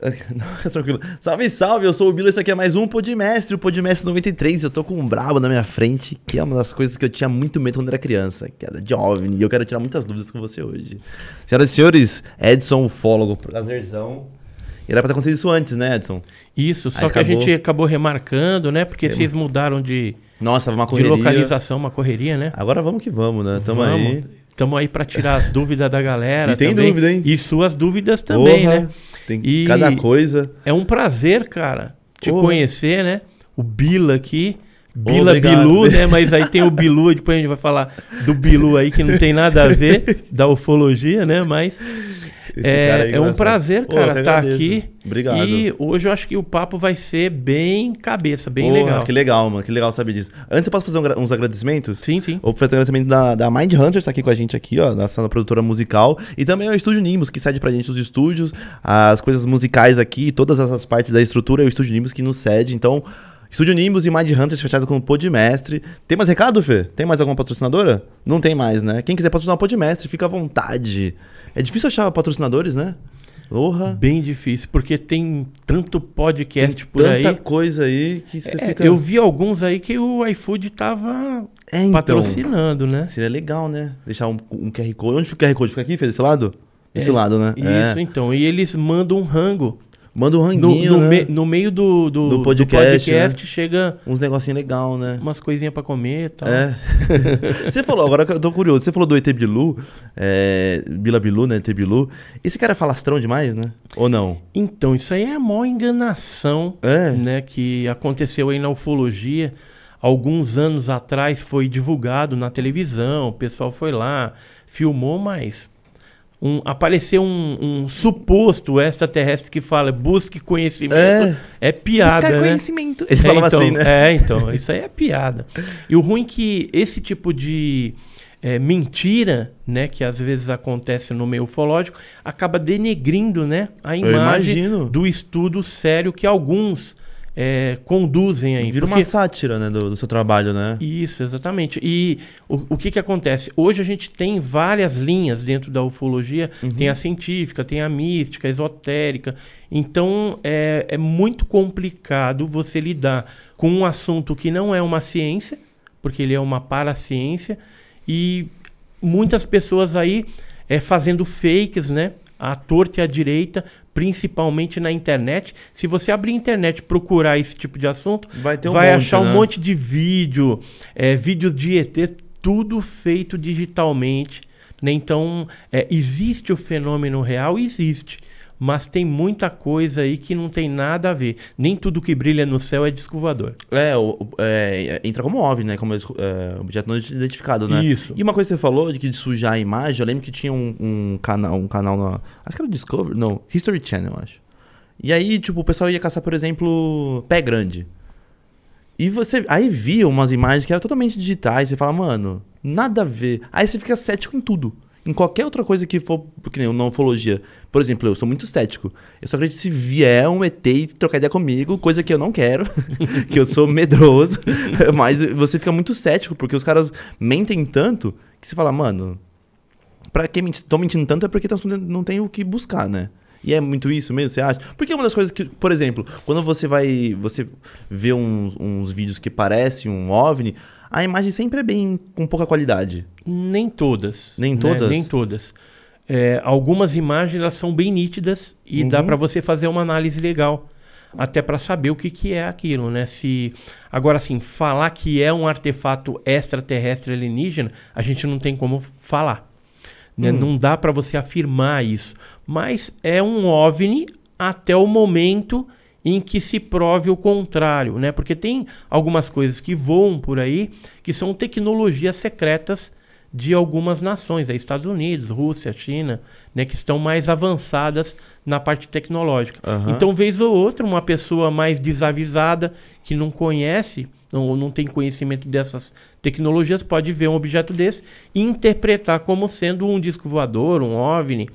Não, tranquilo. Salve, salve, eu sou o Bilo, esse aqui é mais um Podmestre, o Podmestre 93. Eu tô com um brabo na minha frente, que é uma das coisas que eu tinha muito medo quando era criança, que era de OVNI, e eu quero tirar muitas dúvidas com você hoje. Senhoras e senhores, Edson Ufólogo, prazerzão. E era pra ter acontecido isso antes, né, Edson? Isso, só Aí que a acabou. gente acabou remarcando, né? Porque vocês mudaram de, Nossa, uma de correria. localização, uma correria, né? Agora vamos que vamos, né? Tamo aí. Estamos aí para tirar as dúvidas da galera. E tem também. dúvida, hein? E suas dúvidas também, né? Tem E- cada coisa. É um prazer, cara, te conhecer, né? O Bila aqui. Bila Obrigado. Bilu, né? Mas aí tem o Bilu, depois a gente vai falar do Bilu aí, que não tem nada a ver, da ufologia, né? Mas é, cara é um prazer, cara, estar agradeço. aqui. Obrigado. E hoje eu acho que o papo vai ser bem cabeça, bem Porra, legal. Que legal, mano. Que legal saber disso. Antes eu posso fazer um uns agradecimentos? Sim, sim. O agradecimento da, da Mind Hunter tá aqui com a gente aqui, ó, nossa produtora musical. E também o Estúdio Nimbus, que cede pra gente os estúdios, as coisas musicais aqui, todas essas partes da estrutura é o Estúdio Nimbus que nos cede. Então, Estúdio Nimbus e Mind Hunter fechado com o Podmestre. Tem mais recado, Fê? Tem mais alguma patrocinadora? Não tem mais, né? Quem quiser patrocinar o Podmestre, fica à vontade. É difícil achar patrocinadores, né? Porra. Bem difícil, porque tem tanto Tem podcast por tanta aí. coisa aí que você É, fica... Eu vi alguns aí que o iFood tava É, então. patrocinando, né? Seria legal, né? Deixar um, um QR Code. Onde fica o QR Code? Fica aqui, Fê? Desse lado? Esse É, lado, né? Isso, então. E eles mandam um rango. Manda um No, ranguinho, no né? me- no meio do, do, Do do podcast, podcast, chega Uns negocinhos legal, né? umas coisinhas pra comer e tal. É. você falou, agora que eu tô curioso, você falou do ET Bilu, é, Bila Bilu, né? ET Bilu. Esse cara é falastrão demais, né? Ou não? Então, isso aí é a maior enganação É. né, que aconteceu aí na ufologia. Alguns anos atrás foi divulgado na televisão, o pessoal foi lá, filmou, mas um- apareceu um, um suposto extraterrestre que fala busque conhecimento. É. É, piada, Buscar né? conhecimento. Ele É, falava então, assim, né? É, então, isso aí é piada. E o ruim é que esse tipo de é, mentira, né, que às vezes acontece no meio ufológico, acaba denegrindo, né, a imagem imagino. do estudo sério que alguns é, conduzem aí. Vira uma Porque- sátira, né? Do, do seu trabalho, né? Isso, exatamente. E o, o que que acontece? Hoje a gente tem várias linhas dentro da ufologia. Uhum. Tem a científica, tem a mística, a esotérica. Então é, é muito complicado você lidar com um assunto que não é uma ciência, porque ele é uma paraciência, e muitas pessoas aí é, fazendo fakes, né? À torta e à direita, principalmente na internet. Se você abrir a internet e procurar esse tipo de assunto, Vai um vai monte, achar né? um monte de vídeo, é, vídeos de ET, tudo feito digitalmente. Né? Então, é, existe o fenômeno real? Existe. Mas tem muita coisa aí que não tem nada a ver. Nem tudo que brilha no céu é disco voador. É, o- é, entra como OVNI, né? Como é, objeto não identificado, né? Isso. E uma coisa que você falou de que de sujar a imagem, eu lembro que tinha um, um canal, um canal na. Acho que era o Discovery, não, History Channel, acho. E aí, tipo, o pessoal ia caçar, por exemplo, pé grande. E você. Aí via umas imagens que eram totalmente digitais. Você fala, mano, nada a ver. Aí você fica cético em tudo. Em qualquer outra coisa que for, que nem na ufologia. Por exemplo, eu sou muito cético. Eu só acredito se vier um ET e trocar ideia comigo, coisa que eu não quero, que eu sou medroso. Mas você fica muito cético, porque os caras mentem tanto que você fala, mano, pra quem estão mentindo tanto é porque tão- não tem o que buscar, né? E é muito isso mesmo, você acha? Porque uma das coisas que, por exemplo, quando você vai. Você vê uns, uns vídeos que parecem um OVNI, a imagem sempre é bem com pouca qualidade. Nem todas. Nem né? todas? Nem todas. É, algumas imagens elas são bem nítidas e dá Uhum. para você fazer uma análise legal. Até para saber o que, que é aquilo, né? Se agora assim falar que é um artefato extraterrestre alienígena, a gente não tem como falar. Né? Hum. Não dá para você afirmar isso. Mas é um OVNI até o momento em que se prove o contrário, né? Porque tem algumas coisas que voam por aí que são tecnologias secretas de algumas nações, aí Estados Unidos, Rússia, China, né, que estão mais avançadas na parte tecnológica. Aham. Então, vez ou outra, uma pessoa mais desavisada, que não conhece, não, não tem conhecimento dessas tecnologias, pode ver um objeto desse e interpretar como sendo um disco voador, um OVNI,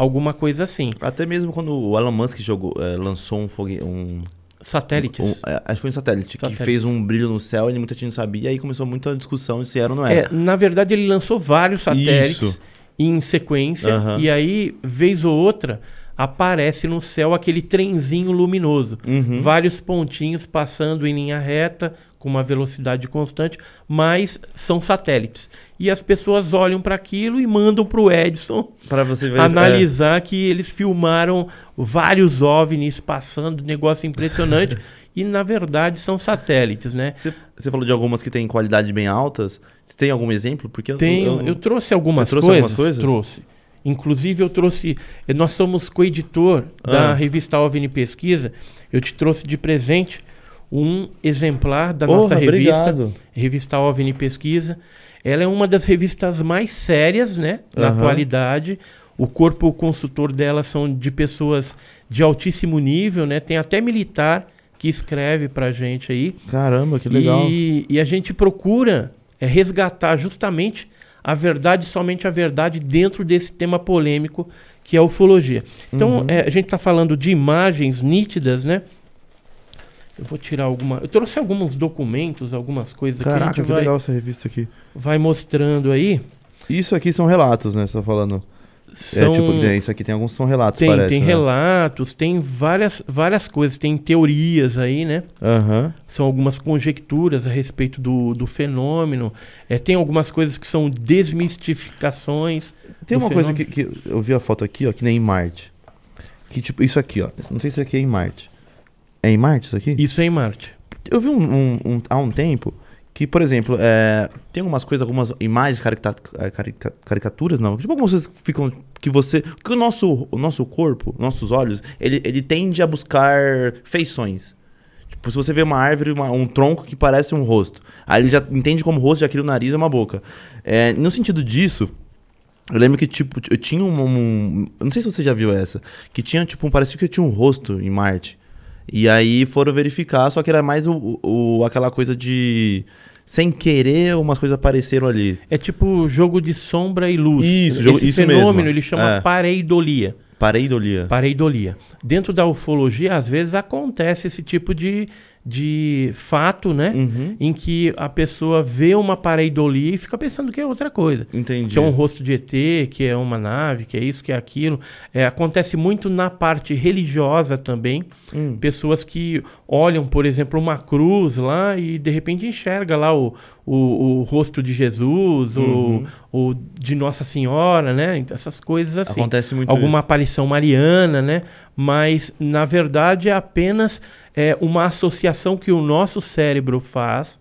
alguma coisa assim. Até mesmo quando o Elon Musk jogou, é, lançou um foguete. Um, Satélites. um- é, acho que foi um satélite, que fez um brilho no céu e muita gente não sabia. E aí começou muita discussão se era ou não era. É, na verdade, ele lançou vários satélites Isso. em sequência. E aí, vez ou outra, aparece no céu aquele trenzinho luminoso. Uhum. Vários pontinhos passando em linha reta, com uma velocidade constante, mas são satélites. E as pessoas olham para aquilo e mandam para o Edson Para você ver. é, analisar que eles filmaram vários OVNIs passando, negócio impressionante. e na verdade são satélites, né? Você, falou de algumas que têm qualidade bem altas. Você tem algum exemplo? Porque eu- Tenho, eu, eu, trouxe algumas Você trouxe coisas. algumas coisas? Trouxe. Inclusive eu trouxe, eh, nós somos coeditor da Ah. revista OVNI Pesquisa. Eu te trouxe de presente um exemplar da Porra, nossa revista, obrigado. revista OVNI Pesquisa. Ela é uma das revistas mais sérias, né, na Aham. atualidade. O corpo consultor dela são de pessoas de altíssimo nível, né? Tem até militar que escreve pra gente aí. Caramba, que legal. E, e a gente procura é, resgatar justamente a verdade, somente a verdade, dentro desse tema polêmico que é a ufologia. Então, Uhum. é, a gente está falando de imagens nítidas, né? Eu vou tirar alguma. Eu trouxe alguns documentos, algumas coisas Caraca, que a que vai, legal essa revista aqui. vai mostrando aí. Isso aqui são relatos, né? Você tá falando. São... É tipo, é, isso aqui tem alguns que são relatos, tem, parece. tem né? relatos, tem várias, várias coisas, tem teorias aí, né? Aham. são algumas conjecturas a respeito do, do fenômeno. É, tem algumas coisas que são desmistificações. Tem uma coisa que, fenômeno. que eu vi a foto aqui, ó, que nem em Marte. Que tipo, isso aqui, ó. Não sei se isso aqui é em Marte. É em Marte isso aqui? Isso é em Marte. Eu vi um, um- um- há um tempo que, por exemplo, é, tem algumas coisas, algumas imagens carica- carica- caricaturas, não. Tipo, algumas coisas que ficam. Que você. Que o nosso, o nosso corpo, nossos olhos, ele, ele tende a buscar feições. Tipo, se você vê uma árvore, uma- um tronco que parece um rosto. Aí ele já entende como rosto, já cria o nariz e uma boca. É, no sentido disso, eu lembro que, tipo, eu tinha um, um- eu Não sei se você já viu essa. Que tinha, tipo, um- parecia que tinha um rosto em Marte. E aí foram verificar, só que era mais o, o- aquela coisa de. Sem querer, umas coisas apareceram ali. É tipo jogo de sombra e luz. Isso, jogo- Esse isso fenômeno mesmo. ele chama É. pareidolia. Pareidolia. Pareidolia. Dentro da ufologia, às vezes acontece esse tipo de, de fato, né? Uhum. Em que a pessoa vê uma pareidolia e fica pensando que é outra coisa. Entendi. que é um rosto de ET, que é uma nave, que é isso, que é aquilo. É, acontece muito na parte religiosa também. Hum. Pessoas que olham, por exemplo, uma cruz lá e de repente enxerga lá o, o, o rosto de Jesus Uhum. ou, ou de Nossa Senhora, né? Essas coisas assim. Acontece muito Alguma isso. aparição mariana, né? Mas, na verdade, é apenas é, uma associação que o nosso cérebro faz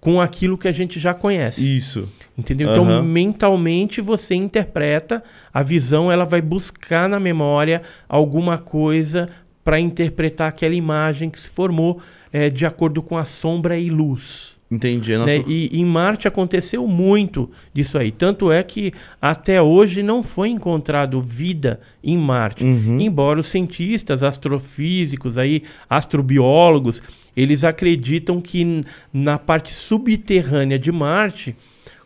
com aquilo que a gente já conhece. Isso. Entendeu? Então, Aham. mentalmente você interpreta, a visão ela vai buscar na memória alguma coisa para interpretar aquela imagem que se formou eh, de acordo com a sombra e luz. Entendi. Nossa, né? E em Marte aconteceu muito disso aí. Tanto é que até hoje não foi encontrado vida em Marte. Uhum. Embora os cientistas, astrofísicos, aí, astrobiólogos, eles acreditam que na parte subterrânea de Marte,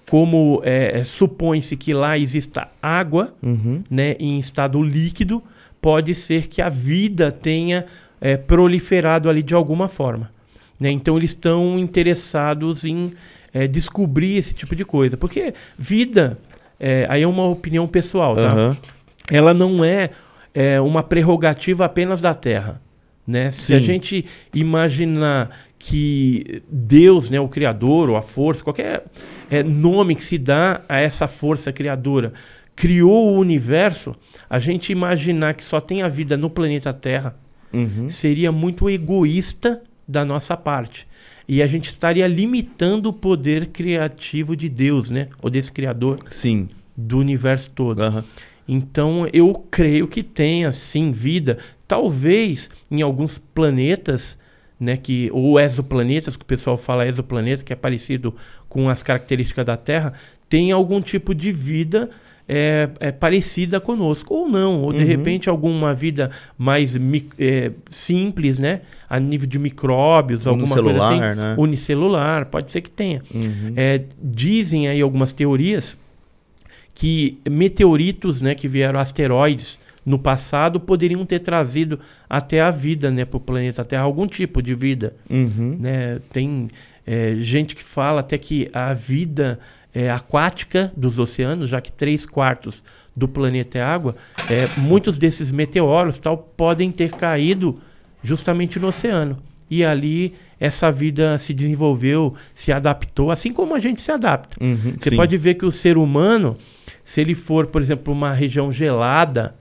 como é, é, supõe-se que lá exista água, Uhum. né, em estado líquido, pode ser que a vida tenha é, proliferado ali de alguma forma. Né? Então eles estão interessados em é, descobrir esse tipo de coisa. Porque vida, é, aí é uma opinião pessoal, tá? Aham. ela não é, é, uma prerrogativa apenas da Terra. Né? Se a gente imaginar que Deus, né, o Criador, ou a força, qualquer nome que se dá a essa força criadora, criou o universo, a gente imaginar que só tem a vida no planeta Terra Uhum. seria muito egoísta da nossa parte. E a gente estaria limitando o poder criativo de Deus, né? Ou desse Criador Sim. do universo todo. Aham. Então eu creio que tenha sim vida, talvez em alguns planetas, né, que ou exoplanetas, que o pessoal fala exoplaneta, que é parecido com as características da Terra, tem algum tipo de vida é, é, parecida conosco ou não, ou de Uhum. repente alguma vida mais é, simples, né, a nível de micróbios, alguma coisa assim, Unicelular, né? unicelular, pode ser que tenha. Uhum. É, dizem aí algumas teorias que meteoritos, né, que vieram asteroides no passado poderiam ter trazido até a vida, né, para o planeta Terra algum tipo de vida, Uhum. né? Tem é, gente que fala até que a vida é, aquática dos oceanos, já que três quartos do planeta é água, é, muitos desses meteoros tal podem ter caído justamente no oceano. E ali essa vida se desenvolveu, se adaptou, assim como a gente se adapta. Uhum, Você sim. pode ver que o ser humano, se ele for, por exemplo, uma região gelada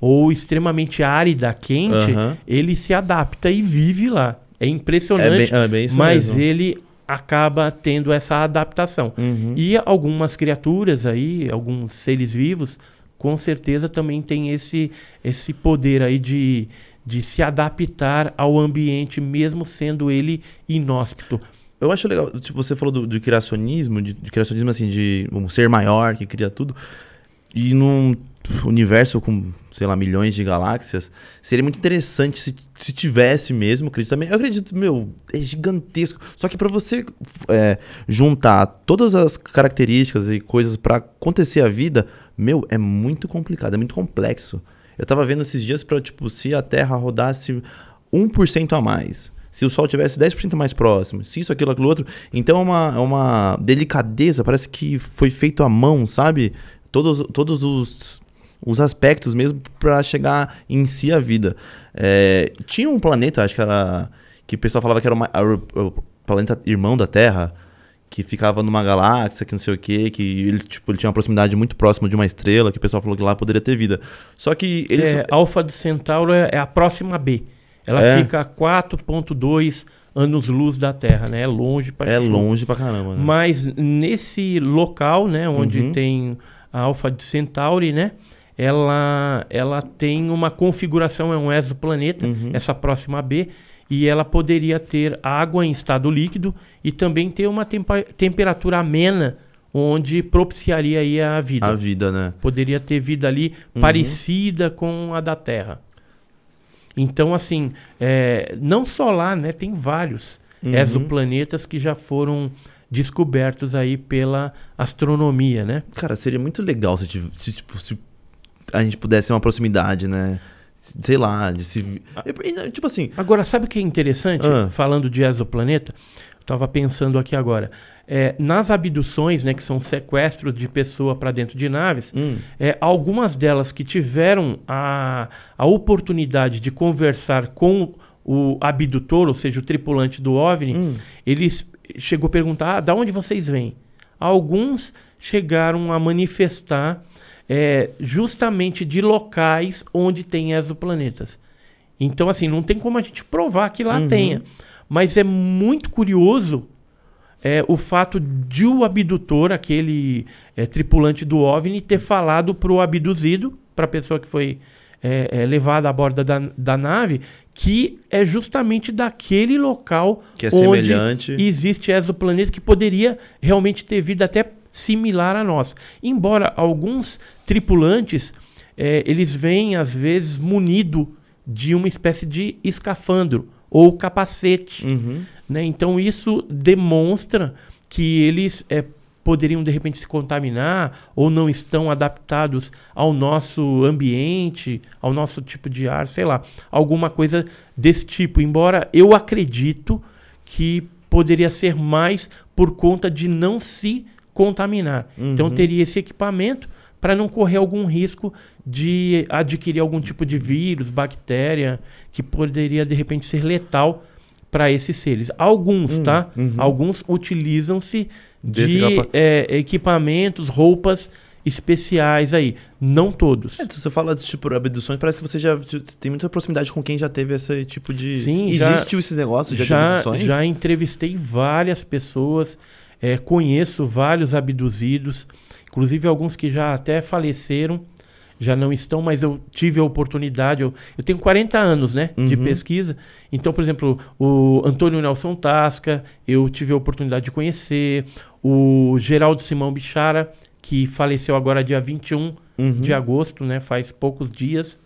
ou extremamente árida, quente, Aham. ele se adapta e vive lá. É É impressionante, bem, é bem mas mesmo. ele acaba tendo essa adaptação. Uhum. E algumas criaturas aí, alguns seres vivos, com certeza também tem esse, esse poder aí de, de se adaptar ao ambiente, mesmo sendo ele inóspito. Eu acho legal, você falou do, do criacionismo, de, de criacionismo assim, de um ser maior que cria tudo. E num universo com, sei lá, milhões de galáxias, seria muito interessante se, se tivesse mesmo, acredito também. Eu acredito, meu, é gigantesco. Só que pra você é, juntar todas as características e coisas pra acontecer a vida, meu, é muito complicado, é muito complexo. Eu tava vendo esses dias pra, tipo, se a Terra rodasse 1% a mais. Se o Sol tivesse 10% mais próximo, se isso, aquilo, aquilo outro. Então é uma, é uma delicadeza, parece que foi feito à mão, sabe? Todos, todos os, os aspectos mesmo para chegar em si a vida. É, tinha um planeta, acho que era. Que o pessoal falava que era uma- o, planeta irmão da Terra, que ficava numa galáxia, que não sei o quê, que ele, tipo, ele tinha uma proximidade muito próxima de uma estrela, que o pessoal falou que lá poderia ter vida. Só que eles. É, Alfa do Centauro é, é a próxima B. Ela É. fica a 4.2 anos-luz da Terra, né? É longe para é longe pra caramba, né? Mas nesse local, né, onde Uhum. tem a Alpha de Centauri, né, ela, ela tem uma configuração, é um exoplaneta, Uhum. essa próxima B, e ela poderia ter água em estado líquido e também ter uma tempa- temperatura amena, onde propiciaria aí a vida. A vida, né? Poderia ter vida ali Uhum. parecida com a da Terra. Então, assim, é, não só lá, né, tem vários Uhum. exoplanetas que já foram descobertos aí pela astronomia, né? Cara, seria muito legal se, se, tipo, se a gente pudesse ter uma proximidade, né? Sei lá, de se. E, Tipo assim. Agora, sabe o que é interessante? Ah. Falando de exoplaneta, eu estava pensando aqui agora. É, nas abduções, né, que são sequestros de pessoa para dentro de naves, hum, é, algumas delas que tiveram a, a oportunidade de conversar com o abdutor, ou seja, o tripulante do OVNI, hum, eles chegou a perguntar, ah, da onde vocês vêm? Alguns chegaram a manifestar é, justamente de locais onde tem exoplanetas. Então, assim, não tem como a gente provar que lá Uhum. tenha. Mas é muito curioso é, o fato de o abdutor, aquele é, tripulante do OVNI, ter falado para o abduzido, para a pessoa que foi é, é, levada a bordo da, da nave, que é justamente daquele local que é onde semelhante. existe exoplaneta que poderia realmente ter vida até similar a nós. Embora alguns tripulantes eh, eles vêm às vezes munido de uma espécie de escafandro ou capacete, Uhum. né? Então isso demonstra que eles eh, poderiam de repente se contaminar ou não estão adaptados ao nosso ambiente, ao nosso tipo de ar, sei lá, alguma coisa desse tipo. Embora eu acredito que poderia ser mais por conta de não se contaminar. Então Uhum. teria esse equipamento para não correr algum risco de adquirir algum tipo de vírus, bactéria que poderia de repente ser letal para esses seres. Alguns, Hum, tá? uhum. Alguns utilizam-se de é, equipamentos, roupas especiais aí. Não todos. É, se você fala de tipo abduções, parece que você já tem muita proximidade com quem já teve esse tipo de. Sim, já- Existiu esses negócios já, de já, abduções? já entrevistei várias pessoas, é, conheço vários abduzidos, inclusive alguns que já até faleceram, já não estão, mas eu tive a oportunidade. Eu, eu tenho 40 anos né, de Uhum. pesquisa. Então, por exemplo, o Antônio Nelson Tasca, eu tive a oportunidade de conhecer. O Geraldo Simão Bichara, que faleceu agora dia 21 Uhum. de agosto, né, faz poucos dias.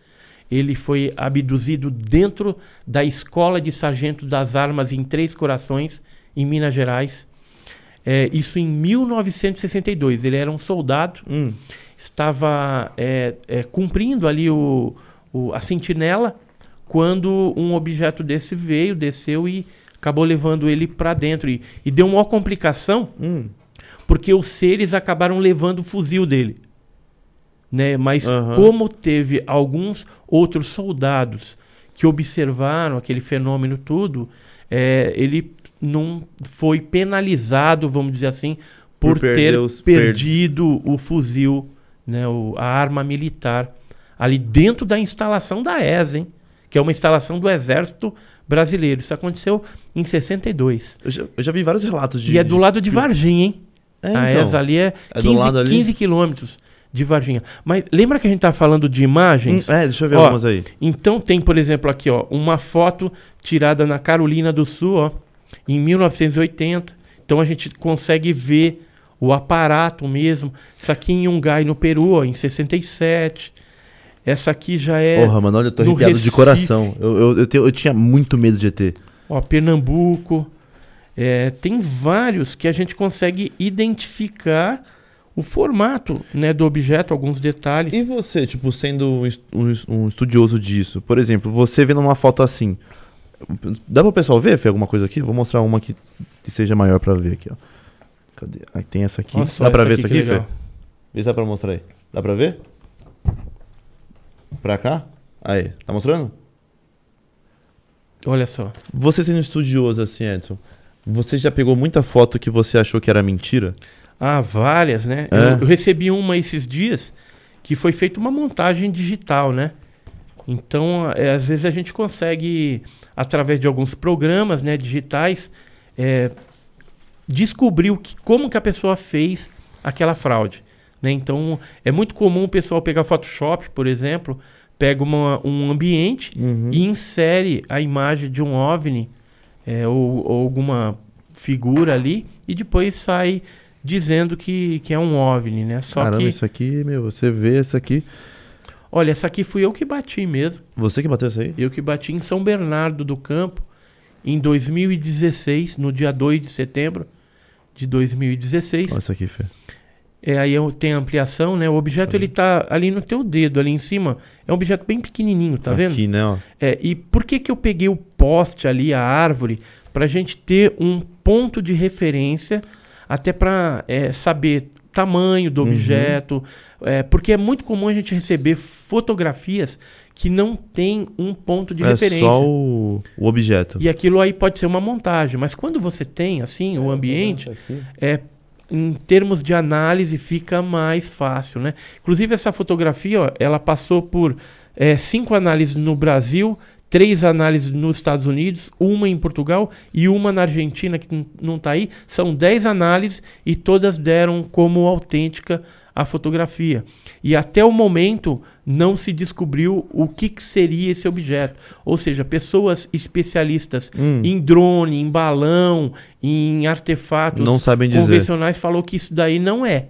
Ele foi abduzido dentro da Escola de Sargento das Armas em Três Corações, em Minas Gerais. É, isso em 1962. Ele era um soldado, Hum. estava é, é, cumprindo ali o, o- a sentinela quando um objeto desse veio, desceu e acabou levando ele para dentro. E, e deu uma complicação Hum. porque os seres acabaram levando o fuzil dele. né? Mas Aham. como teve alguns outros soldados que observaram aquele fenômeno tudo, é, ele não foi penalizado, vamos dizer assim, por, Por ter os- perdido o fuzil, né? O, a arma militar ali dentro da instalação da ESA, hein? Que é uma instalação do Exército Brasileiro. Isso aconteceu em 62. Eu já, eu já vi vários relatos de. e é do lado de Varginha, hein? É, a então. ESA ali é, É do 15, lado ali? 15 quilômetros de Varginha. Mas lembra que a gente tá falando de Hum, imagens? é, deixa eu ver Ó, algumas aí. Então tem, por exemplo, aqui, ó, uma foto tirada na Carolina do Sul, ó, em 1980. Então a gente consegue ver o aparato mesmo. Isso aqui em Yungay, no Peru, ó, em 67. Essa aqui já é, Porra, mano, olha, eu tô arrepiado de coração. Eu, eu, eu, tenho- eu tinha muito medo de ET. ó, Pernambuco. É, tem vários que a gente consegue identificar o formato né, do objeto, alguns detalhes. E você, tipo, sendo um, um um estudioso disso, por exemplo, você vendo uma foto assim, dá pro pessoal ver, Fê, alguma coisa aqui? Vou mostrar uma que, que seja maior pra ver aqui, ó. Cadê? Aí tem essa aqui. Só dá pra ver essa aqui, Fê? Vê se dá pra mostrar aí. Dá pra ver? Pra cá? Aí, tá mostrando? Olha só. Você sendo estudioso assim, Edson, você já pegou muita foto que você achou que era mentira? Ah, várias, né? É. Eu, eu recebi uma esses dias que foi feita uma montagem digital, né? Então, é, às vezes a gente consegue, através de alguns programas né, digitais, é, descobrir o que, como que a pessoa fez aquela fraude. Né? Então, é muito comum o pessoal pegar Photoshop, por exemplo, pega uma- um ambiente Uhum. e insere a imagem de um OVNI é, ou, ou alguma figura ali e depois sai dizendo que, que é um OVNI, né? Só Caramba, que, isso aqui, meu, você vê isso aqui. Olha, essa aqui fui eu que bati mesmo. Você que bateu isso aí? Eu que bati em São Bernardo do Campo em 2016, no dia 2 de setembro de 2016. Olha isso aqui, Fê. É, aí tem a ampliação, né? O objeto ele tá ali no teu dedo, ali em cima. É um objeto bem pequenininho, tá vendo? Aqui, né, ó. É, e por que, que eu peguei o poste ali, a árvore, para a gente ter um ponto de referência, até para saber tamanho do Uhum. objeto, é, porque é muito comum a gente receber fotografias que não tem um ponto de é referência. só o, o objeto. E aquilo aí pode ser uma montagem, mas quando você tem assim o ambiente, é em termos de análise fica mais fácil, né? Inclusive essa fotografia, ó, ela passou por é, cinco análises no Brasil, três análises nos Estados Unidos, uma em Portugal e uma na Argentina que não está aí. São dez análises e todas deram como autêntica a fotografia. E até o momento não se descobriu o que, que seria esse objeto. Ou seja, pessoas especialistas Hum, em drone, em balão, em artefatos não sabem dizer. convencionais falou que isso daí não é.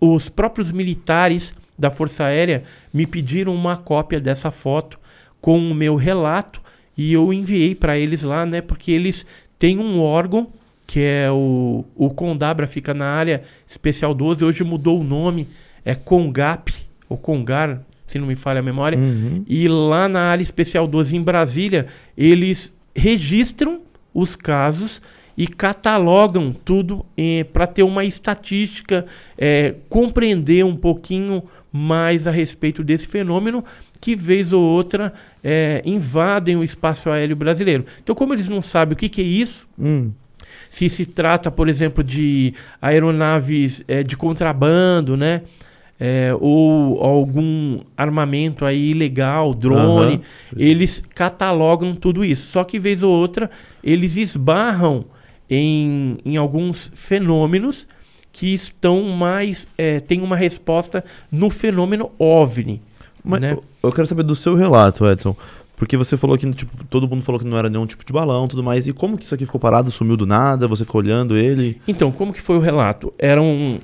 Os próprios militares da Força Aérea me pediram uma cópia dessa foto com o meu relato e eu enviei para eles lá, né? Porque eles têm um órgão que é o, o Condabra, fica na área especial 12, hoje mudou o nome, é Congap, ou Congar, se não me falha a memória. Uhum. E lá na área especial 12 em Brasília, eles registram os casos e catalogam tudo para ter uma estatística, eh, compreender um pouquinho mais a respeito desse fenômeno que vez ou outra eh, invadem o espaço aéreo brasileiro. Então, como eles não sabem o que, que é isso, Hum. Se se trata, por exemplo, de aeronaves eh, de contrabando, né? Eh, ou algum armamento aí ilegal, drone, Aham. eles catalogam tudo isso. Só que vez ou outra eles esbarram em, em alguns fenômenos que estão mais eh, tem uma resposta no fenômeno OVNI. Mas né? eu quero saber do seu relato, Edson. Porque você falou que tipo, todo mundo falou que não era nenhum tipo de balão tudo mais. E como que isso aqui ficou parado, sumiu do nada? Você ficou olhando ele? Então, como que foi o relato? Era, um,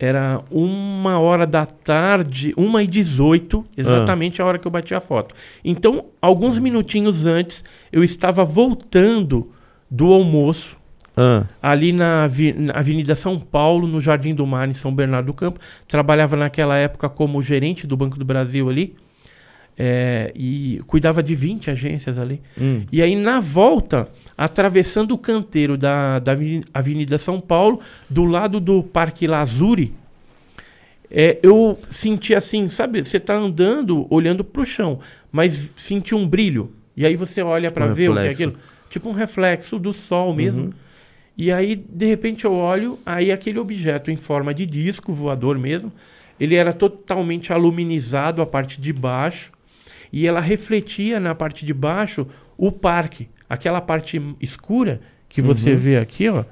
era uma hora da tarde, uma e 18, exatamente a hora que eu bati a foto. Então, alguns minutinhos antes, eu estava voltando do almoço, Ah, ali na, na Avenida São Paulo, no Jardim do Mar, em São Bernardo do Campo. Trabalhava naquela época como gerente do Banco do Brasil ali. É, e cuidava de 20 agências ali. hum. E aí, na volta, atravessando o canteiro da, da Aveni- Avenida São Paulo, do lado do Parque Lazuri, é, eu senti assim, sabe? Você tá andando, olhando pro chão, mas senti um brilho. E aí você olha Tipo para um ver o que é aquilo. Tipo um reflexo do sol mesmo. Uhum. E aí, de repente, eu olho, aí aquele objeto em forma de disco, voador mesmo, ele era totalmente aluminizado a parte de baixo, e ela refletia na parte de baixo o parque. Aquela parte escura que você Uhum. vê aqui, ó.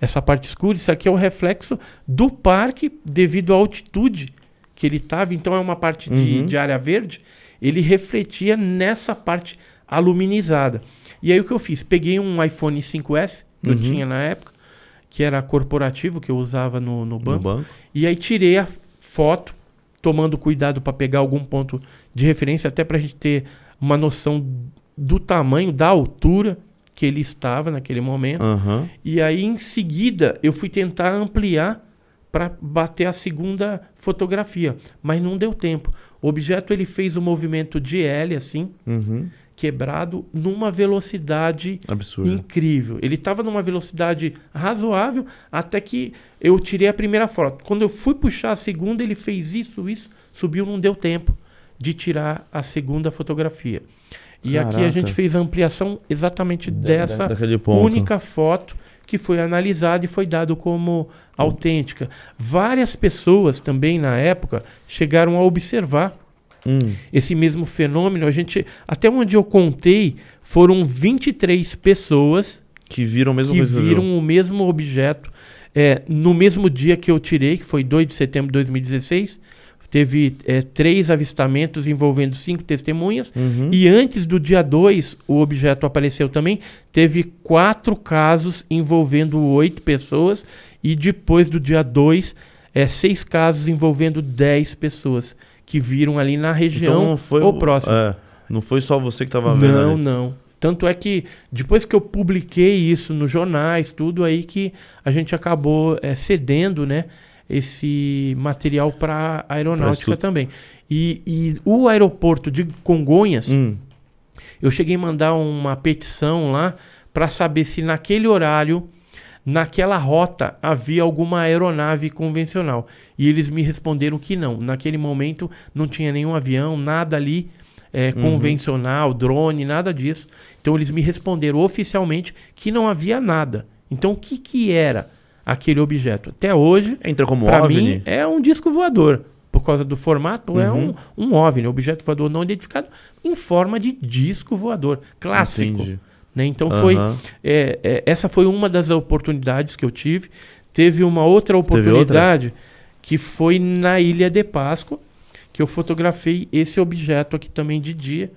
Essa parte escura, isso aqui é o reflexo do parque devido à altitude que ele estava. Então é uma parte de, Uhum. de área verde. Ele refletia nessa parte aluminizada. E aí o que eu fiz? Peguei um iPhone 5S que eu Uhum. tinha na época, que era corporativo, que eu usava no, no No banco. banco. E aí tirei a foto, tomando cuidado para pegar algum ponto de referência, até para a gente ter uma noção do tamanho, da altura que ele estava naquele momento. Aham. E aí, em seguida, eu fui tentar ampliar para bater a segunda fotografia, mas não deu tempo. O objeto ele fez um movimento de L, assim, Uhum. Quebrado, numa velocidade Absurdo. incrível. Ele estava numa velocidade razoável até que eu tirei a primeira foto. Quando eu fui puxar a segunda, ele fez isso, isso, subiu, não deu tempo de tirar a segunda fotografia. E aqui a Caraca. gente fez a ampliação exatamente dessa única foto que foi analisada e foi dado como autêntica. Várias pessoas também na época chegaram a observar Hum. esse mesmo fenômeno. A gente, até onde eu contei, foram 23 pessoas Que viram mesmo que viram o mesmo objeto é, no mesmo dia que eu tirei, que foi 2 de setembro de 2016. Teve é, três avistamentos envolvendo cinco testemunhas. Uhum. E antes do dia 2, o objeto apareceu também. Teve quatro casos envolvendo oito pessoas. E depois do dia 2, é, seis casos envolvendo 10 pessoas que viram ali na região Então não foi ou próximo. É, não foi só você que tava vendo Não, ali. não. Tanto é que depois que eu publiquei isso nos jornais, tudo aí que a gente acabou é, cedendo, né, esse material para aeronáutica também. E, e o aeroporto de Congonhas, Hum. eu cheguei a mandar uma petição lá para saber se naquele horário, naquela rota, havia alguma aeronave convencional. E eles me responderam que não. Naquele momento não tinha nenhum avião, nada ali é, Uhum. convencional, drone, nada disso. Então eles me responderam oficialmente que não havia nada. Então o que, que era aquele objeto? Até hoje, Entra como OVNI? mim, é um disco voador. Por causa do formato, é um, Uhum. um OVNI, objeto voador não identificado, em forma de disco voador. Clássico. Entendi. Né? Então foi Aham. é, é, essa foi uma das oportunidades que eu tive. Teve uma outra oportunidade que foi na Ilha de Páscoa, que eu fotografei esse objeto aqui também de dia.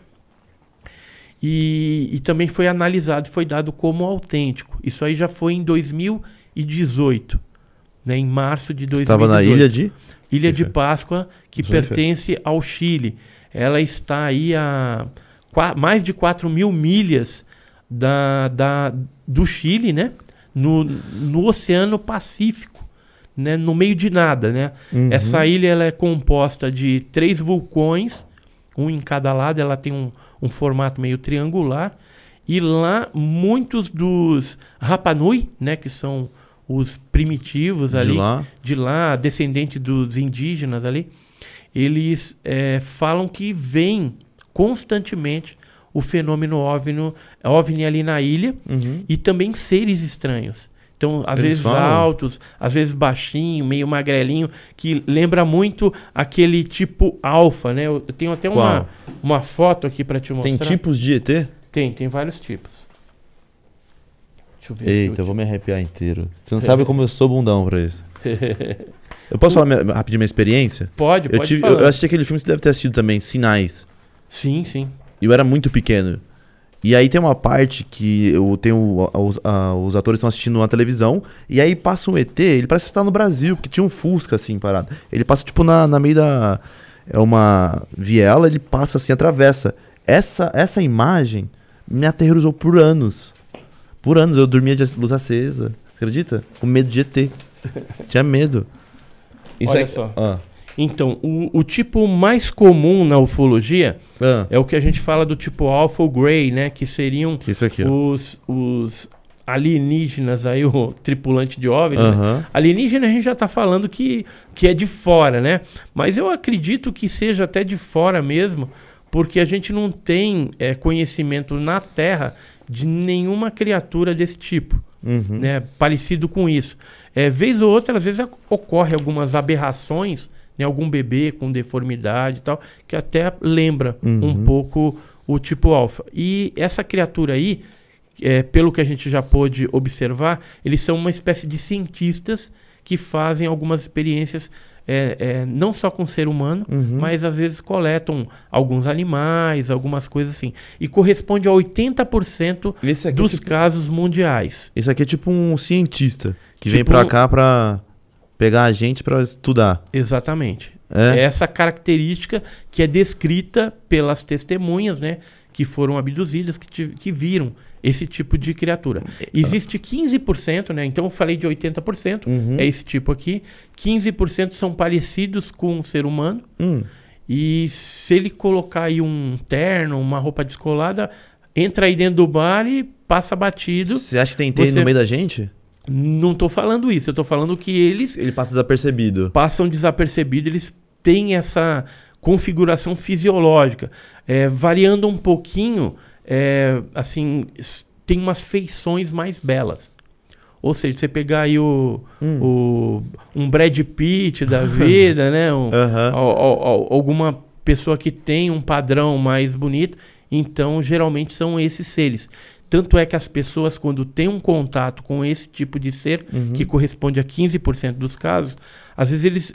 E, e também foi analisado, foi dado como autêntico. Isso aí já foi em 2018, né? em março de 2018. Tava na ilha de... Ilha de. Páscoa, que Isso pertence ao Chile. Ela está aí a mais de 4 mil milhas da, da, do Chile, né? No, no Oceano Pacífico, né? no meio de nada. Né? Uhum. Essa ilha ela é composta de três vulcões, um em cada lado, ela tem um, um formato meio triangular. E lá, muitos dos Rapanui, né? que são os primitivos de ali, lá. de lá, descendente dos indígenas ali, eles é, falam que vem constantemente o fenômeno OVNI, OVNI ali na ilha Uhum. e também seres estranhos. Então, às Eles vezes falam? altos, às vezes baixinho, meio magrelinho, que lembra muito aquele tipo alfa, né? Eu tenho até uma, Qual? uma foto aqui para te mostrar. Tem tipos de ET? Tem, tem vários tipos. Deixa eu ver Eita, aqui. eu vou me arrepiar inteiro. Você não sabe como eu sou bundão pra isso. Eu posso falar minha, rapidinho minha experiência? pode, Eu, pode tive, eu, eu assisti aquele filme, você deve ter assistido também, Sinais. Sim, sim. E eu era muito pequeno. E aí tem uma parte que eu tenho. a- Os, a- os atores estão assistindo uma televisão. E aí passa um ET, ele parece que tá no Brasil, porque tinha um Fusca assim parado. Ele passa, tipo, na, na meio da. É uma viela, ele passa assim, atravessa. Essa, essa imagem me aterrorizou por anos. Por anos. Eu dormia de luz acesa. Acredita? Com medo de ET. Tinha medo. Olha é- só. Ah, Então, o, o tipo mais comum na ufologia ah, é o que a gente fala do tipo alpha ou gray, né? Que seriam isso aqui, os, os alienígenas aí, o tripulante de OVNI, né? Alienígena a gente já está falando que, que é de fora, né? Mas eu acredito que seja até de fora mesmo, porque a gente não tem é, conhecimento na Terra de nenhuma criatura desse tipo, Uhum. né? Parecido com isso. É, vez ou outra, às vezes ocorre algumas aberrações, né? Algum bebê com deformidade e tal, que até lembra um Uhum. pouco o tipo alfa. E essa criatura aí, é, pelo que a gente já pôde observar, eles são uma espécie de cientistas que fazem algumas experiências é, é, não só com o ser humano, Uhum. mas às vezes coletam alguns animais, algumas coisas assim. E corresponde a 80% Esse aqui, dos é tipo, casos mundiais. esse aqui é tipo um cientista que vem Tipo- pra cá pra pegar a gente pra estudar. Exatamente. É? É essa característica que é descrita pelas testemunhas, né? Que foram abduzidas, que, que viram esse tipo de criatura. Existe 15%, né? Então eu falei de 80%, Uhum. é esse tipo aqui. 15% são parecidos com o ser humano. Hum. E se ele colocar aí um terno, uma roupa descolada, entra aí dentro do bar e passa batido. Você acha que tem TI Você- no meio da gente? Não tô falando isso, eu tô falando que eles Ele passa desapercebido. passam desapercebidos, eles têm essa configuração fisiológica. É, variando um pouquinho, é, assim, tem umas feições mais belas. Ou seja, você pegar aí o, Hum. o- um Brad Pitt da vida, né? um- al- al- alguma pessoa que tem um padrão mais bonito, então geralmente são esses seres. Tanto é que as pessoas, quando têm um contato com esse tipo de ser, Uhum. que corresponde a 15% dos casos, às vezes eles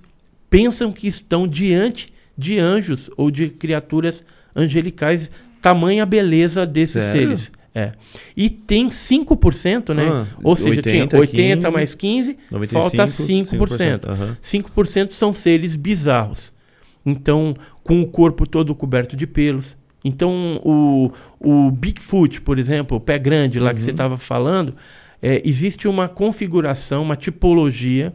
pensam que estão diante de anjos ou de criaturas angelicais, tamanha a beleza desses Sério? seres. É. E tem 5%, né? Ah, ou seja, 80, tinha 80 15, mais 15, 95, falta 5%. Aham. 5% são seres bizarros. Então, com o corpo todo coberto de pelos. Então, o, o Bigfoot, por exemplo, o pé grande lá que Uhum. você estava falando, é, existe uma configuração, uma tipologia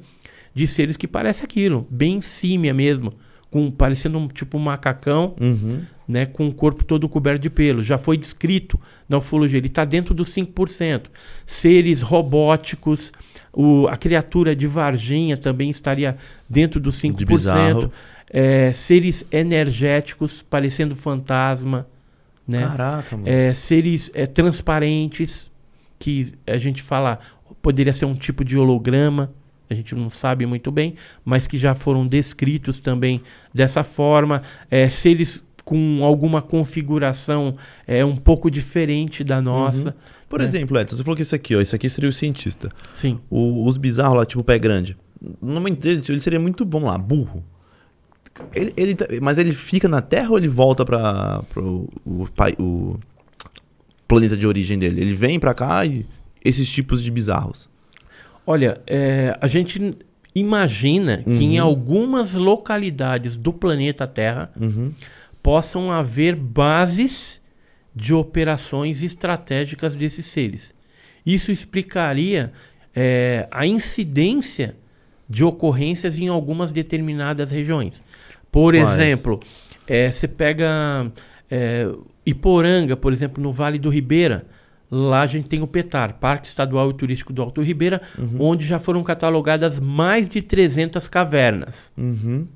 de seres que parece aquilo, bem símia mesmo, com, parecendo um tipo um macacão, Uhum. né, com o corpo todo coberto de pelos. Já foi descrito na ufologia, ele está dentro dos 5%. Seres robóticos, o, a criatura de Varginha também estaria dentro dos 5%. De bizarro. É, seres energéticos, parecendo fantasma, né? Caraca, mano. É, seres é, transparentes, que a gente fala, poderia ser um tipo de holograma, a gente não sabe muito bem, mas que já foram descritos também dessa forma. É, seres com alguma configuração é, um pouco diferente da nossa. Por é. exemplo, Edson, você falou que isso aqui, ó, isso aqui seria o cientista. Sim. O- os bizarros lá, tipo pé grande. No momento dele, ele seria muito bom lá, burro. Ele, ele tá- mas ele fica na Terra ou ele volta para o, o, o planeta de origem dele? Ele vem pra cá e esses tipos de bizarros. Olha, é, a gente imagina que em Uhum. algumas localidades do planeta Terra Uhum. possam haver bases de operações estratégicas desses seres. Isso explicaria é, a incidência de ocorrências em algumas determinadas regiões. Por Quais? exemplo, é, você pega é, Iporanga, por exemplo, no Vale do Ribeira. Lá a gente tem o PETAR, Parque Estadual e Turístico do Alto Ribeira, onde já foram catalogadas mais de 300 cavernas. Uhum.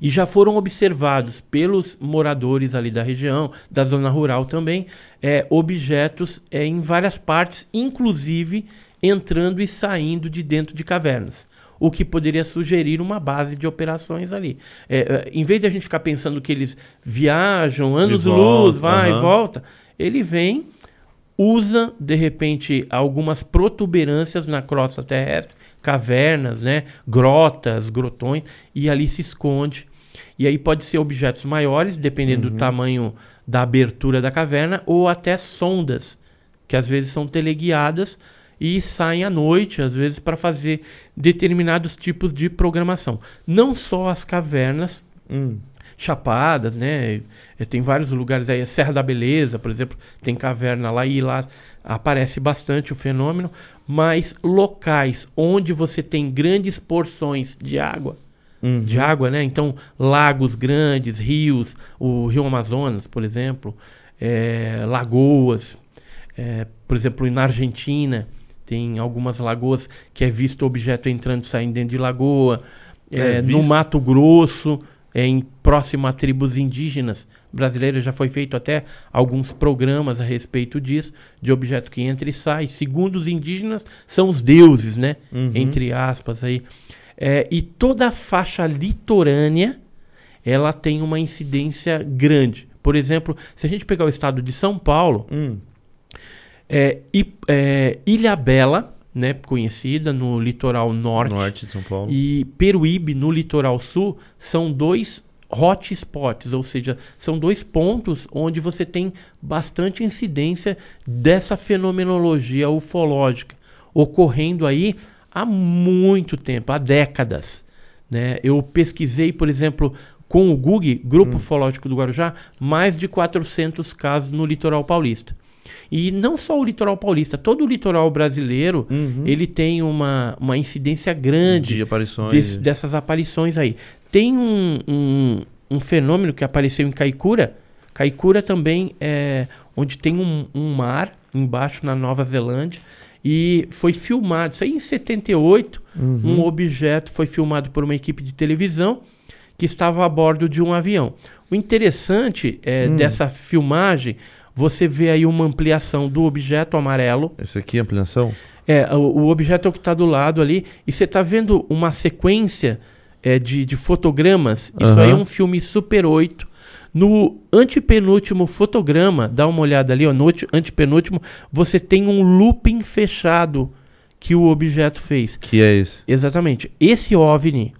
E já foram observados pelos moradores ali da região, da zona rural também, é, objetos é, em várias partes, inclusive entrando e saindo de dentro de cavernas. O que poderia sugerir uma base de operações ali. É, é, em vez de a gente ficar pensando que eles viajam anos volta, luz, vai e aham. volta, ele vem, usa de repente algumas protuberâncias na crosta terrestre, cavernas, né, grotas, grotões e ali se esconde. E aí pode ser objetos maiores, dependendo do tamanho da abertura da caverna, ou até sondas, que às vezes são teleguiadas e saem à noite, às vezes para fazer determinados tipos de programação. Não só as cavernas, Hum. chapadas, né? Eh, Tem vários lugares aí, a Serra da Beleza, por exemplo, tem caverna lá e lá aparece bastante o fenômeno, mas locais onde você tem grandes porções de água, Uhum. de água, né? Então, lagos grandes, rios, o Rio Amazonas, por exemplo, eh, lagoas, eh, por exemplo, na Argentina tem algumas lagoas que é visto objeto entrando e saindo dentro de lagoa. É, É, no. Mato Grosso, é, em próximo a tribos indígenas brasileiras, já foi feito até alguns programas a respeito disso, de objeto que entra e sai. Segundo os indígenas, são os deuses, né? Uhum. Entre aspas aí. É, e toda a faixa litorânea, ela tem uma incidência grande. Por exemplo, se a gente pegar o estado de São Paulo, Hum. É, I- é, Ilha Bela, né, conhecida no litoral norte, Norte de São Paulo. e Peruíbe, no litoral sul, são dois hotspots, ou seja, são dois pontos onde você tem bastante incidência dessa fenomenologia ufológica ocorrendo aí há muito tempo, há décadas. Né? Eu pesquisei, por exemplo, com o GUG, Grupo Ufológico do Guarujá, mais de 400 casos no litoral paulista. E não só o litoral paulista, todo o litoral brasileiro, Uhum. ele tem uma, uma incidência grande de aparições. desse- dessas aparições aí. Tem um, um, um fenômeno que apareceu em Kaikoura. Kaikoura também é onde tem um, um mar embaixo na Nova Zelândia. E foi filmado, isso aí em 78, Uhum. um objeto foi filmado por uma equipe de televisão que estava a bordo de um avião. O interessante é, Hum. dessa filmagem, você vê aí uma ampliação do objeto amarelo. Esse aqui, ampliação? É, o, o objeto é o que está do lado ali. E você está vendo uma sequência é, de, de fotogramas. Isso Aham. aí é um filme Super 8. No antepenúltimo fotograma, dá uma olhada ali, ó, no ante- antepenúltimo, você tem um looping fechado que o objeto fez. Que é esse? Exatamente. Esse OVNI,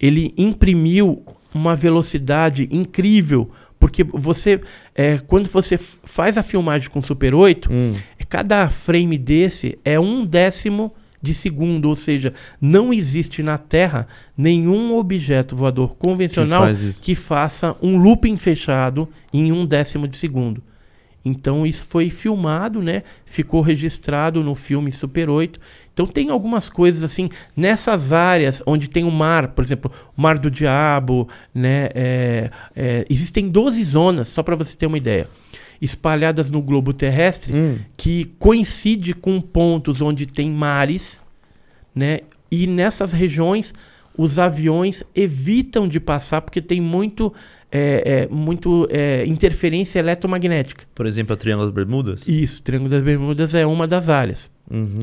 ele imprimiu uma velocidade incrível, porque você, é, quando você faz a filmagem com Super 8, Hum. cada frame desse é um décimo de segundo, ou seja, não existe na Terra nenhum objeto voador convencional que faça um looping fechado em um décimo de segundo. Então isso foi filmado, né? Ficou registrado no filme Super 8. Então tem algumas coisas assim nessas áreas onde tem o mar, por exemplo, o Mar do Diabo, né? é, é, existem 12 zonas, só para você ter uma ideia, espalhadas no globo terrestre Hum. que coincide com pontos onde tem mares, né? E nessas regiões os aviões evitam de passar porque tem muito, é, é, muito é, interferência eletromagnética. Por exemplo, a Triângulo das Bermudas? Isso, Triângulo das Bermudas é uma das áreas. Uhum.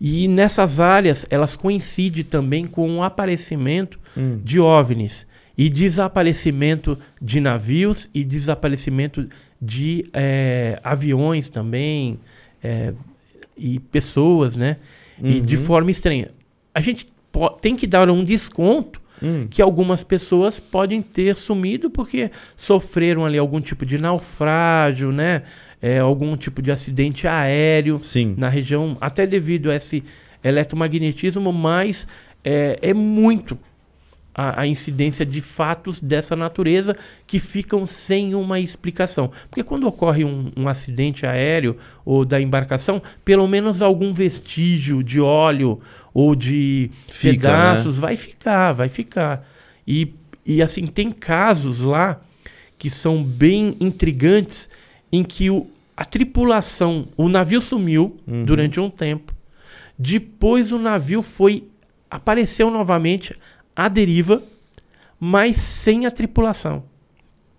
E nessas áreas elas coincidem também com o aparecimento Hum. de OVNIs e desaparecimento de navios e desaparecimento de eh, aviões também eh, e pessoas, né? E de Uhum. forma estranha. A gente tem que dar um desconto Hum. que algumas pessoas podem ter sumido porque sofreram ali algum tipo de naufrágio, né? Eh, algum tipo de acidente aéreo Sim. na região, até devido a esse eletromagnetismo, mas é, é muito a, a incidência de fatos dessa natureza que ficam sem uma explicação. Porque quando ocorre um, um acidente aéreo ou da embarcação, pelo menos algum vestígio de óleo ou de Fica, pedaços vai ficar, vai ficar. E, e assim, tem casos lá que são bem intrigantes em que o, a tripulação, o navio sumiu Uhum. durante um tempo. Depois o navio foi apareceu novamente à deriva, mas sem a tripulação,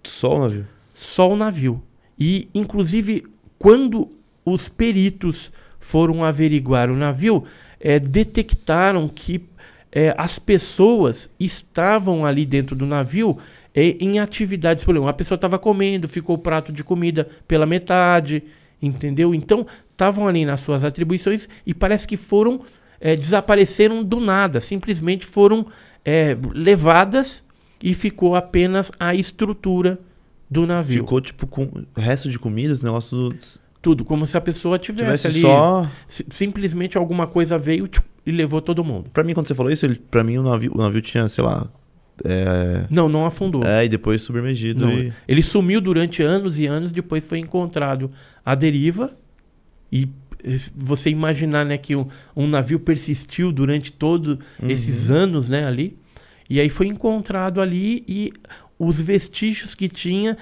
Só o navio. só o navio. E inclusive quando os peritos foram averiguar o navio, eh, detectaram que eh, as pessoas estavam ali dentro do navio eh, em atividades, por exemplo, uma pessoa estava comendo, ficou o prato de comida pela metade, entendeu? Então estavam ali nas suas atribuições e parece que foram eh, desapareceram do nada, simplesmente foram eh, levadas e ficou apenas a estrutura do navio. Ficou tipo com resto de comida, esse negócio do... Tudo, como se a pessoa tivesse, tivesse ali. só. si- simplesmente alguma coisa veio tchum, e levou todo mundo. Pra mim, quando você falou isso, pra mim o navio, o navio tinha, sei lá. É, Não, não afundou. é, e depois submergido. E... Ele sumiu durante anos e anos, depois foi encontrado à deriva. E eh, você imaginar né, que um, um navio persistiu durante todos Uhum. esses anos né, ali. E aí foi encontrado ali e os vestígios que tinha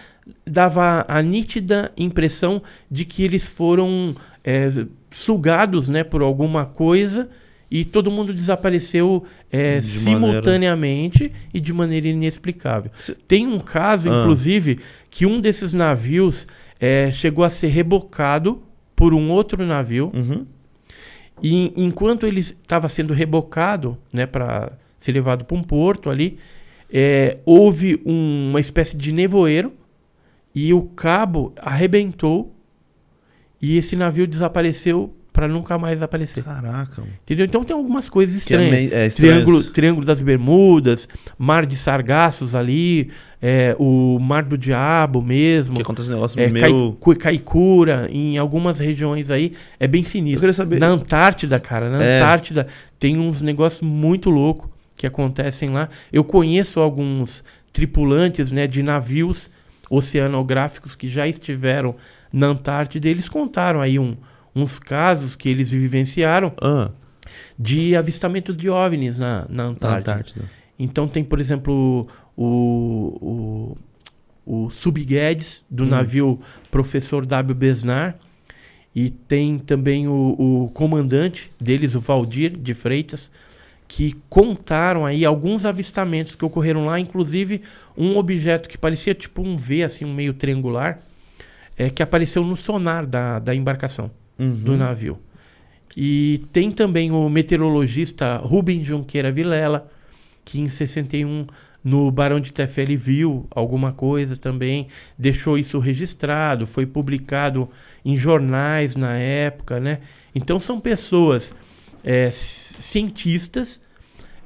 dava a nítida impressão de que eles foram é, sugados né, por alguma coisa e todo mundo desapareceu é, De simultaneamente e de maneira inexplicável. Se- Tem um caso, Ah. inclusive, que um desses navios é, chegou a ser rebocado por um outro navio Uhum. e enquanto ele estava sendo rebocado, né, para ser levado para um porto ali, é, houve um- uma espécie de nevoeiro e o cabo arrebentou e esse navio desapareceu para nunca mais aparecer. Caraca. Entendeu? Então tem algumas coisas é, estranhas. meio, é Triângulo. Triângulo das Bermudas, Mar de Sargassos ali, é, o Mar do Diabo mesmo, Que acontece um negócio é, meio. Cai- Caicura, em algumas regiões aí, é bem Eu sinistro. queria saber. Na Antártida, cara, na É. Antártida tem uns negócios muito loucos que acontecem lá. Eu conheço alguns tripulantes, né, de navios oceanográficos que já estiveram na Antártida. Eles contaram aí um- uns casos que eles vivenciaram Ah, de avistamentos de OVNIs na, na Antártida. Antártida. Então tem, por exemplo, o, o, o Subguedes, do Hum. navio Professor W. Besnar, e tem também o, o comandante deles, o Valdir de Freitas, que contaram aí alguns avistamentos que ocorreram lá, inclusive um objeto que parecia tipo um V, assim, um meio triangular, é, que apareceu no sonar da, da embarcação Uhum. do navio. E tem também o meteorologista Rubem Junqueira Vilela, que em 61 no Barão de Tefele viu alguma coisa também, deixou isso registrado, foi publicado em jornais na época, né? Então são pessoas é, ci- cientistas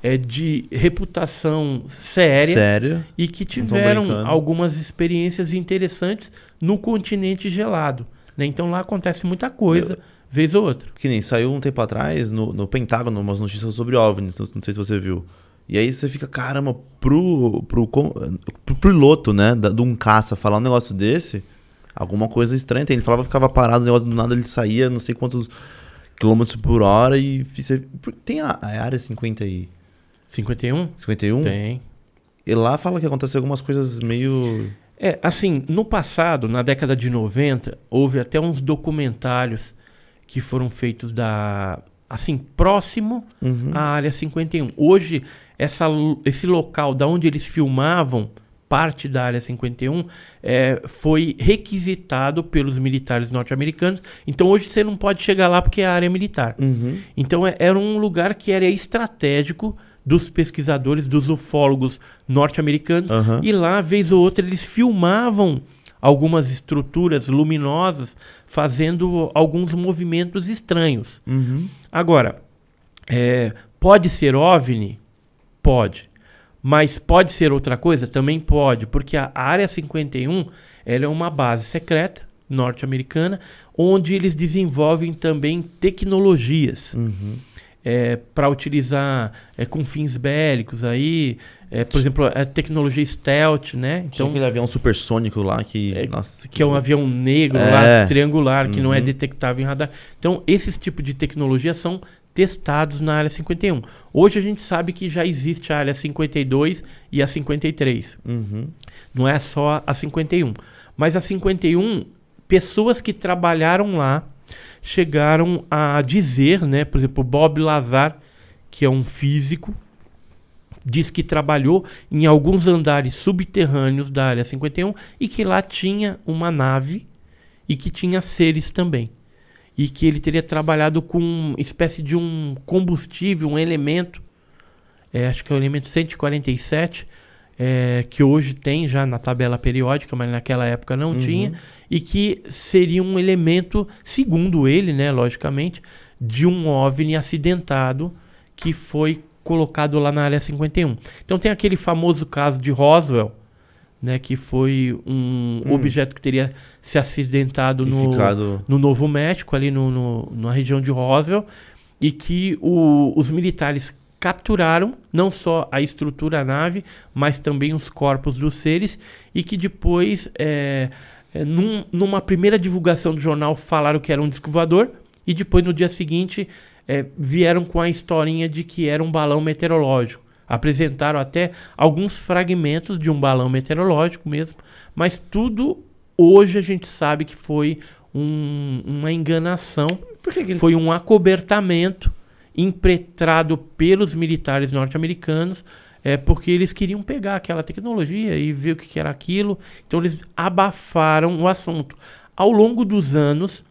é, de reputação séria Sério? e que tiveram algumas experiências interessantes no continente gelado. Né? Então lá acontece muita coisa, vez ou outra. Que nem saiu um tempo atrás no, no Pentágono umas notícias sobre OVNIs, não sei se você viu. E aí você fica, caramba, pro, pro, pro piloto, né, da- de um caça falar um negócio desse, alguma coisa estranha tem. Ele falava ficava parado, o negócio do nada ele saía, não sei quantos quilômetros por hora e... você- Tem a, a área 50 e 51? 51? Tem. E lá fala que aconteceu algumas coisas meio... É, assim, no passado, na década de 90, houve até uns documentários que foram feitos da assim, próximo Uhum. à área 51. Hoje, essa, esse local da onde eles filmavam parte da área 51 é, foi requisitado pelos militares norte-americanos. Então hoje você não pode chegar lá porque é área militar. Uhum. Então é- era um lugar que era estratégico dos pesquisadores, dos ufólogos norte-americanos. Aham. E lá, vez ou outra, eles filmavam algumas estruturas luminosas fazendo alguns movimentos estranhos. Uhum. Agora, é, pode ser OVNI? Pode. Mas pode ser outra coisa? Também pode, porque a Área 51 ela é uma base secreta norte-americana onde eles desenvolvem também tecnologias Uhum. Para utilizar é, com fins bélicos aí, é, por exemplo, a tecnologia stealth, né? Tinha Então, aquele avião supersônico lá que... É, nossa, que é um avião negro É. lá, triangular, que não é Uhum. detectável em radar. Então, esses tipos de tecnologia são testados na área 51. Hoje a gente sabe que já existe a área 52 e a 53. Uhum. Não é só a 51. Mas a 51, pessoas que trabalharam lá chegaram a dizer, né? Por exemplo, Bob Lazar, que é um físico, diz que trabalhou em alguns andares subterrâneos da área 51 e que lá tinha uma nave e que tinha seres também. E que ele teria trabalhado com uma espécie de um combustível, um elemento, é, acho que é o elemento 147, é, que hoje tem já na tabela periódica, mas naquela época não Uhum. tinha, e que seria um elemento, segundo ele, né, logicamente, de um OVNI acidentado que foi colocado lá na área 51. Então tem aquele famoso caso de Roswell, né, que foi um Hum. objeto que teria se acidentado no, no Novo México, ali no, no- na região de Roswell, e que o- os militares capturaram não só a estrutura da nave, mas também os corpos dos seres, e que depois, é, é, num- numa primeira divulgação do jornal, falaram que era um disco voador, e depois, no dia seguinte, é, vieram com a historinha de que era um balão meteorológico. Apresentaram até alguns fragmentos de um balão meteorológico mesmo, mas tudo hoje a gente sabe que foi um, uma enganação, Por que, que eles... foi um acobertamento impetrado pelos militares norte-americanos, é, porque eles queriam pegar aquela tecnologia e ver o que, era aquilo. Então eles abafaram o assunto. Ao longo dos anos,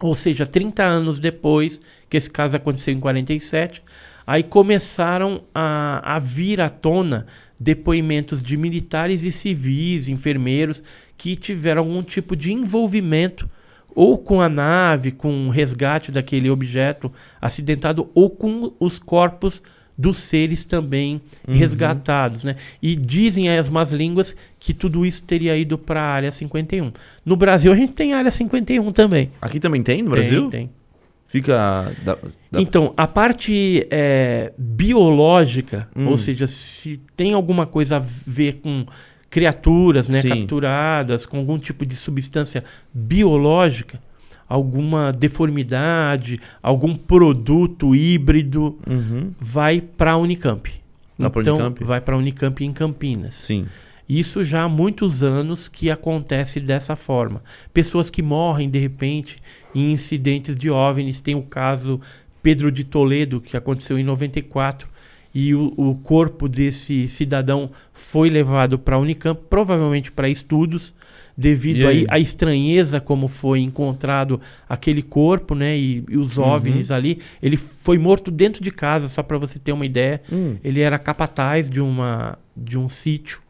ou seja, 30 anos depois, que esse caso aconteceu em 47, aí começaram a, a vir à tona depoimentos de militares e civis, enfermeiros, que tiveram algum tipo de envolvimento ou com a nave, com o resgate daquele objeto acidentado, ou com os corpos dos seres também Uhum. resgatados, né? E dizem as más línguas que tudo isso teria ido para a área 51. No Brasil a gente tem a área 51 também. Aqui também tem no Tem, Brasil? Tem. Fica. da- da- Então, a parte é, biológica, Hum. ou seja, se tem alguma coisa a ver com criaturas né, Sim. capturadas, com algum tipo de substância biológica, alguma deformidade, algum produto híbrido, Uhum. vai para a Unicamp. Pra então, Unicamp? vai para a Unicamp em Campinas. Sim. Isso já há muitos anos que acontece dessa forma. Pessoas que morrem de repente em incidentes de OVNIs. Tem o caso Pedro de Toledo, que aconteceu em 94. E o, o corpo desse cidadão foi levado para a Unicamp, provavelmente para estudos, devido aí? à estranheza como foi encontrado aquele corpo, né? E, e os Uhum. OVNIs ali. Ele foi morto dentro de casa, só para você ter uma ideia. Hum. Ele era capataz de, uma, de um sítio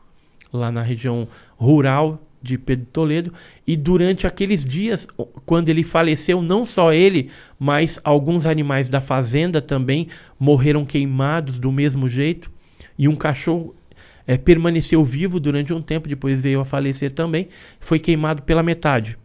lá na região rural de Pedro Toledo. E durante aqueles dias, quando ele faleceu, não só ele, mas alguns animais da fazenda também morreram queimados do mesmo jeito. E um cachorro eh, permaneceu vivo durante um tempo, depois veio a falecer também, foi queimado pela metade.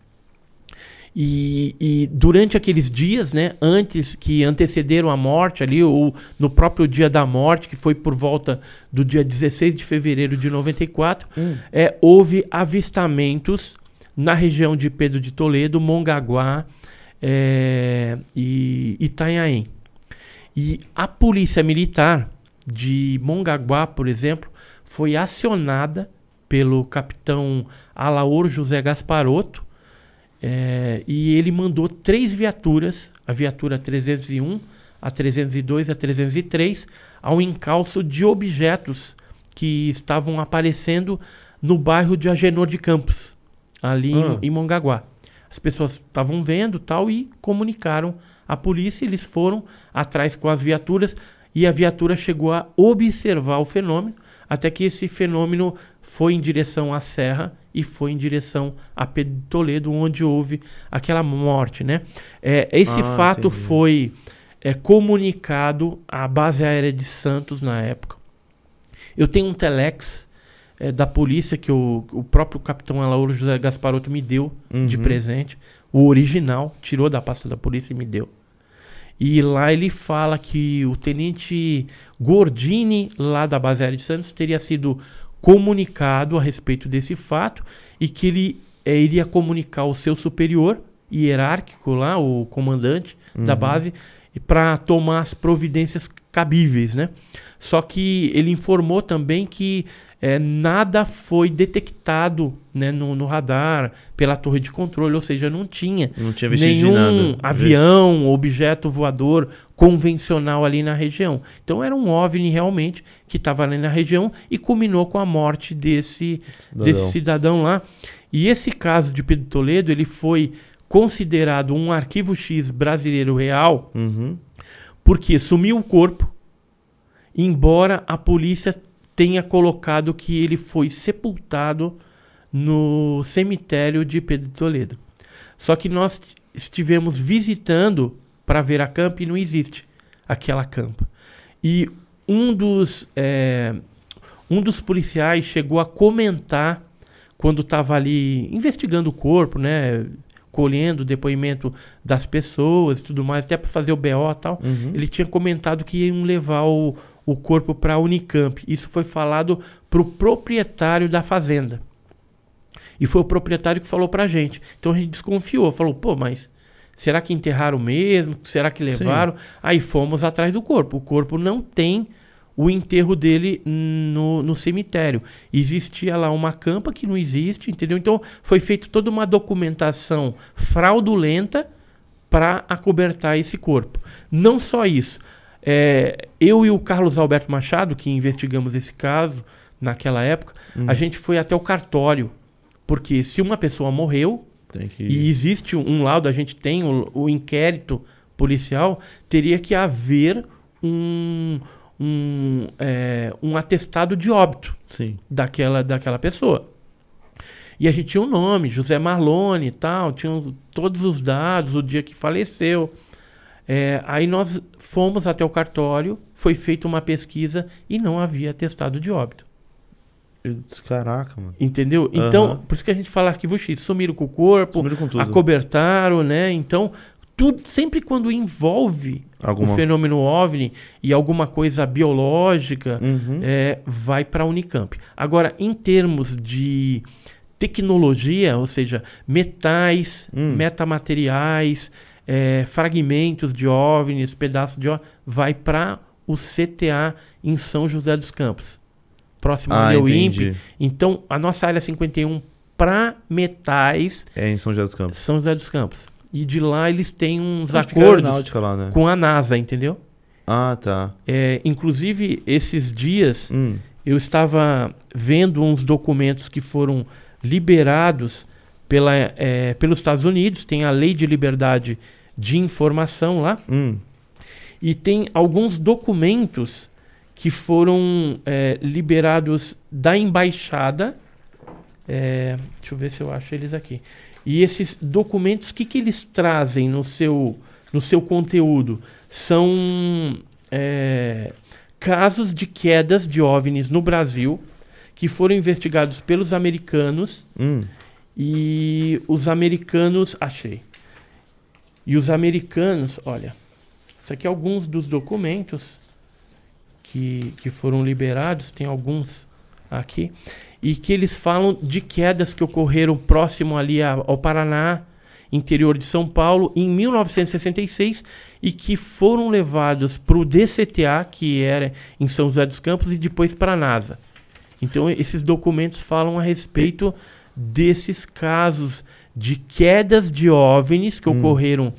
E, e durante aqueles dias, né, antes que antecederam a morte ali, ou no próprio dia da morte, que foi por volta do dia 16 de fevereiro de 94, Hum. é, houve avistamentos na região de Pedro de Toledo, Mongaguá é, e Itanhaém. E a polícia militar de Mongaguá, por exemplo, foi acionada pelo capitão Alaor José Gasparotto, é, e ele mandou três viaturas, a viatura 301, a 302 e a 303, ao encalço de objetos que estavam aparecendo no bairro de Agenor de Campos, ali em- Ah. em, Mongaguá. As pessoas estavam vendo tal e comunicaram à polícia, eles foram atrás com as viaturas e a viatura chegou a observar o fenômeno, até que esse fenômeno foi em direção à serra e foi em direção a Pedro de Toledo, onde houve aquela morte, né? É, esse Ah, fato entendi. foi é, comunicado à base aérea de Santos na época. Eu tenho um telex é, da polícia que o, o próprio capitão Alauro José Gasparotto me deu de Uhum. presente, o original, tirou da pasta da polícia e me deu. E lá ele fala que o tenente Gordini, lá da base aérea de Santos, teria sido comunicado a respeito desse fato e que ele eh, iria comunicar ao seu superior hierárquico lá, o comandante da Uhum. base, para tomar as providências cabíveis, né? Só que ele informou também que eh, nada foi detectado né, no, no radar pela torre de controle, ou seja, não tinha Não tinha nenhum avião, objeto voador convencional ali na região. Então era um OVNI realmente que estava ali na região e culminou com a morte desse, Cidadão. desse cidadão lá. E esse caso de Pedro Toledo, ele foi considerado um arquivo X brasileiro real Uhum. porque sumiu o corpo, embora a polícia tenha colocado que ele foi sepultado no cemitério de Pedro de Toledo. Só que nós estivemos visitando para ver a campa e não existe aquela campa. E um dos, eh, um dos policiais chegou a comentar quando estava ali investigando o corpo, né? Colhendo o depoimento das pessoas e tudo mais, até para fazer o BO e tal. Uhum. Ele tinha comentado que iam levar o, o corpo para a Unicamp. Isso foi falado para o proprietário da fazenda. E foi o proprietário que falou para a gente. Então a gente desconfiou, falou: pô, mas será que enterraram mesmo? Será que levaram? Aí fomos atrás do corpo. O corpo não tem o enterro dele no, no cemitério. Existia lá uma campa que não existe, entendeu? Então foi feita toda uma documentação fraudulenta para acobertar esse corpo. Não só isso. É, eu e o Carlos Alberto Machado, que investigamos esse caso naquela época, Hum. a gente foi até o cartório. Porque se uma pessoa morreu, que... e existe um laudo, a gente tem o, o inquérito policial, teria que haver um, um, é, um atestado de óbito Sim. daquela, daquela pessoa. E a gente tinha o nome, José Marlone e tal, tinha todos os dados, o dia que faleceu. É, aí nós fomos até o cartório, foi feita uma pesquisa e não havia atestado de óbito. Caraca, mano. Entendeu? Então, Aham. por isso que a gente fala arquivo X, sumiram com o corpo, Sumiram com tudo. acobertaram, né? Então, tudo, sempre quando envolve Alguma... o fenômeno OVNI e alguma coisa biológica, Uhum. é, vai para a Unicamp. Agora, em termos de tecnologia, ou seja, metais, Hum. metamateriais, é, fragmentos de OVNIs, pedaços de OVNIs, vai para o CTA em São José dos Campos, próximo ao Ah, Neuimp. entendi. Então, a nossa área 51 para metais, É em São José dos Campos. São José dos Campos. E de lá eles têm uns Onde fica a acordos aeronáutica lá, né? com a NASA, entendeu? Ah, tá. É, inclusive, esses dias Hum. eu estava vendo uns documentos que foram liberados pela, é, pelos Estados Unidos, tem a Lei de Liberdade de Informação lá, Hum. e tem alguns documentos que foram é, liberados da embaixada. É, deixa eu ver se eu acho eles aqui. E esses documentos, o que, que eles trazem no seu, no seu conteúdo? São é, casos de quedas de OVNIs no Brasil que foram investigados pelos americanos Hum. e os americanos. Achei. E os americanos, olha, isso aqui é alguns dos documentos que, que foram liberados, tem alguns aqui, e que eles falam de quedas que ocorreram próximo ali a- ao Paraná, interior de São Paulo, em 1966, e que foram levados para o DCTA, que era em São José dos Campos, e depois para a NASA. Então, esses documentos falam a respeito desses casos de quedas de OVNIs que Hum. ocorreram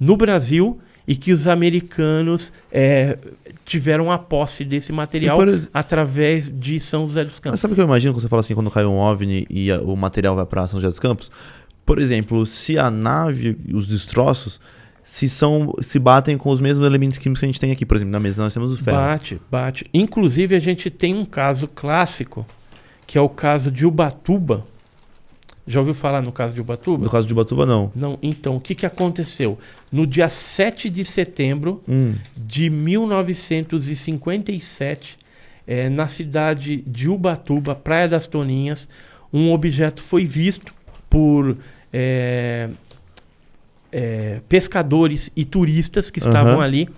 no Brasil e que os americanos eh, tiveram a posse desse material ex- através de São José dos Mas Campos. sabe o que eu imagino quando você fala assim, quando cai um OVNI e a- o material vai pra São José dos Campos? Por exemplo, se a nave, os destroços, se são se batem com os mesmos elementos químicos que a gente tem aqui, por exemplo, na mesa nós temos o ferro. Bate, bate. Inclusive, a gente tem um caso clássico, que é o caso de Ubatuba. Já ouviu falar no caso de Ubatuba? No caso de Ubatuba, não. Não, então, o que, que aconteceu? No dia 7 de setembro Hum. de 1957, eh, na cidade de Ubatuba, Praia das Toninhas, um objeto foi visto por eh, eh, pescadores e turistas que estavam Aham. ali.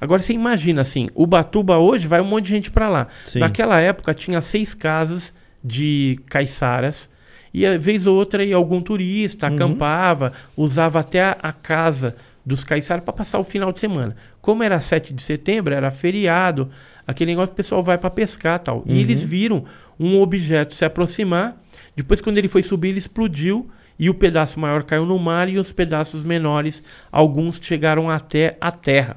Agora você imagina assim, Ubatuba hoje vai um monte de gente para lá. Sim. Naquela época tinha seis casas de caiçaras e a vez ou outra ia algum turista, Uhum. acampava, usava até a, a casa dos caiçaras para passar o final de semana. Como era 7 de setembro, era feriado, aquele negócio o pessoal vai para pescar tal. Uhum. E eles viram um objeto se aproximar, depois quando ele foi subir, ele explodiu e o pedaço maior caiu no mar e os pedaços menores, alguns chegaram até a terra.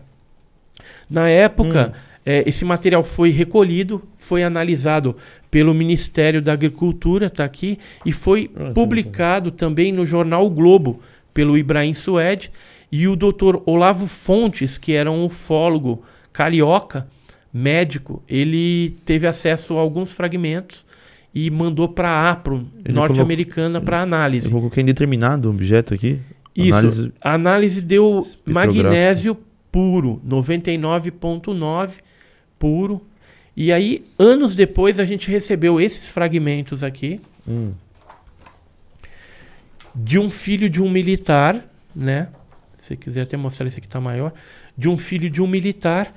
Na época, Hum. Eh, esse material foi recolhido, foi analisado pelo Ministério da Agricultura, tá aqui, e foi Ah, publicado também no jornal O Globo, pelo Ibrahim Suede, e o doutor Olavo Fontes, que era um ufólogo carioca, médico, ele teve acesso a alguns fragmentos e mandou para a APRO, norte-americana, para análise. Eu coloquei indeterminado objeto aqui. Isso. Análise- A análise deu magnésio puro, 99,9 puro. E aí, anos depois, a gente recebeu esses fragmentos aqui Hum. de um filho de um militar, né? Se quiser até mostrar esse aqui tá maior, de um filho de um militar,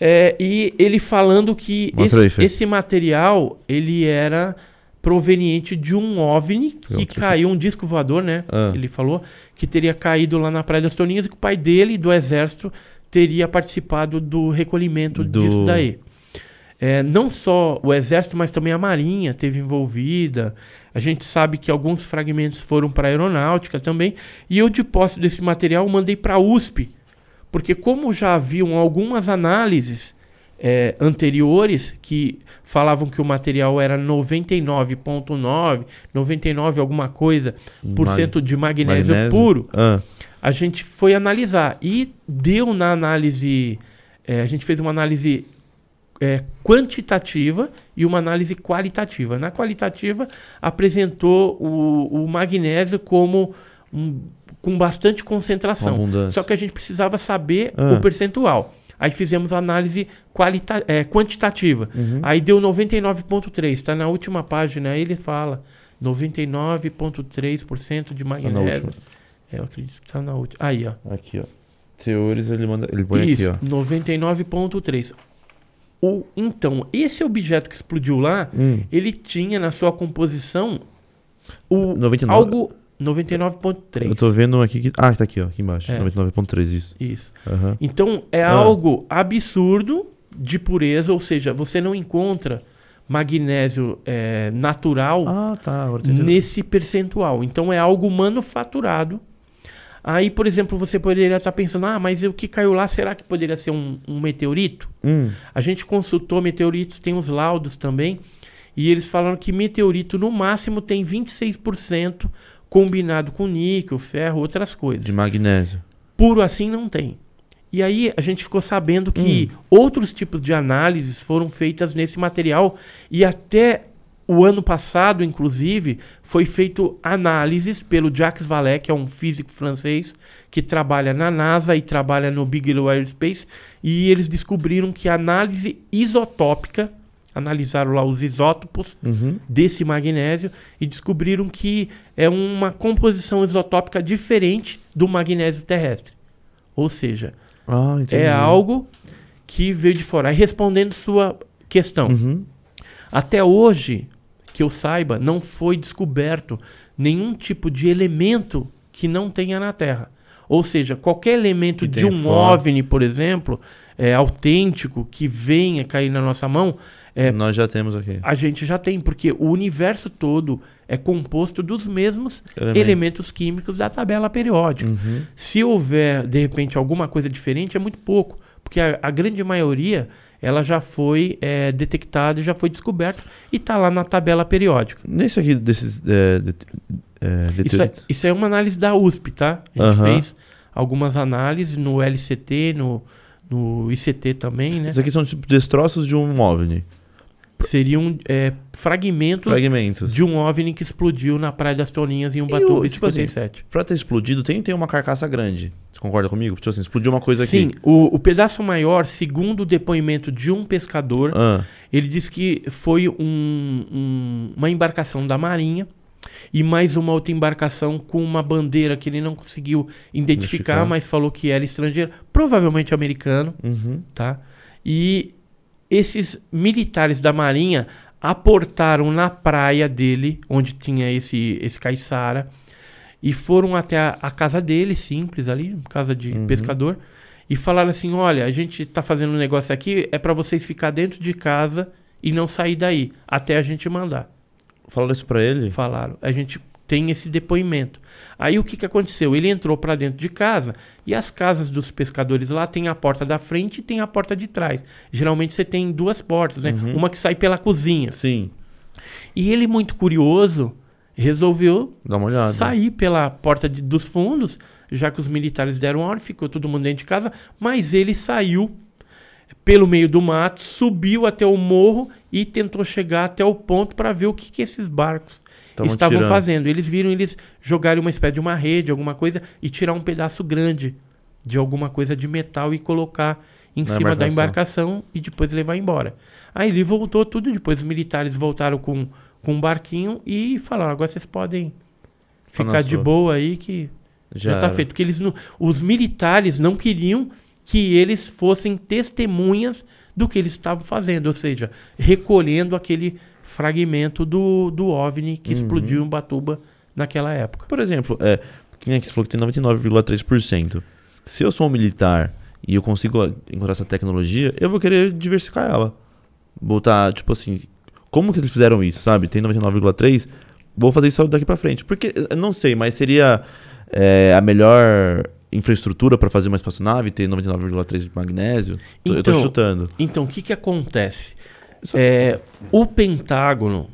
é, e ele falando que esse, esse material ele era proveniente de um OVNI que caiu, um disco voador, né? Ah. Ele falou que teria caído lá na Praia das Toninhas e que o pai dele, do exército, teria participado do recolhimento Do- disso daí. É, não só o exército, mas também a marinha teve envolvida. A gente sabe que alguns fragmentos foram para a aeronáutica também. E eu, de posse desse material, mandei para a USP. Porque como já haviam algumas análises é, anteriores que falavam que o material era 99,9, 99 alguma coisa por cento de magnésio, magnésio? puro, Ah, a gente foi analisar e deu na análise, é, a gente fez uma análise é, quantitativa e uma análise qualitativa. Na qualitativa apresentou o, o magnésio como um- com bastante concentração. Só que a gente precisava saber Ah. o percentual. Aí fizemos a análise qualita é, quantitativa. Uhum. Aí deu 99,3. Está na última página. Ele fala 99,3% de Tá magnésio. última. É, eu acredito que está na última. Aí, ó. Aqui, ó. Teores, ele manda. Ele põe Isso, aqui, ó. 99,3. O, então, esse objeto que explodiu lá, Hum. ele tinha na sua composição o 99. algo 99,3. Eu tô vendo aqui que. Ah, tá aqui, ó. Aqui embaixo. É. 99.3, isso. Isso. Aham. Então é Ah. algo absurdo de pureza, ou seja, você não encontra magnésio é, natural Ah, tá. Nesse percentual. Então é algo manufaturado. Aí, por exemplo, você poderia estar pensando, ah, mas o que caiu lá, será que poderia ser um, um meteorito? Hum. A gente consultou meteoritos, tem os laudos também, e eles falaram que meteorito no máximo tem 26% combinado com níquel, ferro, outras coisas. De magnésio. Puro assim não tem. E aí a gente ficou sabendo que outros tipos de análises foram feitas nesse material e até o ano passado, inclusive, foi feito análises pelo Jacques Vallée, que é um físico francês que trabalha na NASA e trabalha no Bigelow Aerospace, e eles descobriram que a análise isotópica, analisaram lá os isótopos Uhum. desse magnésio e descobriram que é uma composição isotópica diferente do magnésio terrestre. Ou seja, Ah, é algo que veio de fora. Aí respondendo sua questão, Uhum. até hoje, que eu saiba, não foi descoberto nenhum tipo de elemento que não tenha na Terra. Ou seja, qualquer elemento de um fora. OVNI, por exemplo, é, autêntico, que venha cair na nossa mão, é, Nós já temos aqui. a gente já tem, porque o universo todo é composto dos mesmos Elementos. elementos químicos da tabela periódica. Uhum. Se houver, de repente, alguma coisa diferente, é muito pouco, porque a, a grande maioria ela já foi é, detectada, já foi descoberta e está lá na tabela periódica. Nesse aqui, desses. É, det- é, Isso é, isso é uma análise da USP, tá? A gente Aham. fez algumas análises no LCT, no, no ICT também, né? Isso aqui são tipo destroços de um OVNI. Seriam é, fragmentos Fragmentos. de um OVNI que explodiu na Praia das Toninhas em Ubatuba em tipo assim, 57. Pra ter explodido, tem que ter uma carcaça grande. Você concorda comigo? Tipo assim, explodiu uma coisa Sim, aqui. o, o pedaço maior, segundo o depoimento de um pescador, Ah, ele diz que foi um- um- uma embarcação da Marinha e mais uma outra embarcação com uma bandeira que ele não conseguiu identificar, mas falou que era estrangeiro, provavelmente americano, uhum. tá? E esses militares da Marinha aportaram na praia dele, onde tinha esse, esse caiçara, e foram até a, a casa dele, simples ali, casa de Uhum. pescador, e falaram assim: olha, a gente tá fazendo um negócio aqui, é para vocês ficar dentro de casa e não sair daí, até a gente mandar. Falaram isso pra ele? Falaram. A gente tem esse depoimento. Aí o que, que aconteceu? Ele entrou para dentro de casa e as casas dos pescadores lá tem a porta da frente e tem a porta de trás. Geralmente você tem duas portas, né? Uhum. Uma que sai pela cozinha. Sim. E ele, muito curioso, resolveu Dá uma olhada. sair pela porta de- dos fundos, já que os militares deram ordem, ficou todo mundo dentro de casa, mas ele saiu pelo meio do mato, subiu até o morro e tentou chegar até o ponto para ver o que, que esses barcos Tavam estavam tirando. fazendo. Eles viram eles jogarem uma espécie de uma rede, alguma coisa, e tirar um pedaço grande de alguma coisa de metal e colocar em Na cima da embarcação. embarcação e depois levar embora. Aí ele voltou tudo, depois os militares voltaram com, com um barquinho e falaram, agora vocês podem Tá ficar de sua. boa aí que já, tá era. feito. Porque eles não, os militares não queriam que eles fossem testemunhas do que eles estavam fazendo, ou seja, recolhendo aquele fragmento do, do OVNI que Uhum. explodiu em Batuba naquela época. Por exemplo, é, que nem aqui você falou que tem 99,3%. Se eu sou um militar e eu consigo encontrar essa tecnologia, eu vou querer diversificar ela. botar, tipo assim, como que eles fizeram isso, sabe? Tem 99,3, vou fazer isso daqui pra frente. Porque, não sei, mas seria é, a melhor infraestrutura para fazer uma espaçonave ter 99,3 de magnésio? Tô- eu tô Então, chutando. Então, o que, que acontece? É, o Pentágono,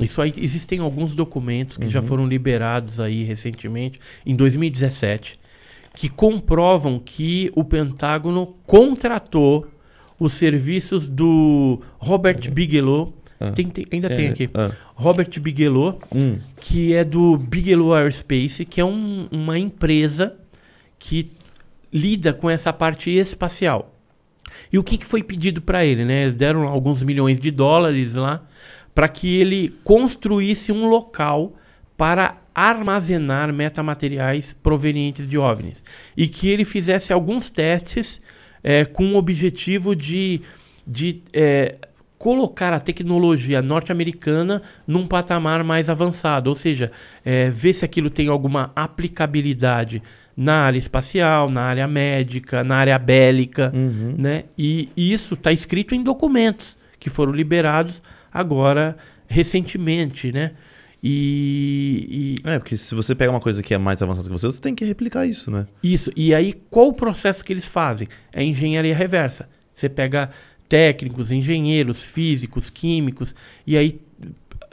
isso aí, existem alguns documentos que já Uhum. foram liberados aí recentemente, em 2017, que comprovam que o Pentágono contratou os serviços do Robert Bigelow. Ah. Tem- tem- ainda tem É, aqui. ah, Robert Bigelow, hum, que é do Bigelow Aerospace, que é um- uma empresa que lida com essa parte espacial. E o que, que foi pedido para ele? Né? Eles deram alguns milhões de dólares lá para que ele construísse um local para armazenar metamateriais provenientes de OVNIs. E que ele fizesse alguns testes eh, com o objetivo de, de eh, colocar a tecnologia norte-americana num patamar mais avançado, ou seja, eh, ver se aquilo tem alguma aplicabilidade na área espacial, na área médica, na área bélica, uhum. né? E isso está escrito em documentos que foram liberados agora recentemente, né? E, e É, porque se você pega uma coisa que é mais avançada que você, você tem que replicar isso, né? isso. E aí qual o processo que eles fazem? É engenharia reversa. Você pega técnicos, engenheiros, físicos, químicos e aí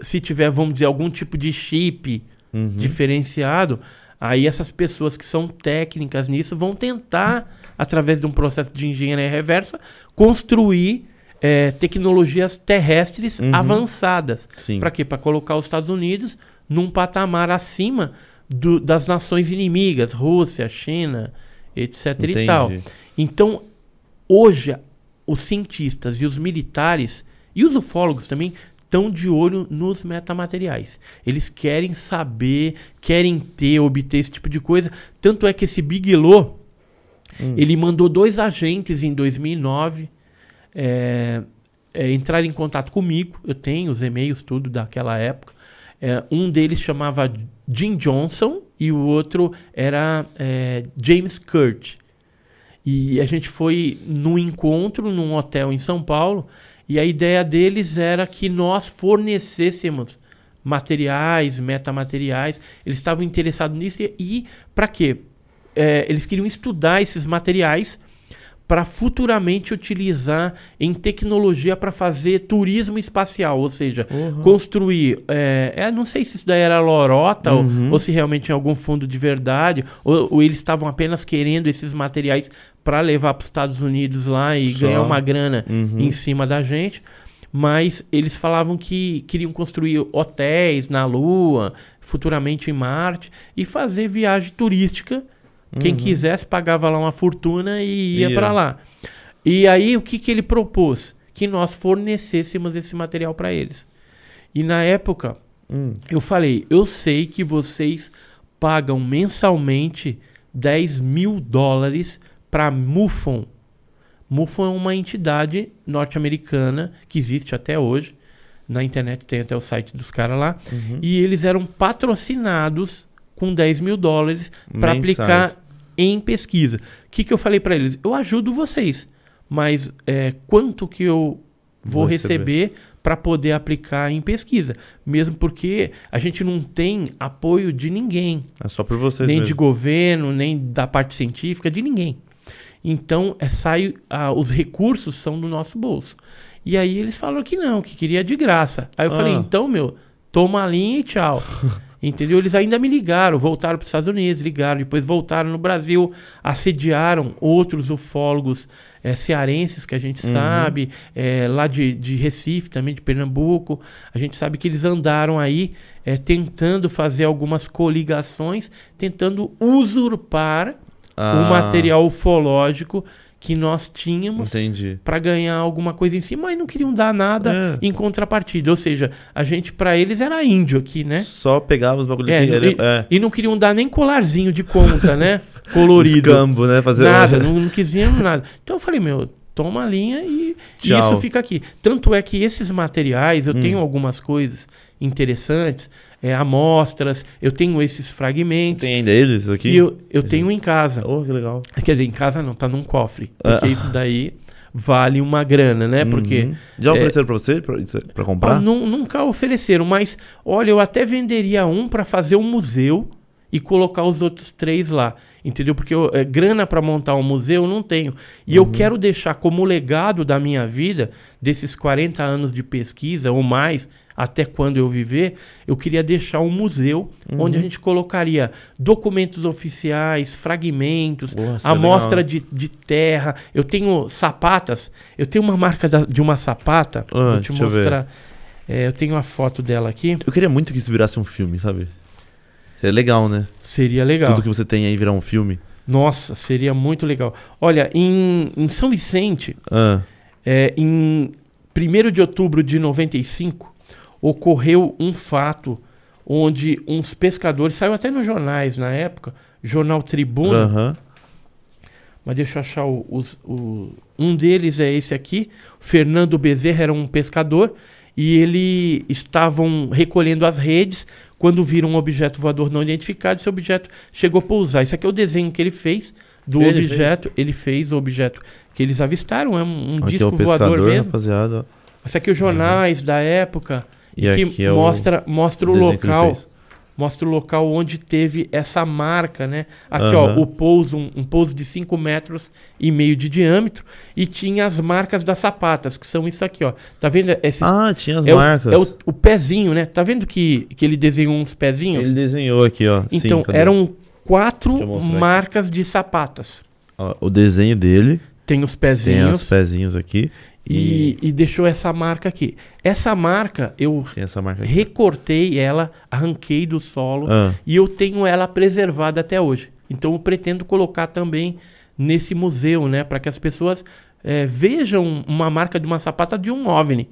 se tiver, vamos dizer, algum tipo de chip Uhum. diferenciado, aí essas pessoas que são técnicas nisso vão tentar, através de um processo de engenharia reversa, construir eh, tecnologias terrestres Uhum. avançadas. Para quê? Para colocar os Estados Unidos num patamar acima do- das nações inimigas, Rússia, China, etc. e tal. Entendi. Então, hoje, os cientistas e os militares e os ufólogos também estão de olho nos metamateriais. Eles querem saber, querem ter, obter esse tipo de coisa. Tanto é que esse Bigelow, Hum. ele mandou dois agentes em 2009 é, é, entrar em contato comigo. Eu tenho os e-mails, tudo daquela época. É, um deles chamava Jim Johnson e o outro era é, James Kurt. E a gente foi num encontro num hotel em São Paulo e a ideia deles era que nós fornecêssemos materiais, metamateriais. Eles estavam interessados nisso e, e para quê? É, eles queriam estudar esses materiais para futuramente utilizar em tecnologia para fazer turismo espacial, ou seja, Uhum. construir. É, é, não sei se isso daí era lorota ou- Uhum. ou, se realmente tinha algum fundo de verdade, ou, ou eles estavam apenas querendo esses materiais para levar para os Estados Unidos lá e Só. ganhar uma grana Uhum. em cima da gente. Mas eles falavam que queriam construir hotéis na Lua, futuramente em Marte, e fazer viagem turística. Quem Uhum. quisesse pagava lá uma fortuna e ia Ia. para lá. E aí o que, que ele propôs? Que nós fornecêssemos esse material para eles. E na época Hum. eu falei, eu sei que vocês pagam mensalmente 10 mil dólares para MUFON. MUFON é uma entidade norte-americana que existe até hoje. Na internet tem até o site dos caras lá. Uhum. E eles eram patrocinados com 10 mil dólares para aplicar em pesquisa. O que, que eu falei para eles? Eu ajudo vocês, mas é, quanto que eu vou Vou receber para poder aplicar em pesquisa? Mesmo porque a gente não tem apoio de ninguém, É só por vocês nem mesmo. de governo, nem da parte científica, de ninguém. Então, é, sai, ah, os recursos são do nosso bolso. E aí eles falaram que não, que queria de graça. Aí eu Ah. falei, então, meu, toma a linha e tchau. Entendeu? Eles ainda me ligaram, voltaram para os Estados Unidos, ligaram, depois voltaram no Brasil, assediaram outros ufólogos eh, cearenses que a gente Uhum. sabe, eh, lá de, de Recife, também de Pernambuco. A gente sabe que eles andaram aí eh, tentando fazer algumas coligações, tentando usurpar Ah, o material ufológico que nós tínhamos para ganhar alguma coisa em cima, mas não queriam dar nada É. em contrapartida. Ou seja, a gente, para eles, era índio aqui, né? Só pegava os bagulho É, que e, ele, é. e não queriam dar nem colarzinho de conta, né? Colorido. Escambo, né? Fazer Nada, não, não nada. Então eu falei, meu, toma a linha e, e isso fica aqui. Tanto é que esses materiais, eu Hum. tenho algumas coisas interessantes. É, amostras, eu tenho esses fragmentos. Tem ainda eles aqui? Eu, eu tenho em casa. Oh, que legal. Quer dizer, em casa não, tá num cofre. Ah. Porque isso daí vale uma grana, né? Porque Uhum. Já é, ofereceram pra você pra, isso- pra comprar? Nu- nunca ofereceram, mas olha, eu até venderia um para fazer um museu e colocar os outros três lá. Entendeu? Porque eu, é, grana para montar um museu eu não tenho. E eu quero deixar como legado da minha vida, desses 40 anos de pesquisa ou mais, até quando eu viver, eu queria deixar um museu onde a gente colocaria documentos oficiais, fragmentos, isso é amostra legal. de, de terra. Eu tenho sapatas. Eu tenho uma marca da- de uma sapata. Ah, vou te deixa eu mostrar. É, eu tenho a foto dela aqui. Eu queria muito que isso virasse um filme, sabe? Seria legal, né? Seria legal. Tudo que você tem aí virar um filme. Nossa, seria muito legal. Olha, em, em São Vicente, Ah, é, em 1 de outubro de 95, ocorreu um fato onde uns pescadores, saiu até nos jornais na época, Jornal Tribuna, aham. mas deixa eu achar o, os- o- um deles é esse aqui, Fernando Bezerra era um pescador e ele estavam recolhendo as redes quando viram um objeto voador não identificado, esse objeto chegou a pousar. Isso aqui é o desenho que ele fez do Ele objeto, ele fez o objeto que eles avistaram, é um, um é disco o pescador, voador mesmo. rapaziada. Isso aqui é os jornais da época E e que é o mostra, mostra o, que ele local mostra o local onde teve essa marca, né? Aqui, Aham. ó, o pouso, um, um pouso de 5 metros e meio de diâmetro e tinha as marcas das sapatas, que são isso aqui, ó. Tá vendo esses Ah, tinha as é, marcas. O, é o, o pezinho, né? Tá vendo que, que ele desenhou uns pezinhos? Ele desenhou aqui, ó. Sim, então, cadê? eram quatro mostrar aqui. marcas de sapatas. Ó, o desenho dele. Tem os Tem pezinhos os pezinhos aqui. E, e deixou essa marca aqui. Essa marca, eu essa marca recortei ela, arranquei do solo Ah, e eu tenho ela preservada até hoje. Então eu pretendo colocar também nesse museu, né, para que as pessoas eh, vejam uma marca de uma sapata de um OVNI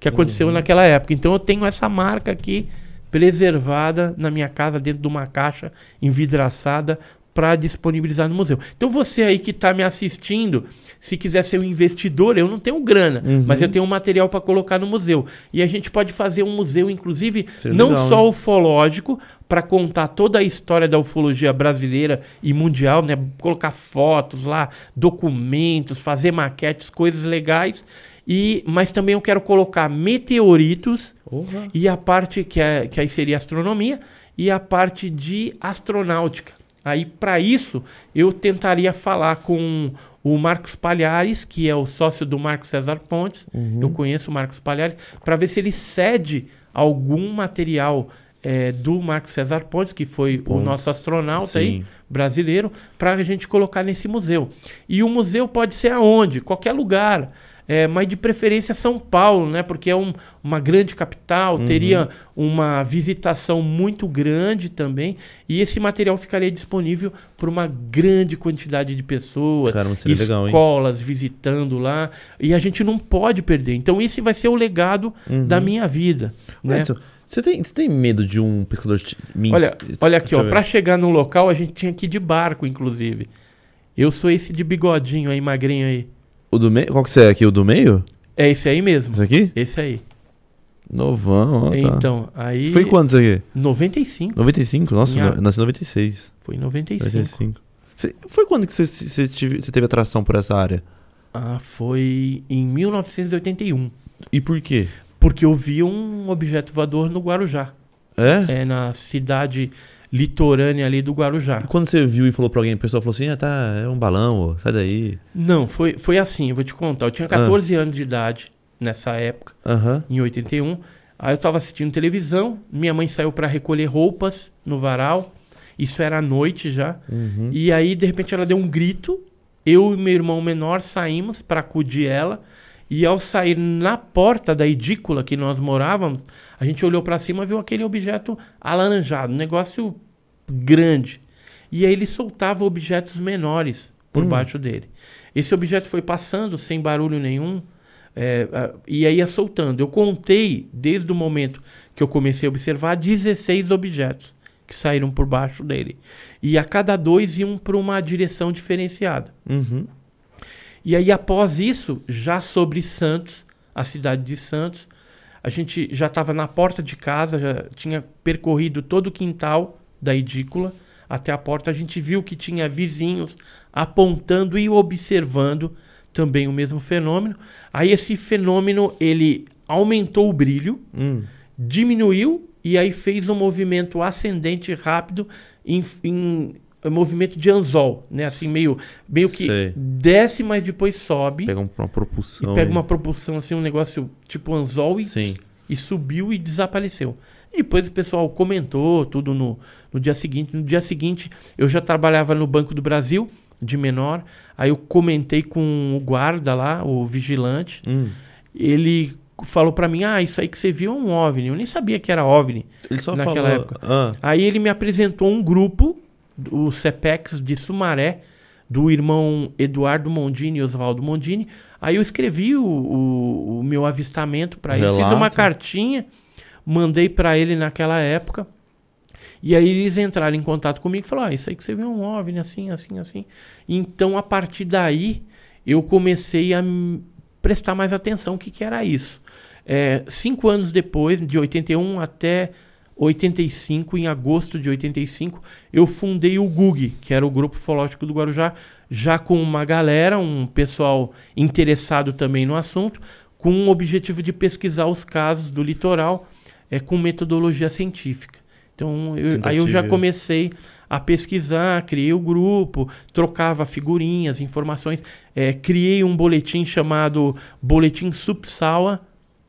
que aconteceu naquela época. Então eu tenho essa marca aqui preservada na minha casa dentro de uma caixa envidraçada para disponibilizar no museu. Então você aí que está me assistindo, se quiser ser um investidor, eu não tenho grana, Uhum. mas eu tenho um material para colocar no museu. E a gente pode fazer um museu, inclusive, Seria não legal, só ufológico, para contar toda a história da ufologia brasileira e mundial, né? Colocar fotos lá, documentos, fazer maquetes, coisas legais. E, mas também eu quero colocar meteoritos e a parte que, é, que aí seria astronomia e a parte de astronáutica. Aí, para isso, eu tentaria falar com o Marcos Palhares, que é o sócio do Marcos César Pontes. Uhum. Eu conheço o Marcos Palhares, para ver se ele cede algum material eh, do Marcos César Pontes, que foi o Pontes, nosso astronauta aí, Sim. brasileiro, para a gente colocar nesse museu. E o museu pode ser aonde? Qualquer lugar. É, mas de preferência São Paulo, né? Porque é um- uma grande capital, Uhum. teria uma visitação muito grande também. E esse material ficaria disponível para uma grande quantidade de pessoas, seria legal, escolas visitando lá. E a gente não pode perder. Então, esse vai ser o legado Uhum. da minha vida. Né? Edson, você tem, você tem medo de um pescador... te- Olha, olha aqui, ó, para chegar no local a gente tinha que ir de barco, inclusive. Eu sou esse de bigodinho aí, magrinho aí. O do meio? Qual que você é aqui? O do meio? É esse aí mesmo. Esse aqui? Esse aí. Novão, ó, tá. Então, aí. Foi quando isso aqui? 95. 95? Nossa, Minha- eu nasci em 96. Foi em 95. 95. Você- foi quando que você teve atração por essa área? Ah, foi em 1981. E por quê? Porque eu vi um objeto voador no Guarujá. É? É na cidade litorânea ali do Guarujá. E quando você viu e falou pra alguém, a pessoa falou assim, ah, tá, é um balão, sai daí. Não, foi, foi assim, eu vou te contar. Eu tinha 14 anos de idade nessa época. Em 81. Aí eu tava assistindo televisão, minha mãe saiu para recolher roupas no varal. Isso era à noite já. Uhum. E aí de repente ela deu um grito. Eu e meu irmão menor saímos para acudir ela. E ao sair na porta da edícula que nós morávamos, a gente olhou para cima e viu aquele objeto alaranjado, um negócio grande. E aí ele soltava objetos menores por Hum. baixo dele. Esse objeto foi passando sem barulho nenhum, é, e aí ia soltando. Eu contei, desde o momento que eu comecei a observar, 16 objetos que saíram por baixo dele. E a cada dois iam para uma direção diferenciada. Uhum. E aí, após isso, já sobre Santos, a cidade de Santos, A gente já estava na porta de casa, já tinha percorrido todo o quintal da edícula até a porta. A gente viu que tinha vizinhos apontando e observando também o mesmo fenômeno. Aí esse fenômeno ele aumentou o brilho, Hum. diminuiu e aí fez um movimento ascendente rápido em, em um movimento de anzol, né? Assim meio meio que Sei. desce, mas depois sobe Pega um- uma propulsão. e pega aí. uma propulsão assim, um negócio tipo anzol e, e subiu e desapareceu. E depois o pessoal comentou tudo no, no dia seguinte. No dia seguinte eu já trabalhava no Banco do Brasil de menor. Aí eu comentei com o guarda lá, o vigilante. Hum. Ele falou pra mim: "Ah, isso aí que você viu é um OVNI". Eu nem sabia que era OVNI. Ele só Naquela falou. época. Ah, Aí ele me apresentou um grupo, o CEPEX de Sumaré, do irmão Eduardo Mondini e Oswaldo Mondini. Aí eu escrevi o, o- o meu avistamento para ele. Fiz uma cartinha, mandei para ele naquela época. E aí eles entraram em contato comigo e falaram: ah, isso aí que você viu é um OVNI, assim, assim, assim. Então, a partir daí, eu comecei a prestar mais atenção o que, que era isso. É, cinco anos depois, de 81 até 85, em agosto de 85, eu fundei o GUG, que era o Grupo Ufológico do Guarujá, já com uma galera, um pessoal interessado também no assunto, com o objetivo de pesquisar os casos do litoral é, com metodologia científica. Então, eu- aí eu já comecei a pesquisar, criei o grupo, trocava figurinhas, informações, é, criei um boletim chamado Boletim Supsawa,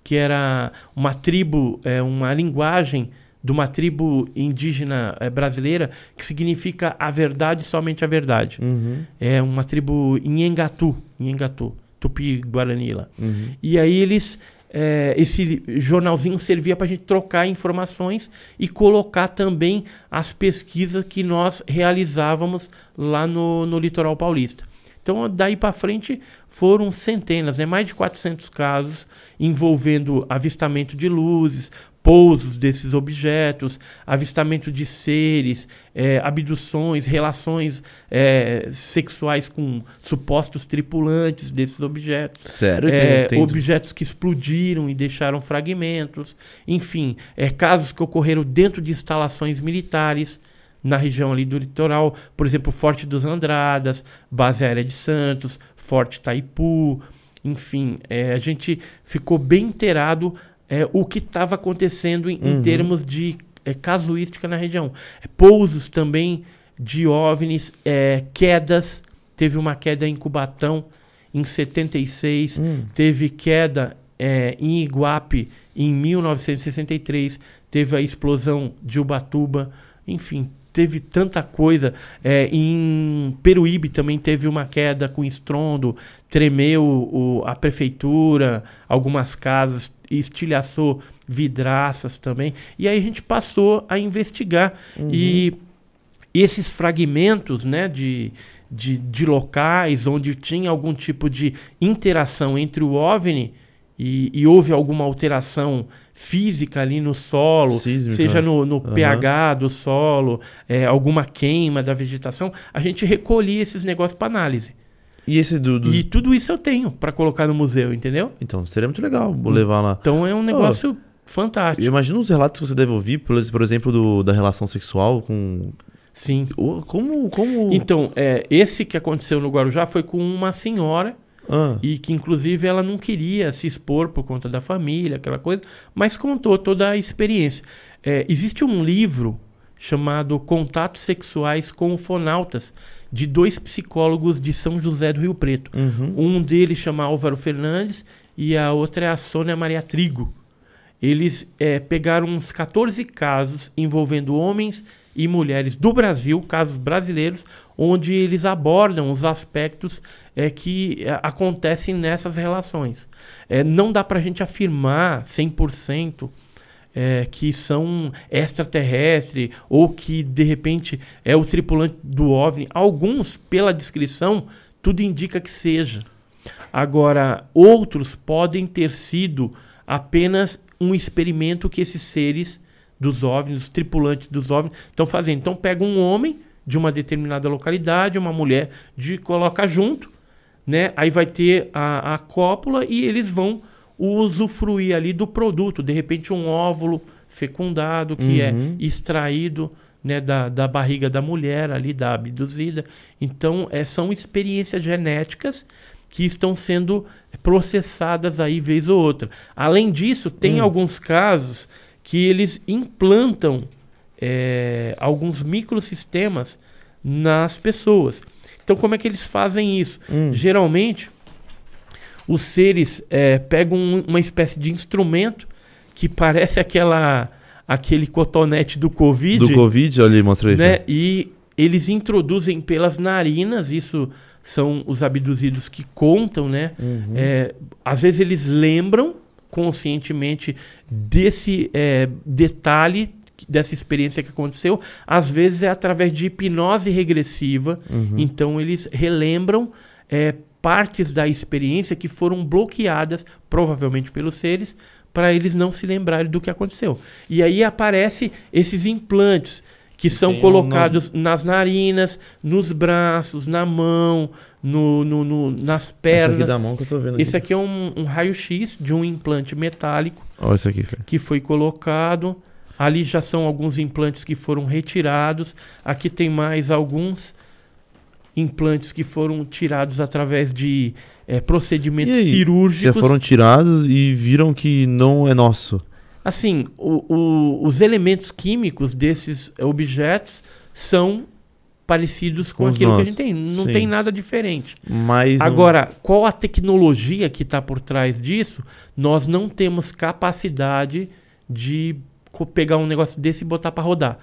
que era uma tribo, é, uma linguagem de uma tribo indígena é, brasileira que significa a verdade, somente a verdade. uhum, É uma tribo Nhengatu, Nhengatu, Tupi-Guarani lá. uhum. E aí eles. É, esse jornalzinho servia para a gente trocar informações e colocar também as pesquisas que nós realizávamos lá no, no litoral paulista. Então, daí para frente foram centenas, né? mais de 400 casos envolvendo avistamento de luzes, pousos desses objetos, avistamento de seres, é, abduções, relações é, sexuais com supostos tripulantes desses objetos. Sério? É, objetos que explodiram e deixaram fragmentos, enfim, é, casos que ocorreram dentro de instalações militares na região ali do litoral, por exemplo, Forte dos Andradas, Base Aérea de Santos, Forte Taipu, enfim, é, a gente ficou bem inteirado é, o que estava acontecendo em, em Uhum. termos de é, casuística na região. Pousos também de OVNIs, é, quedas, teve uma queda em Cubatão em 76, Hum, teve queda é, em Iguape em 1963, teve a explosão de Ubatuba, enfim, teve tanta coisa. É, em Peruíbe também teve uma queda com estrondo, tremeu o- a prefeitura, algumas casas, estilhaçou vidraças também. E aí a gente passou a investigar. uhum. E esses fragmentos né, de, de, de locais onde tinha algum tipo de interação entre o OVNI e, e houve alguma alteração física ali no solo, Sísmica. seja no, no Aham. pH do solo, é, alguma queima da vegetação, a gente recolhia esses negócios para análise. E esse do. dos- E tudo isso eu tenho para colocar no museu, entendeu? Então, seria muito legal vou levar lá. Então é um negócio fantástico. Eu imagino os relatos que você deve ouvir, por, exemplo, do, da relação sexual com. Sim. Como. como... Então, é, esse que aconteceu no Guarujá foi com uma senhora Ah, e que inclusive ela não queria se expor por conta da família, aquela coisa, mas contou toda a experiência. É, existe um livro chamado Contatos Sexuais com Ufonautas, de dois psicólogos de São José do Rio Preto. uhum. Um deles chama Álvaro Fernandes e a outra é a Sônia Maria Trigo. Eles é, pegaram uns 14 casos envolvendo homens e mulheres do Brasil, casos brasileiros, onde eles abordam os aspectos é, que é, acontecem nessas relações. É, não dá para a gente afirmar 100% é, que são extraterrestre ou que de repente é o tripulante do OVNI. Alguns, pela descrição, tudo indica que seja. Agora, outros podem ter sido apenas um experimento que esses seres dos OVNIs, os tripulantes dos OVNIs, estão fazendo. Então, pega um homem de uma determinada localidade, uma mulher, de coloca junto, né? Aí vai ter a, a cópula e eles vão usufruir ali do produto. De repente, um óvulo fecundado que é Uhum. extraído né, da, da barriga da mulher ali, da abduzida. Então, é, são experiências genéticas que estão sendo processadas aí vez ou outra. Além disso, tem Hum. alguns casos que eles implantam é, alguns microsistemas nas pessoas. Então, como é que eles fazem isso? Hum. Geralmente, os seres é, pegam um- uma espécie de instrumento que parece aquela aquele cotonete do Covid, Do Covid, olha ali, mostra aí. né? Fê. E eles introduzem pelas narinas, isso são os abduzidos que contam, né? Uhum. É, às vezes eles lembram conscientemente desse é, detalhe, dessa experiência que aconteceu. Às vezes é através de hipnose regressiva. Uhum. Então eles relembram é, partes da experiência que foram bloqueadas, provavelmente pelos seres, para eles não se lembrarem do que aconteceu. E aí aparece esses implantes que são tem um colocados nas narinas, nos braços, na mão, no, no- no- nas Essa aqui pernas. da mão que eu tô vendo. Esse aqui é um, um raio-x de um implante metálico Olha isso aqui, que foi colocado. Ali já são alguns implantes que foram retirados. Aqui tem mais alguns implantes que foram tirados através de eh, procedimentos aí? Já cirúrgicos. foram tirados e viram que não é nosso. Assim, o- o- os elementos químicos desses objetos são parecidos com, Com aquilo que a nossos. gente tem. Não Sim. tem nada diferente. Mas. não- Agora, qual a tecnologia que está por trás disso? Nós não temos capacidade de pegar um negócio desse e botar para rodar.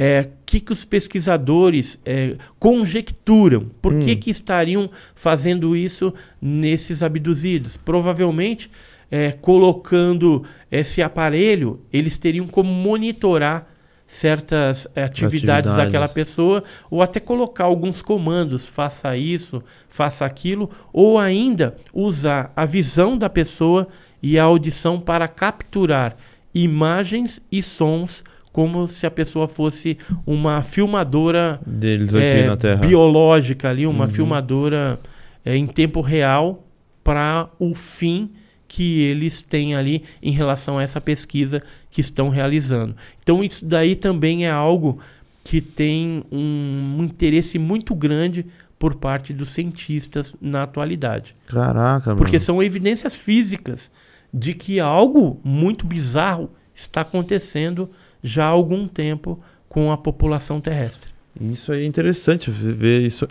É, O que, que os pesquisadores é, conjecturam? Por que, Hum. que estariam fazendo isso nesses abduzidos? Provavelmente, é, colocando esse aparelho, eles teriam como monitorar certas é, atividades Atividades. daquela pessoa ou até colocar alguns comandos, faça isso, faça aquilo, ou ainda usar a visão da pessoa e a audição para capturar imagens e sons como se a pessoa fosse uma filmadora Deles aqui é, na Terra. biológica ali, uma Uhum. filmadora é, em tempo real para o fim que eles têm ali em relação a essa pesquisa que estão realizando. Então isso daí também é algo que tem um, interesse muito grande por parte dos cientistas na atualidade. Caraca, Porque mano. são evidências físicas de que algo muito bizarro está acontecendo já há algum tempo com a população terrestre. Isso aí é interessante ver isso.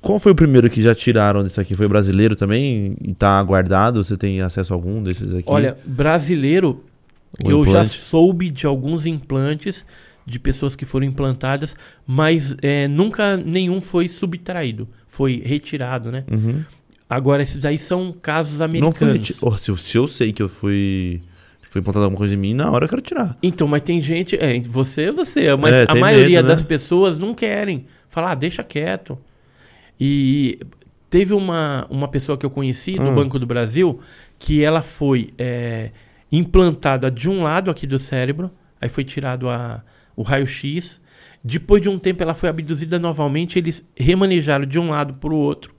Qual foi o primeiro que já tiraram desse aqui? Foi brasileiro também? E tá guardado? Você tem acesso a algum desses aqui? Olha, brasileiro, O eu já implante? soube de alguns implantes de pessoas que foram implantadas, mas é, nunca nenhum foi subtraído, foi retirado, né? Uhum. Agora, esses daí são casos Não foi americanos. reti- Oh, se, eu- se eu sei que eu fui. Foi implantado alguma coisa em mim, na hora eu quero tirar. Então, mas tem gente, é, você é você, mas É, a maioria medo, né? das pessoas não querem. Falar, ah, deixa quieto. E teve uma, uma pessoa que eu conheci do Hum. Banco do Brasil que ela foi é, implantada de um lado aqui do cérebro, aí foi tirado a, o raio-x. Depois de um tempo ela foi abduzida novamente, eles remanejaram de um lado para o outro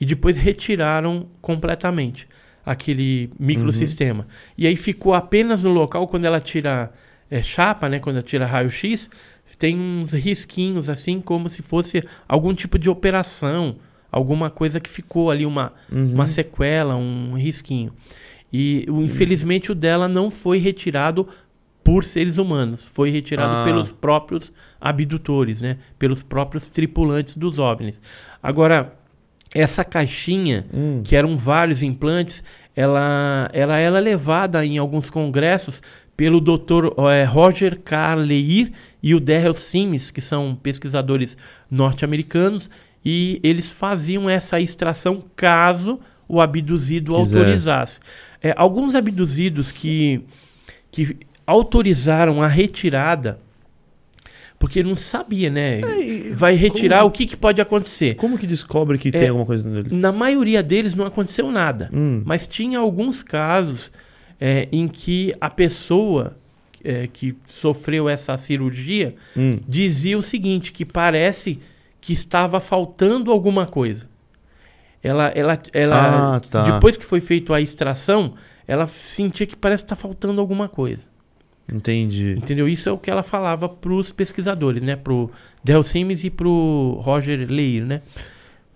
e depois retiraram completamente aquele microsistema. E aí ficou apenas no local quando ela tira é, chapa, né, quando ela tira raio-x, tem uns risquinhos assim como se fosse algum tipo de operação, alguma coisa que ficou ali uma Uhum. uma sequela, um risquinho. E o- infelizmente o dela não foi retirado por seres humanos, foi retirado Ah. pelos próprios abdutores, né? Pelos próprios tripulantes dos OVNIs. Agora, essa caixinha, Hum. que eram vários implantes, ela, ela, ela é levada em alguns congressos pelo Dr. eh, Roger K. Leir e o Darrell Sims, que são pesquisadores norte-americanos, e eles faziam essa extração caso o abduzido Quisesse. autorizasse. É, alguns abduzidos que, que autorizaram a retirada, porque não sabia, né? e Vai retirar, como- o que, que pode acontecer? Como que descobre que tem alguma coisa nele? Na maioria deles não aconteceu nada. Hum. Mas tinha alguns casos é, em que a pessoa é, que sofreu essa cirurgia Hum. dizia o seguinte, que parece que estava faltando alguma coisa. Ela, ela, ela Ah, tá. depois que foi feita a extração, ela sentia que parece que tá faltando alguma coisa. Entendi. Entendeu? Isso é o que ela falava pros pesquisadores, né? Pro Del Sims e pro Roger Leir, né?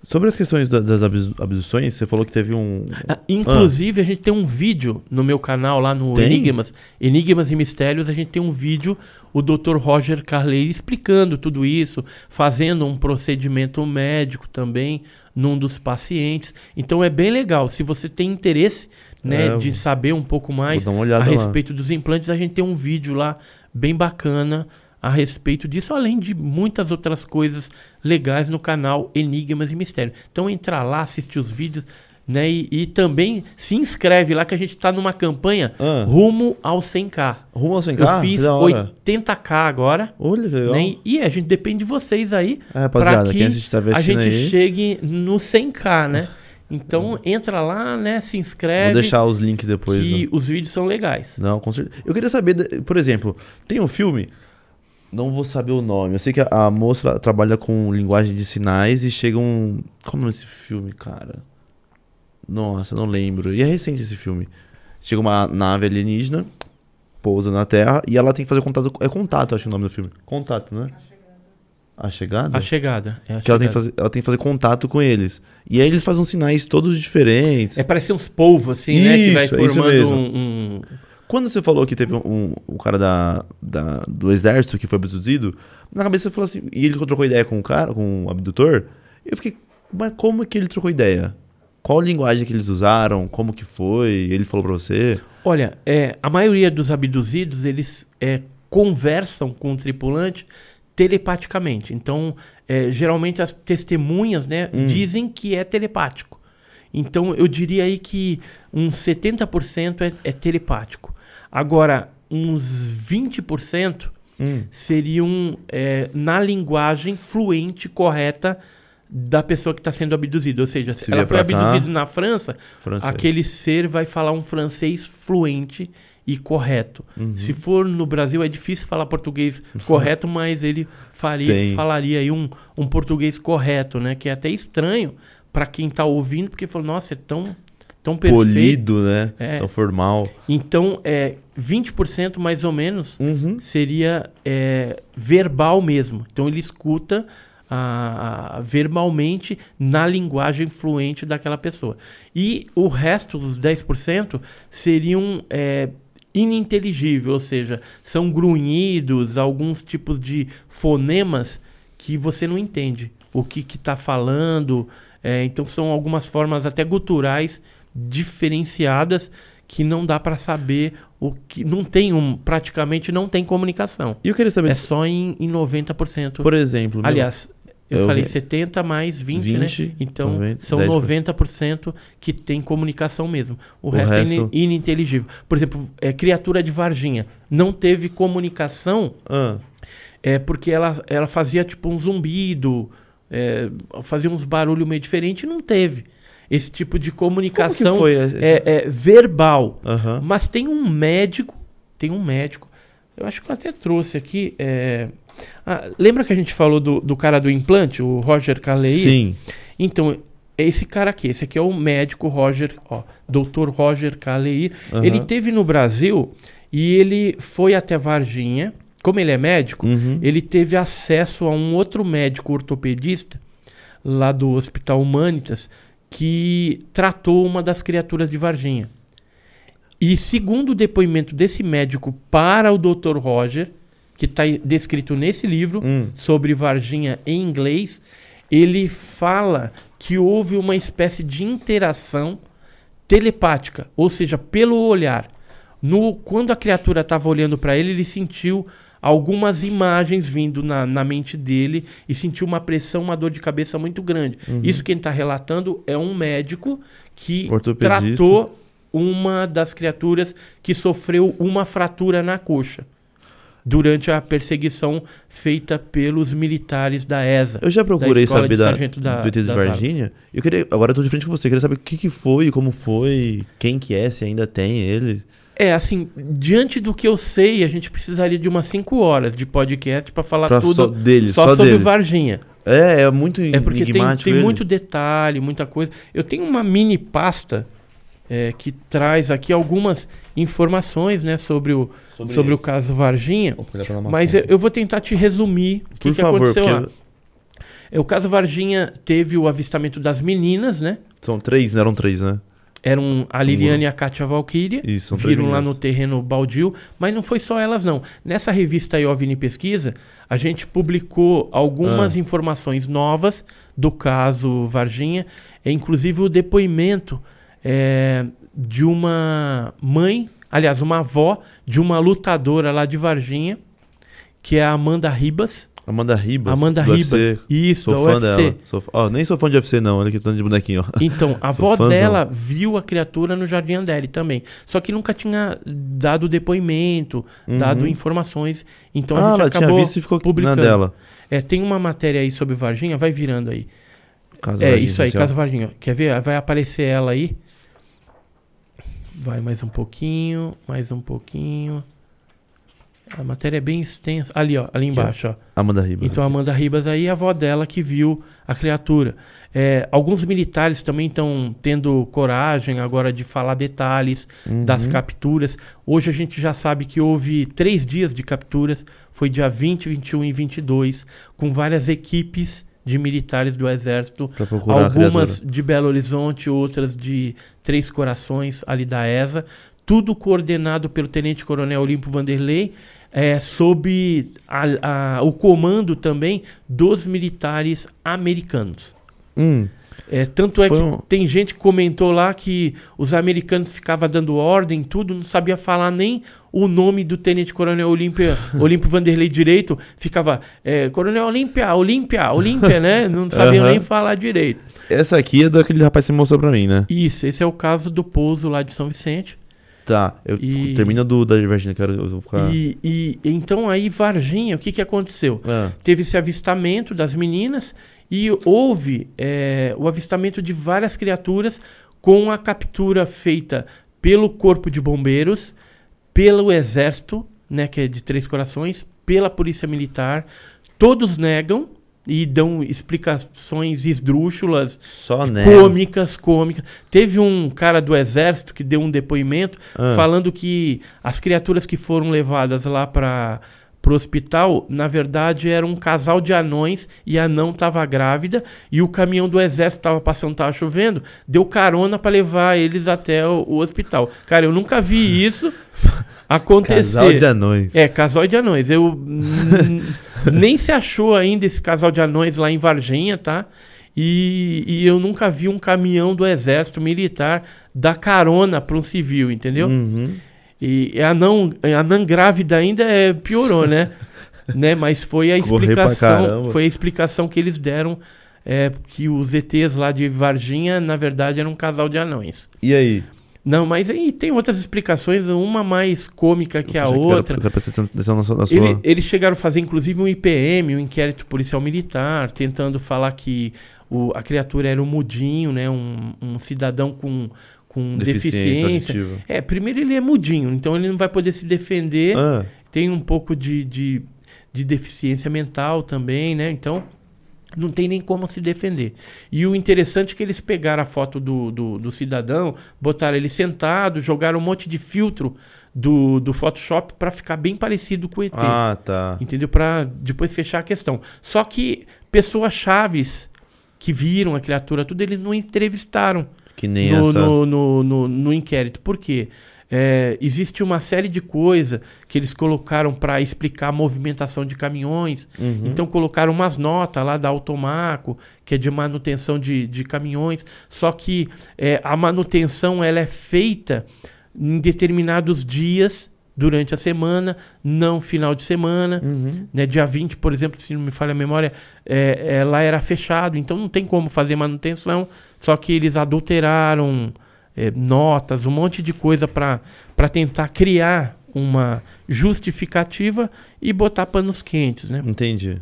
Sobre as questões da- das abdu- abduções, você falou que teve um. Ah, Inclusive, a gente tem um vídeo no meu canal lá no Tem? Enigmas, Enigmas e Mistérios, a gente tem um vídeo, o Dr. Roger Carleiro explicando tudo isso, fazendo um procedimento médico também num dos pacientes. Então é bem legal. Se você tem interesse, né, É, de saber um pouco mais a olhada lá. respeito dos implantes, a gente tem um vídeo lá bem bacana a respeito disso, além de muitas outras coisas legais no canal Enigmas e Mistérios. Então entra lá, assiste os vídeos, né? E, e também se inscreve lá que a gente está numa campanha Ah, rumo ao 100k. rumo ao 100k? Eu fiz Que da hora. 80k agora. Olha legal. Né? E a gente depende de vocês aí É, pra que tá a gente aí. chegue no 100k, né? Então entra lá, né? Se inscreve. Vou deixar os links depois. que né? os vídeos são legais. Não, com certeza. Eu queria saber, por exemplo, tem um filme. Não vou saber o nome. Eu sei que a, a moça trabalha com linguagem de sinais e chega um. Qual o nome desse filme, cara? Nossa, não lembro. E é recente esse filme. Chega uma nave alienígena, pousa na Terra e ela tem que fazer contato. É contato, acho que é o nome do filme. Contato, né? A chegada? A chegada. É a Que ela tem, chegada. fazer, ela tem que fazer contato com eles. E aí eles fazem uns sinais todos diferentes. É parecer uns polvos, assim, né? Que vai Isso, é isso formando um, um- Quando você falou que teve um, um, um cara da, da- do exército que foi abduzido, na cabeça você falou assim, e ele trocou ideia com o cara, com o abdutor, eu fiquei, mas como que ele trocou ideia? Qual linguagem que eles usaram? Como que foi? Ele falou pra você? Olha, é, a maioria dos abduzidos, eles é, conversam com o tripulante telepaticamente. Então, é, geralmente as testemunhas né, Hum. dizem que é telepático. Então, eu diria aí que uns 70% é, é telepático. Agora, uns 20% Hum, seriam é, na linguagem fluente, correta da pessoa que está sendo abduzida. Ou seja, se ela foi abduzida na França, francês. aquele ser vai falar um francês fluente e correto. Uhum. Se for no Brasil, é difícil falar português correto, mas ele faria, falaria aí um, um português correto, né? Que é até estranho para quem está ouvindo, porque falou, nossa, é tão, tão perfeito. Polido, né? É. Tão formal. Então, é, 20% mais ou menos Uhum. seria é, verbal mesmo. Então ele escuta a- a- verbalmente na linguagem fluente daquela pessoa. E o resto, os 10%, seriam é, ininteligível, ou seja, são grunhidos, alguns tipos de fonemas que você não entende o que está falando. É, então são algumas formas até guturais diferenciadas que não dá para saber o que não tem um praticamente não tem comunicação. E eu queria saber, É só em, em 90%. por exemplo, Aliás, eu, eu falei vi- 70 mais 20, 20, né? Então 90, são 10%. 90% que tem comunicação mesmo. O, O resto, é resto- ine- ininteligível. Por exemplo, é, criatura de Varginha não teve comunicação Ah, é porque ela, ela fazia tipo um zumbido, é, fazia uns barulhos meio diferentes e não teve. Esse tipo de comunicação foi esse... é, é verbal. Mas tem um médico, tem um médico, eu acho que eu até trouxe aqui. é, ah, lembra que a gente falou do, do cara do implante, o Roger Carleir? Sim. Então, é esse cara aqui, esse aqui é o médico Roger, ó, Dr. Roger Carleir. aham. Ele teve no Brasil e ele foi até Varginha. Como ele é médico, Uhum. ele teve acesso a um outro médico ortopedista lá do Hospital Humanitas que tratou uma das criaturas de Varginha. E segundo o depoimento desse médico para o Dr. Roger, que está descrito nesse livro Hum. sobre Varginha em inglês, ele fala que houve uma espécie de interação telepática, ou seja, pelo olhar. No, quando a criatura estava olhando para ele, ele sentiu algumas imagens vindo na, na mente dele e sentiu uma pressão, uma dor de cabeça muito grande. Uhum. Isso quem está relatando é um médico que tratou uma das criaturas que sofreu uma fratura na coxa durante a perseguição feita pelos militares da ESA. Eu já procurei Escola saber de da, Sargento da- do ET de Varginha. Eu queria, agora eu tô de frente com você. Eu queria saber o que, que foi, como foi, quem que é, se ainda tem ele. É, assim, diante do que eu sei, a gente precisaria de umas 5 horas de podcast para falar Pra tudo só dele, só, só sobre dele. Varginha. É, é muito É porque tem, tem ele. muito detalhe, muita coisa. Eu tenho uma mini pasta é, que traz aqui algumas informações né, sobre, o, sobre, o caso Varginha. Mas eu, eu vou tentar te resumir o que, Por que favor, aconteceu lá. porque É, o caso Varginha teve o avistamento das meninas, né? são três, né? Eram três, né? Eram a Liliane e a Kátia Valkyria. Isso, Viram lá no terreno baldio, mas não foi só elas não. Nessa revista aí, OVNI Pesquisa, a gente publicou algumas Ah. informações novas do caso Varginha, inclusive o depoimento é, de uma mãe, aliás, uma avó de uma lutadora lá de Varginha, que é a Amanda Ribas. Amanda Ribas. Amanda Ribas. UFC. Isso, Sou fã UFC. dela. Sou Ó, nem sou fã de UFC, não. Olha aqui, tanto de bonequinho, ó. Então, a avó dela viu a criatura no Jardim Andere também. Só que nunca tinha dado depoimento, dado Uhum. informações. Então ah, a gente ela acabou. tinha visto e ficou publicando. na dela. É, tem uma matéria aí sobre Varginha, vai virando aí. Caso é, Varginha isso aí, caso Varginha. Quer ver? Vai aparecer ela aí. Vai mais um pouquinho, mais um pouquinho. A matéria é bem extensa. Ali, ó, ali embaixo, ó. Amanda Ribas. Então a Amanda Ribas aí, a avó dela que viu a criatura. É, alguns militares também estão tendo coragem agora de falar detalhes das Uhum. capturas. Hoje a gente já sabe que houve três dias de capturas. Foi dia 20, 21 e 22, com várias equipes de militares do Exército. Algumas de Belo Horizonte, outras de Três Corações, ali da ESA. Tudo coordenado pelo Tenente Coronel Olimpo Vanderlei, é, sob a- a- o comando também dos militares americanos. Hum, É, tanto é Foi que um- tem gente que comentou lá que os americanos ficavam dando ordem, tudo, não sabia falar nem o nome do Tenente Coronel Olímpia, Olímpio Vanderlei direito, ficava é, Coronel Olímpia, Olímpia, Olímpia, né? Não sabiam Aham. nem falar direito. essa aqui é daquele rapaz que você mostrou pra mim, né? Isso, esse é o caso do pouso lá de São Vicente. Tá. Eu, E- Termina do da Virginia, quero eu vou ficar. E, e então aí Varginha, o que, que aconteceu? Ah, teve esse avistamento das meninas e houve é, o avistamento de várias criaturas com a captura feita pelo Corpo de Bombeiros, pelo Exército, né, que é de Três Corações, pela Polícia Militar. Todos negam e dão explicações esdrúxulas, cômicas, cômicas. Teve um cara do Exército que deu um depoimento Ah. falando que as criaturas que foram levadas lá para o hospital, na verdade, era um casal de anões e a anão estava grávida e o caminhão do exército estava passando, estava chovendo, deu carona para levar eles até o, o hospital. Cara, eu nunca vi isso acontecer. Casal de anões. É, casal de anões. Eu nem se achou ainda esse casal de anões lá em Varginha, tá? E, e eu nunca vi um caminhão do exército militar dar carona para um civil, entendeu? Uhum. E a não, a não grávida ainda é, piorou, né? né? Mas foi a Correr explicação, foi a explicação que eles deram é, que os ETs lá de Varginha, na verdade, eram um casal de anões. E aí? Não, mas aí tem outras explicações, uma mais cômica que a outra. Eu quero prestar atenção na sua. Na sua... Ele- eles chegaram a fazer, inclusive, um IPM, um inquérito policial militar, tentando falar que o- a criatura era um mudinho, né? Um, um cidadão com, com Deficiência deficiência. É, primeiro ele é mudinho, então ele não vai poder se defender. Ah, Tem um pouco de, de, de deficiência mental também, né? Então não tem nem como se defender. E o interessante é que eles pegaram a foto do, do, do cidadão, botaram ele sentado, jogaram um monte de filtro do, do Photoshop para ficar bem parecido com o ET. ah, tá. Entendeu? Para depois fechar a questão. Só que pessoas chaves que viram a criatura, tudo, eles não entrevistaram Que nem no, essa. no, no, no- no inquérito. Por quê? É, existe uma série de coisas que eles colocaram para explicar a movimentação de caminhões. Uhum. Então colocaram umas notas lá da Automaco, que é de manutenção de, de caminhões. Só que é, a manutenção ela é feita em determinados dias durante a semana, não final de semana. Uhum. Né, dia 20, por exemplo, se não me falha a memória, é, é, lá era fechado, então não tem como fazer manutenção. Só que eles adulteraram é, notas, um monte de coisa para tentar criar uma justificativa e botar panos quentes, né? Entendi.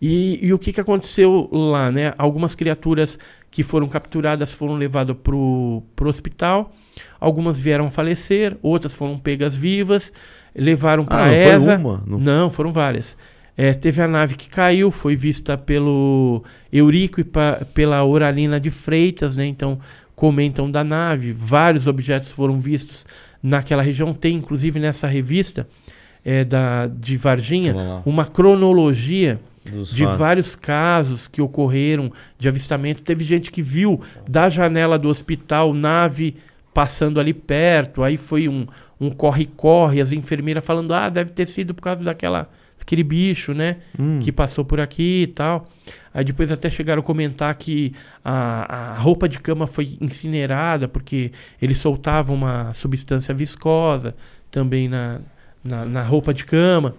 E, e o que, que aconteceu lá, né? Algumas criaturas que foram capturadas foram levadas para o hospital. Algumas vieram falecer, outras foram pegas vivas, levaram para Ah, não ESA. foi uma? Não Não, foram várias. É, teve a nave que caiu, foi vista pelo Eurico e pa- pela Oralina de Freitas, né? Então comentam da nave. Vários objetos foram vistos naquela região. Tem, inclusive, nessa revista é, da, de Varginha, uma cronologia dos de fatos. vários casos que ocorreram de avistamento. Teve gente que viu da janela do hospital nave passando ali perto. Aí foi um um corre-corre, as enfermeiras falando: ah, deve ter sido por causa daquela, daquele bicho, né? Hum. Que passou por aqui e tal. Aí depois até chegaram a comentar que a, a roupa de cama foi incinerada porque ele soltava uma substância viscosa também na, na, na roupa de cama.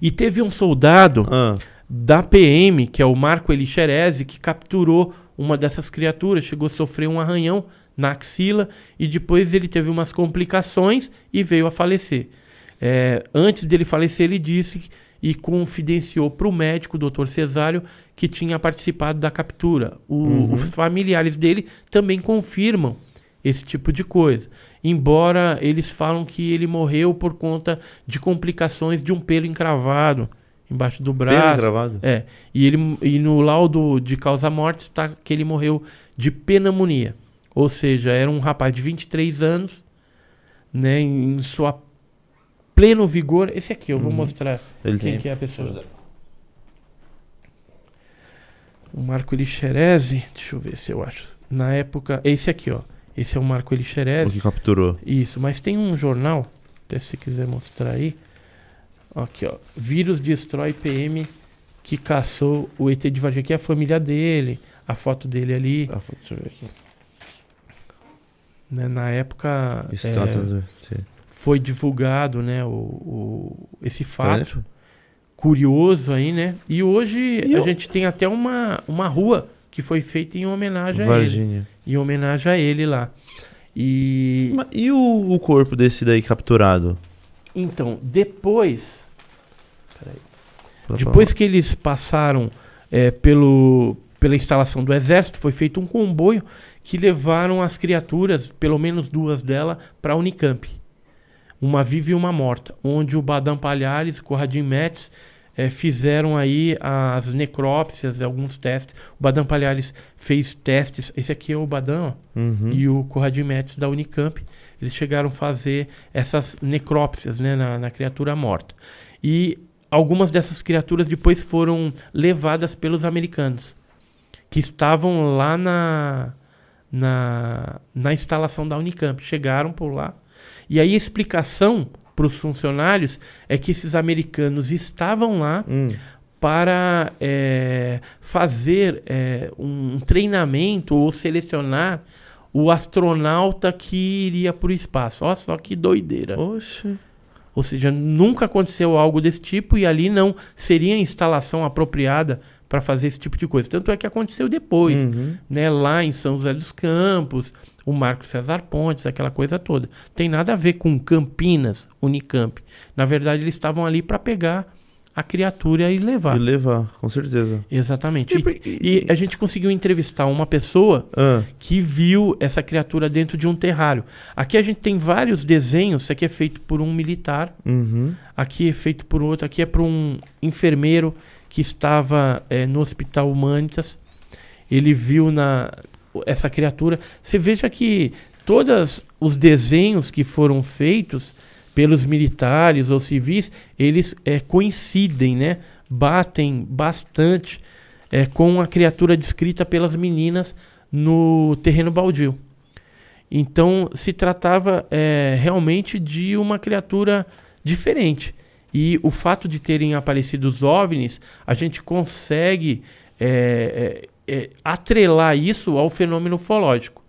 E teve um soldado Ah, da PM, que é o Marco Elixerese, que capturou uma dessas criaturas, chegou a sofrer um arranhão na axila e depois ele teve umas complicações e veio a falecer. É, antes dele falecer, ele disse e confidenciou para o médico, o Dr. Cesário, que tinha participado da captura. O- Uhum. Os familiares dele também confirmam esse tipo de coisa. Embora eles falam que ele morreu por conta de complicações de um pelo encravado embaixo do pelo braço. gravado? É. E, ele, e no laudo de causa-morte está que ele morreu de pneumonia. Ou seja, era um rapaz de 23 anos, né, em, sua pleno vigor. Esse aqui, eu vou Uhum. mostrar Ele quem que é a pessoa. O Marco Elixerese, deixa eu ver se eu acho. Na época, esse aqui, ó. Esse é o Marco O Elixerese. que capturou. Isso, mas tem um jornal, até se você quiser mostrar aí. Aqui, ó. Vírus destrói PM que caçou o ET de Varginha, que é a família dele, a foto dele ali. Ah, deixa eu ver aqui. Né, na época é, foi divulgado né, o, o- esse fato Parece? curioso aí, né? E hoje E a eu- gente tem até uma, uma rua que foi feita em homenagem a ele. Varginha. Em homenagem a ele lá. E E o, o corpo desse daí capturado? então, depois Pode Depois que eles passaram é, pelo, pela instalação do exército, foi feito um comboio que levaram as criaturas, pelo menos duas delas, para a Unicamp. Uma viva e uma morta, onde o Badam Palhares e o Corradim Metz é, fizeram aí as necrópsias, alguns testes. O Badam Palhares fez testes, esse aqui é o Badam, ó, Uhum. e o Corradim Metz da Unicamp. Eles chegaram a fazer essas necrópsias né, na, na criatura morta. E algumas dessas criaturas depois foram levadas pelos americanos, que estavam lá na, na, na instalação da Unicamp. Chegaram por lá. E aí a explicação para os funcionários é que esses americanos estavam lá Hum. para é, fazer é, um treinamento ou selecionar o astronauta que iria para o espaço. Olha só que doideira. Oxe. Ou seja, nunca aconteceu algo desse tipo e ali não seria a instalação apropriada para fazer esse tipo de coisa. Tanto é que aconteceu depois, Uhum. né? Lá em São José dos Campos, o Marco César Pontes, aquela coisa toda. Tem nada a ver com Campinas, Unicamp. Na verdade, eles estavam ali para pegar a criatura e levar. E levar, com certeza. Exatamente. Tipo, E, e a gente conseguiu entrevistar uma pessoa Ah, que viu essa criatura dentro de um terrário. Aqui a gente tem vários desenhos. Isso aqui é feito por um militar, uhum. aqui é feito por outro, aqui é por um enfermeiro que estava eh, no Hospital Humanitas. Ele viu na essa criatura. Você veja que todos os desenhos que foram feitos pelos militares ou civis, eles eh, coincidem, né? Batem bastante eh, com a criatura descrita pelas meninas no terreno baldio. Então se tratava eh, realmente de uma criatura diferente. E o fato de terem aparecido os OVNIs, a gente consegue é, é, é, atrelar isso ao fenômeno ufológico.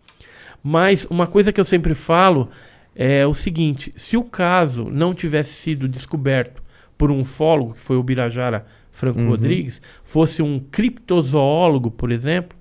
Mas uma coisa que eu sempre falo é o seguinte: se o caso não tivesse sido descoberto por um ufólogo, que foi o Birajara Franco Uhum. Rodrigues, fosse um criptozoólogo, por exemplo,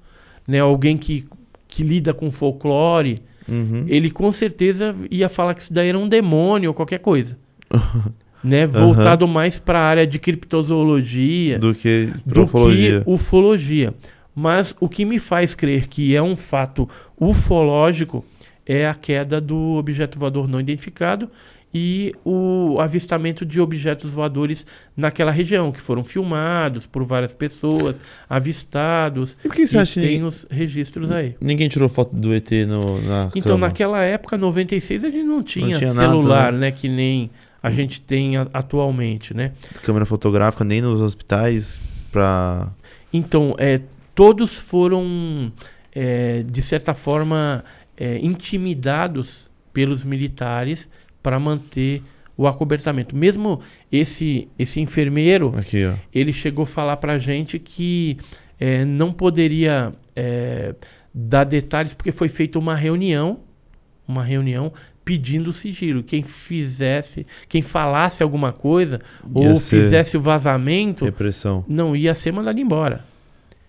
né, alguém que, que lida com folclore, Uhum. ele com certeza ia falar que isso daí era um demônio ou qualquer coisa. né? Voltado mais para a área de criptozoologia Do que do profologia. que ufologia. Mas o que me faz crer que é um fato ufológico é a queda do objeto voador não identificado e o avistamento de objetos voadores naquela região, que foram filmados por várias pessoas, avistados. E por que você e acha tem os registros aí. ninguém tirou foto do ET no, na Então, cama? naquela época, 96, a gente não tinha, tinha nada, celular, né? Que nem a gente tem a- atualmente, né? Câmera fotográfica, nem nos hospitais pra... Então, é, todos foram, é, de certa forma, é, intimidados pelos militares para manter o acobertamento. Mesmo esse, esse enfermeiro, Aqui, ó. ele chegou a falar para a gente que é, não poderia é, dar detalhes porque foi feita uma reunião, uma reunião pedindo sigilo. Quem fizesse, quem falasse alguma coisa Ia ou fizesse o vazamento, Repressão. não ia ser mandado embora.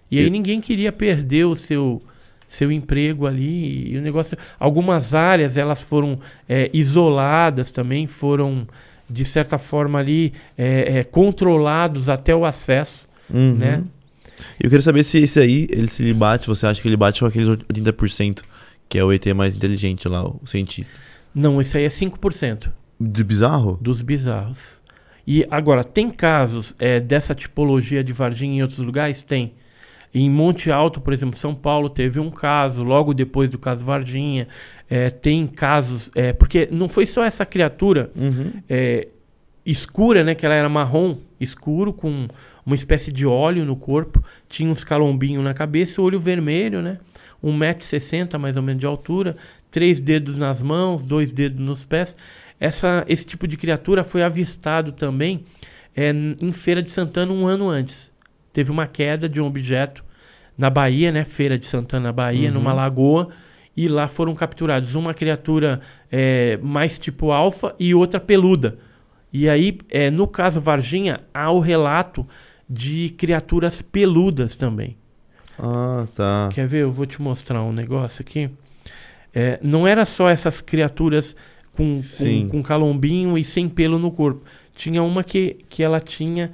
E aí E- ninguém queria perder o seu seu emprego ali e o negócio. Algumas áreas elas foram é, isoladas também, foram de certa forma ali é, é, controlados até o acesso, Uhum. né? Eu queria saber se esse aí, ele se ele bate, você acha que ele bate com aqueles 80%, que é o ET mais inteligente lá, o cientista. Não, isso aí é 5% De bizarro? dos bizarros. E agora, tem casos é, dessa tipologia de Varginha em outros lugares? Tem. Em Monte Alto, por exemplo, São Paulo, teve um caso, logo depois do caso Varginha. É, tem casos. é, porque não foi só essa criatura Uhum. é, escura, né? Que ela era marrom, escuro, com uma espécie de óleo no corpo. Tinha uns calombinhos na cabeça, olho vermelho, né? 1,60m mais ou menos de altura, três dedos nas mãos, dois dedos nos pés. Essa, esse tipo de criatura foi avistado também é, em Feira de Santana um ano antes. Teve uma queda de um objeto na Bahia, né? Feira de Santana, Bahia, Uhum. numa lagoa. E lá foram capturados uma criatura é, mais tipo alfa e outra peluda. E aí, é, no caso Varginha, há o relato de criaturas peludas também. Ah, tá. Quer ver? Eu vou te mostrar um negócio aqui. É, não era só essas criaturas com, com, com calombinho e sem pelo no corpo. Tinha uma que, que ela tinha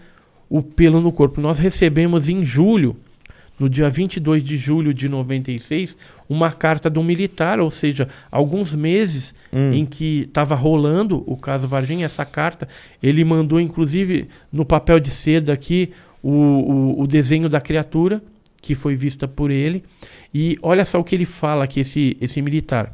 o pelo no corpo. Nós recebemos em julho, no dia 22 de julho de 96, uma carta de um militar, ou seja, alguns meses Hum. em que estava rolando o caso Varginha, essa carta, ele mandou inclusive no papel de seda aqui o, o, o desenho da criatura que foi vista por ele. E olha só o que ele fala aqui, esse, esse militar.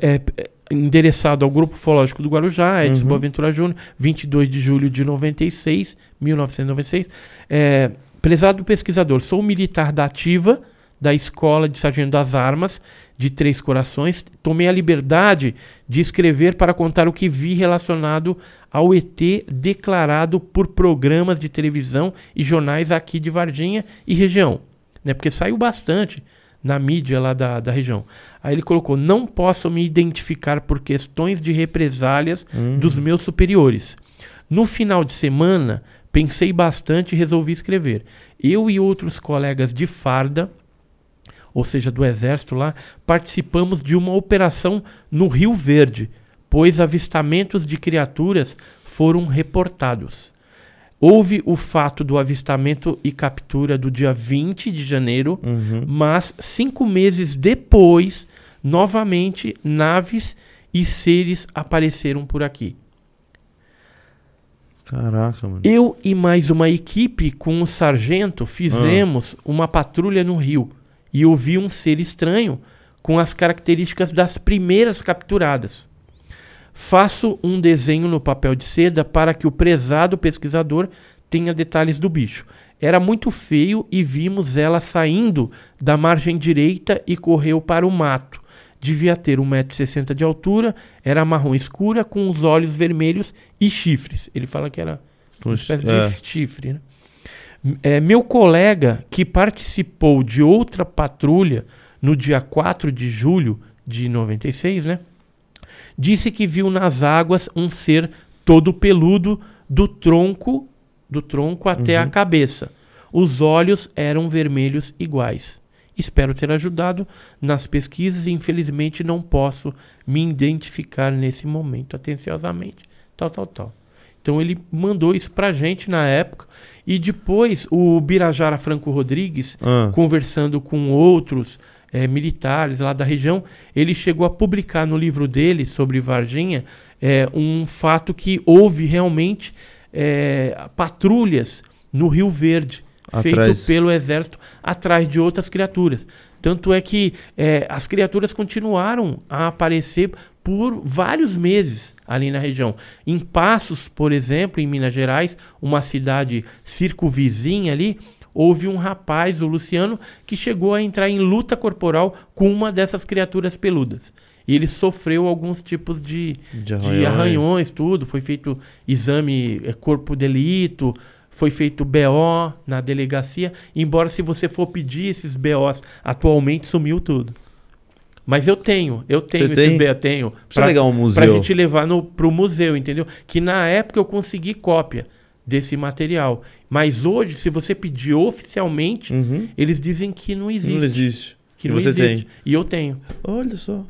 É, é, endereçado ao Grupo Ufológico do Guarujá, Edson Uhum. Boaventura Júnior, 22 de julho de 96, 1996. É, prezado pesquisador, sou militar da ativa da Escola de Sargento das Armas de Três Corações. Tomei a liberdade de escrever para contar o que vi relacionado ao ET declarado por programas de televisão e jornais aqui de Varginha e região. Né? Porque saiu bastante na mídia lá da, da região. Aí ele colocou: não posso me identificar por questões de represálias Hum. dos meus superiores. No final de semana, pensei bastante e resolvi escrever. Eu e outros colegas de farda, ou seja, do exército lá, participamos de uma operação no Rio Verde, pois avistamentos de criaturas foram reportados. Houve o fato do avistamento e captura do dia 20 de janeiro, Uhum. mas cinco meses depois, novamente, naves e seres apareceram por aqui. Caraca, mano. Eu e mais uma equipe com o sargento fizemos uma patrulha no rio e eu vi um ser estranho com as características das primeiras capturadas. Faço um desenho no papel de seda para que o prezado pesquisador tenha detalhes do bicho. Era muito feio e vimos ela saindo da margem direita e correu para o mato. Devia ter 1,60m de altura, era marrom escura, com os olhos vermelhos e chifres. Ele fala que era uma espécie É. de chifre. Né? É, meu colega, que participou de outra patrulha no dia 4 de julho de 96, né? Disse que viu nas águas um ser todo peludo do tronco do tronco até a Uhum. cabeça. Os olhos eram vermelhos iguais. Espero ter ajudado nas pesquisas e infelizmente não posso me identificar nesse momento atenciosamente. Tal, tal, tal. Então ele mandou isso pra gente na época. E depois o Birajara Franco Rodrigues, Ah, conversando com outros eh, militares lá da região, ele chegou a publicar no livro dele sobre Varginha eh, um fato que houve realmente eh, patrulhas no Rio Verde, feito Atrás. pelo exército atrás de outras criaturas. Tanto é que as criaturas continuaram a aparecer por vários meses ali na região. Em Passos, por exemplo, em Minas Gerais, uma cidade circunvizinha ali, houve um rapaz, o Luciano, que chegou a entrar em luta corporal com uma dessas criaturas peludas. E ele sofreu alguns tipos de, de de arranhão. arranhões, tudo. Foi feito exame eh, corpo delito, foi feito BO na delegacia. Embora, se você for pedir esses BOs, atualmente sumiu tudo. Mas eu tenho, eu tenho Você esses tem? Eu tenho. Pra- legar um Pra museu. gente levar no, pro museu, entendeu? Que na época eu consegui cópia desse material. Mas hoje, se você pedir oficialmente, Uhum. eles dizem que não existe. Não existe. Que E não você existe. E eu tenho. Olha só.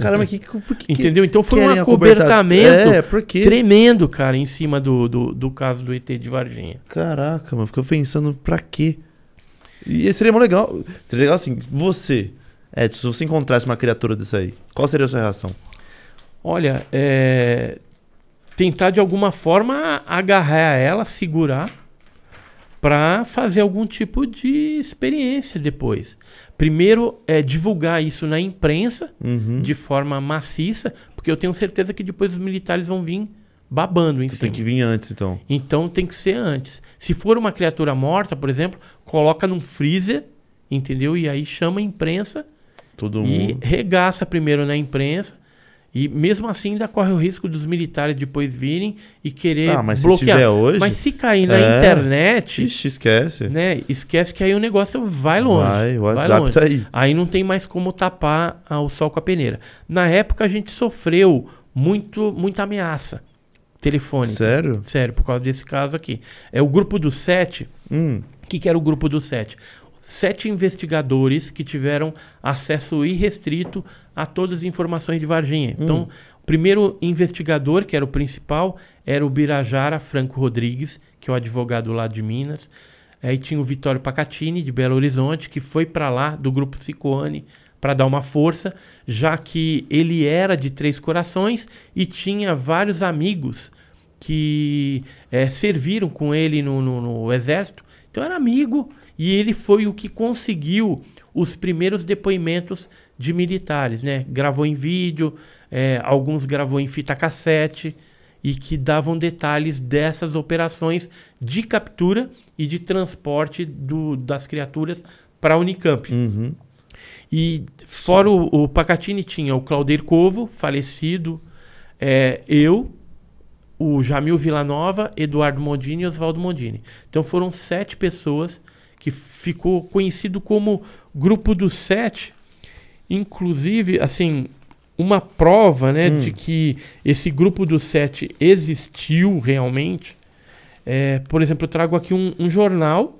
Caramba, que, que, que Entendeu? Então foi um acobertamento É, tremendo, cara, em cima do, do, do caso do ET de Varginha. Caraca, mano, fico pensando pra quê? E seria legal. Seria legal assim, você, Edson, se você encontrasse uma criatura dessa aí, qual seria a sua reação? Olha, é, tentar de alguma forma agarrar ela, segurar, para fazer algum tipo de experiência depois. Primeiro, é divulgar isso na imprensa Uhum. de forma maciça, porque eu tenho certeza que depois os militares vão vir babando em cima. tem que vir antes, então. Então tem que ser antes. Se for uma criatura morta, por exemplo, coloca num freezer, entendeu? E aí chama a imprensa Todo e mundo. regaça primeiro na imprensa. E mesmo assim ainda corre o risco dos militares depois virem e querer Ah, mas se bloquear. tiver hoje, Mas se cair na É. internet, ixi, esquece. né? Esquece que aí o negócio vai longe. Vai, o vai WhatsApp longe. tá aí. Aí não tem mais como tapar ah, o sol com a peneira. Na época a gente sofreu muito, muita ameaça telefônica. Sério? Sério, por causa desse caso aqui. É o grupo dos sete. Hum, O que, que era o grupo dos sete? Sete investigadores que tiveram acesso irrestrito a todas as informações de Varginha. Então, o primeiro investigador, que era o principal, era o Birajara Franco Rodrigues, que é o advogado lá de Minas. Aí tinha o Vitório Pacatini, de Belo Horizonte, que foi para lá do grupo Cicoane para dar uma força, já que ele era de Três Corações e tinha vários amigos que eh, serviram com ele no, no- no exército. Então era amigo e ele foi o que conseguiu os primeiros depoimentos de militares, né? Gravou em vídeo, eh, alguns gravou em fita cassete e que davam detalhes dessas operações de captura e de transporte do- das criaturas para a Unicamp. uhum. E fora o, o Pacatini tinha o Claudir Covo, falecido, é, eu, o Jamil Villanova, Eduardo Mondini e Oswaldo Mondini. Então foram sete pessoas que ficou conhecido como Grupo dos Sete. Inclusive, assim, uma prova né, Hum. de que esse Grupo dos Sete existiu realmente. É, por exemplo, eu trago aqui um, um jornal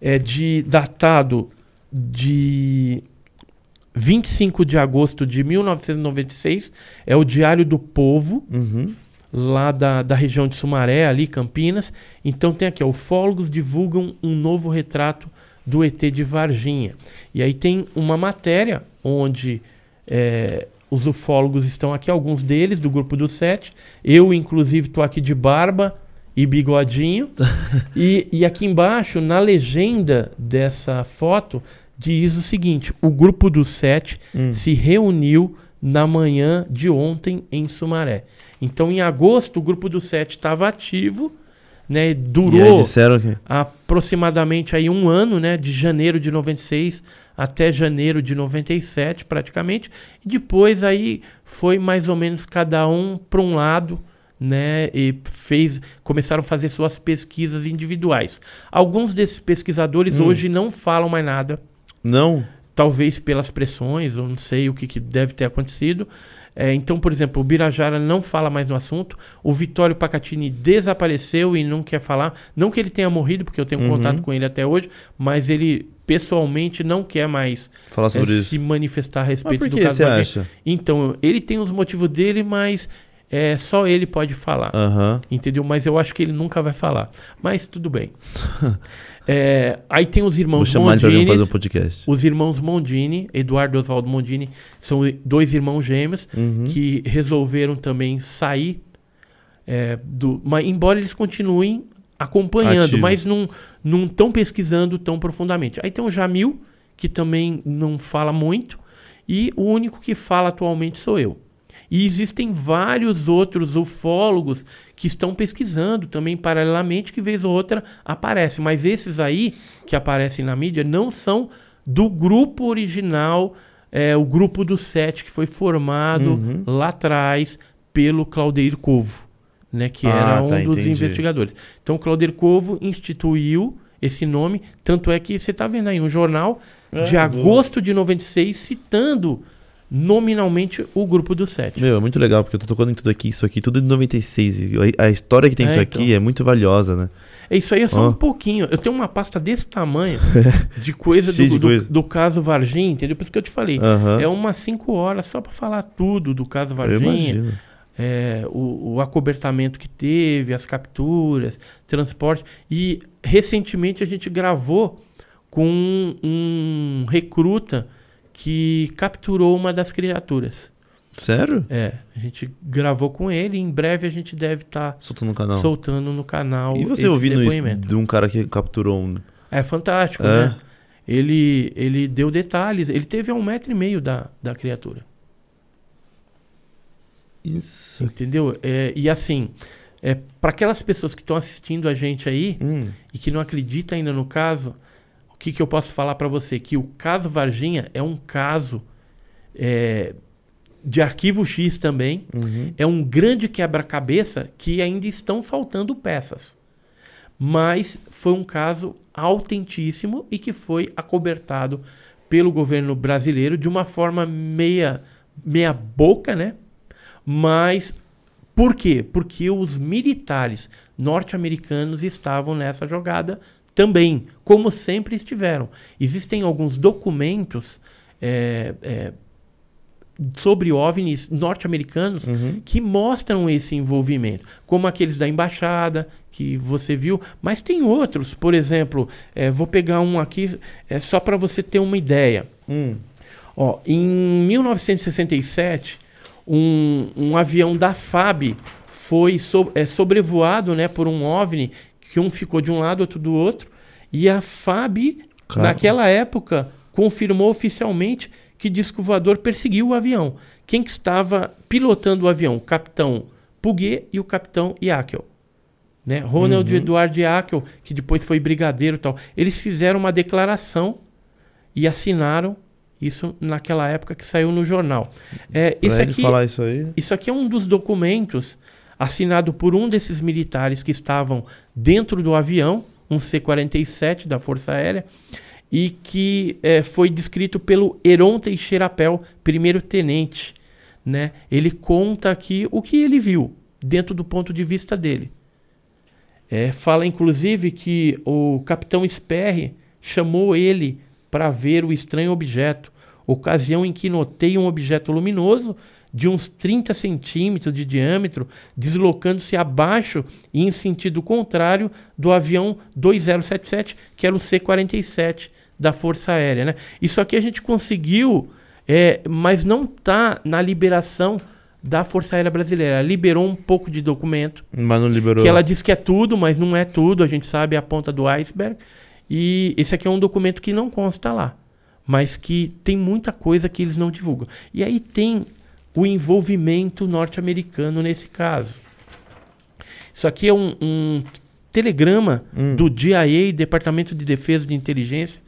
é, de datado de 25 de agosto de 1996. É o Diário do Povo, Uhum. Lá da, da região de Sumaré, ali, Campinas. Então tem aqui, ó, ufólogos divulgam um novo retrato do ET de Varginha. E aí tem uma matéria onde é, os ufólogos estão aqui, alguns deles, do grupo dos sete. Eu, inclusive, estou aqui de barba e bigodinho. e, e aqui embaixo, na legenda dessa foto, diz o seguinte: o grupo dos sete Hum. se reuniu na manhã de ontem em Sumaré. Então, em agosto, o grupo dos sete estava ativo, né? Durou aproximadamente aí um ano, né? De janeiro de 96 até janeiro de 97, praticamente. E depois aí foi mais ou menos cada um para um lado, né? E fez, começaram a fazer suas pesquisas individuais. Alguns desses pesquisadores Hum. hoje não falam mais nada Não? Talvez pelas pressões, ou não sei o que, que deve ter acontecido. É, então, por exemplo, o Birajara não fala mais no assunto, o Vitório Pacatini desapareceu e não quer falar. Não que ele tenha morrido, porque eu tenho Uhum. contato com ele até hoje, mas ele pessoalmente não quer mais Falar é, sobre isso. se manifestar a Mas respeito por do que caso você acha? Então, ele tem os motivos dele, mas é, só ele pode falar. Aham. Entendeu? Mas eu acho que ele nunca vai falar. Mas tudo bem. É, aí tem os irmãos Mondini. um. Os irmãos Mondini, Eduardo e Oswaldo Mondini, são dois irmãos gêmeos Uhum. que resolveram também sair é, do. Mas, embora eles continuem acompanhando, Ativos. mas não não estão pesquisando tão profundamente. Aí tem o Jamil, que também não fala muito, e o único que fala atualmente sou eu. E existem vários outros ufólogos que estão pesquisando também paralelamente, que vez ou outra aparecem. Mas esses aí que aparecem na mídia não são do grupo original, é, o grupo do Sete, que foi formado Uhum. lá atrás pelo Claudeir Covo, né, que Ah, era um tá, dos entendi. investigadores. Então o Claudeir Covo instituiu esse nome, tanto é que você está vendo aí um jornal É, de do- agosto de 96 citando nominalmente o grupo do Sete. Meu, é muito legal, porque eu tô tocando em tudo aqui, isso aqui, tudo de 96. E a história que tem É, isso então. aqui é muito valiosa, né? É Isso aí é só Ó. um pouquinho. Eu tenho uma pasta desse tamanho de coisa do, de do- coisa. do caso Varginha, entendeu? Por isso que eu te falei. É umas cinco horas só para falar tudo do caso Varginha, é, o, o acobertamento que teve, as capturas, transporte. E recentemente a gente gravou com um, um recruta que capturou uma das criaturas. Sério? É, a gente gravou com ele. Em breve a gente deve estar Soltou no canal. soltando no canal. E você ouvindo isso de um cara que capturou um. É fantástico, É? né? Ele, ele deu detalhes. Ele teve a um metro e meio da, da criatura. Isso. Entendeu? É, e assim, é, para aquelas pessoas que estão assistindo a gente aí Hum. e que não acreditam ainda no caso, o que, que eu posso falar para você? Que o caso Varginha é um caso é, de arquivo X também. Uhum. É um grande quebra-cabeça que ainda estão faltando peças. Mas foi um caso autentíssimo e que foi acobertado pelo governo brasileiro de uma forma meia, meia boca, né? Mas por quê? Porque os militares norte-americanos estavam nessa jogada também, como sempre estiveram. Existem alguns documentos é, é, sobre OVNIs norte-americanos Uhum. que mostram esse envolvimento, como aqueles da embaixada que você viu, mas tem outros, por exemplo, eh, vou pegar um aqui é só para você ter uma ideia. Hum. Ó, em 1967, um, um avião da FAB foi so, é, sobrevoado né, por um OVNI, que um ficou de um lado, outro do outro, e a FAB, Cara. naquela época, confirmou oficialmente que disco voador perseguiu o avião. Quem que estava pilotando o avião? O capitão Puguet e o capitão Yakel. Né? Ronald Uhum. Eduardo Yakel, que depois foi brigadeiro e tal. Eles fizeram uma declaração e assinaram isso naquela época que saiu no jornal. É, isso, aqui, falar isso aí. isso aqui é um dos documentos assinado por um desses militares que estavam dentro do avião, um C-47 da Força Aérea, e que eh, foi descrito pelo Heron Teixeira Pel, primeiro tenente. Né? Ele conta aqui o que ele viu, dentro do ponto de vista dele. É, fala inclusive que o capitão Sperry chamou ele para ver o estranho objeto, ocasião em que notei um objeto luminoso de uns 30 centímetros de diâmetro, deslocando-se abaixo e em sentido contrário do avião 2077, que era o C-47 da Força Aérea. Né? Isso aqui a gente conseguiu, é, mas não está na liberação da Força Aérea Brasileira. Ela liberou um pouco de documento, Mas não liberou. que ela diz que é tudo, mas não é tudo, a gente sabe a ponta do iceberg. E esse aqui é um documento que não consta lá, mas que tem muita coisa que eles não divulgam. E aí tem o envolvimento norte-americano nesse caso. Isso aqui é um, um telegrama Hum. do DIA, Departamento de Defesa de Inteligência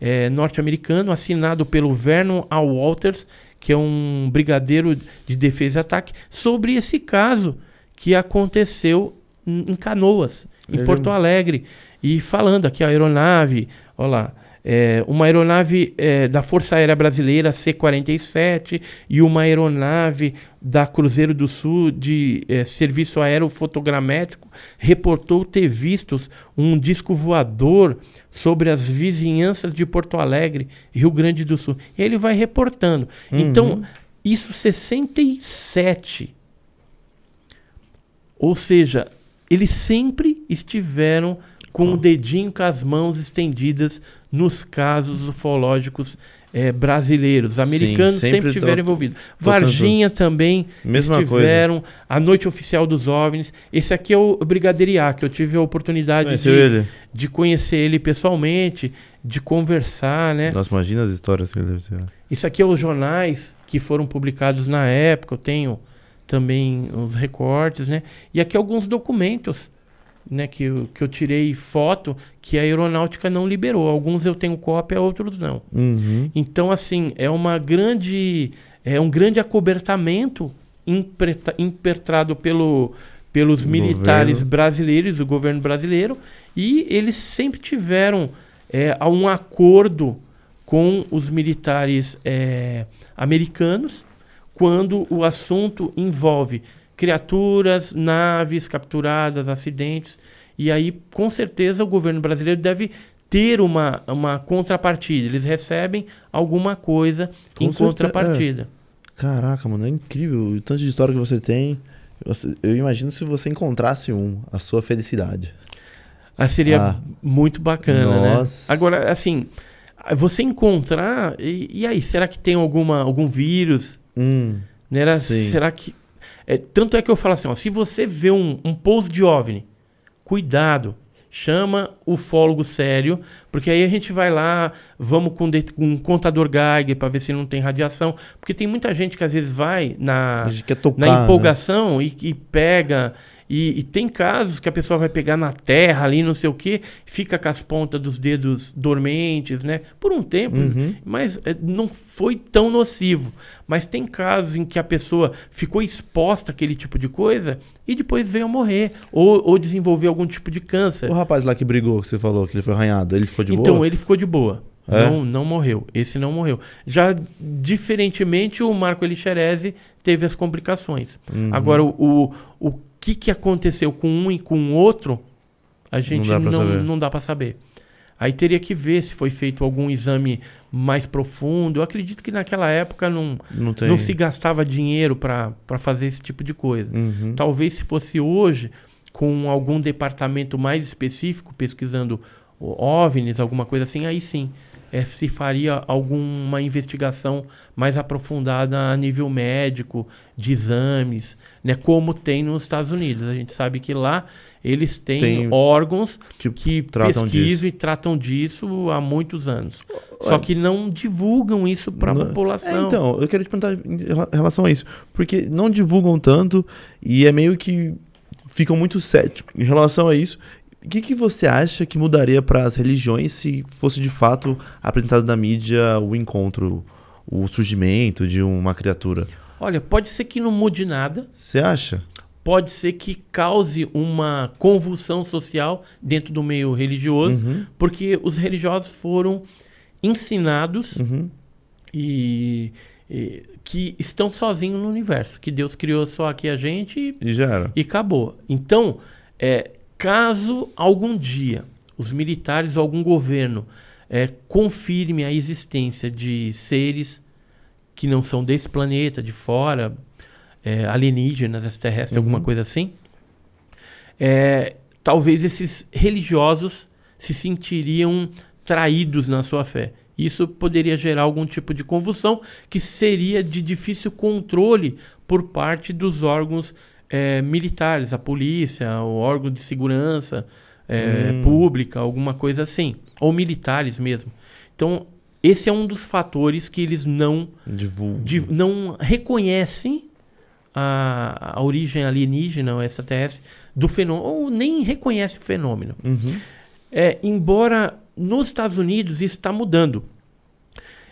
eh, norte-americano, assinado pelo Vernon A. Walters, que é um brigadeiro de defesa e ataque, sobre esse caso que aconteceu em Canoas, em Porto Alegre. E falando aqui, a aeronave, olha lá, é, uma aeronave é, da Força Aérea Brasileira C-47 e uma aeronave da Cruzeiro do Sul de é, serviço aéreo fotogramétrico reportou ter vistos um disco voador sobre as vizinhanças de Porto Alegre, Rio Grande do Sul. E ele vai reportando. Então, Uhum. isso 67. Ou seja, eles sempre estiveram com o dedinho com as mãos estendidas nos casos ufológicos é, brasileiros. Os americanos Sim, sempre, sempre estiveram to- envolvidos. Varginha também Mesma estiveram. A Noite Oficial dos OVNIs. Esse aqui é o Brigadeiro A, que eu tive a oportunidade de, ele? de conhecer ele pessoalmente, de conversar, né? Nossa, imagina as histórias que ele deve ter. Isso aqui é os jornais que foram publicados na época. Eu tenho também os recortes, né? E aqui alguns documentos, né? Que eu, que eu tirei foto que a aeronáutica não liberou. Alguns eu tenho cópia, outros não. Uhum. Então, assim, é uma grande, é um grande acobertamento impreta- impetrado pelo, pelos Governo. militares brasileiros, o governo brasileiro, e eles sempre tiveram é, um acordo com os militares é, americanos quando o assunto envolve criaturas, naves capturadas, acidentes. E aí, com certeza, o governo brasileiro deve ter uma, uma contrapartida. Eles recebem alguma coisa Com em certeza, contrapartida. Caraca, mano, é incrível o tanto de história que você tem. Eu imagino se você encontrasse um, a sua felicidade. Ah, seria Ah. muito bacana, Nossa. né? Agora, assim, você encontrar. E, e aí, será que tem alguma, algum vírus? Hum, Né? Era-. Será que. É, tanto é que eu falo assim: ó, se você vê um, um pouso de OVNI, cuidado. Chama o ufólogo sério, porque aí a gente vai lá, vamos com, um contador Geiger para ver se não tem radiação. Porque tem muita gente que às vezes vai na, tocar. na né? empolgação e, e pega. E, e tem casos que a pessoa vai pegar na terra ali, não sei o que, fica com as pontas dos dedos dormentes, né? Por um tempo, Uhum. mas eh, não foi tão nocivo. Mas tem casos em que a pessoa ficou exposta àquele tipo de coisa e depois veio a morrer. Ou, ou desenvolver algum tipo de câncer. O rapaz lá que brigou, que você falou, que ele foi arranhado, ele ficou de então, boa? ele ficou de boa. É? Não, não morreu. Esse não morreu. Já, diferentemente, o Marco Elixerese teve as complicações. Uhum. Agora, o, o, o que, que aconteceu com um e com o outro, a gente dá não, saber. dá para saber. Aí teria que ver se foi feito algum exame mais profundo. Eu acredito que naquela época não, Não tem. não se gastava dinheiro para fazer esse tipo de coisa. Uhum. Talvez se fosse hoje, com algum departamento mais específico, pesquisando OVNIs, alguma coisa assim, aí sim eh, se faria alguma investigação mais aprofundada a nível médico, de exames, né, como tem nos Estados Unidos. A gente sabe que lá eles têm Tem- órgãos que tratam pesquisam disso. e tratam disso há muitos anos. Só que não divulgam isso para a Não- população. É, então, eu queria te perguntar em rela- relação a isso. Porque não divulgam tanto e é meio que ficam muito céticos em relação a isso. O que, que você acha que mudaria para as religiões se fosse de fato apresentado na mídia o encontro, o surgimento de uma criatura? Olha, pode ser que não mude nada, Você acha? pode ser que cause uma convulsão social dentro do meio religioso, Uhum, porque os religiosos foram ensinados uhum. e, e que estão sozinhos no universo, que Deus criou só aqui a gente e, E já era. e acabou. Então, é, caso algum dia os militares ou algum governo é, confirme a existência de seres que não são desse planeta, de fora, é, alienígenas, extraterrestres, Uhum. alguma coisa assim, é, talvez esses religiosos se sentiriam traídos na sua fé. Isso poderia gerar algum tipo de convulsão que seria de difícil controle por parte dos órgãos é, militares, a polícia, o órgão de segurança é, Hum. pública, alguma coisa assim, ou militares mesmo. Então, esse é um dos fatores que eles não de- não reconhecem a, a origem alienígena ou extraterrestre do fenômeno, ou nem reconhece o fenômeno. Uhum. É, embora nos Estados Unidos isso está mudando.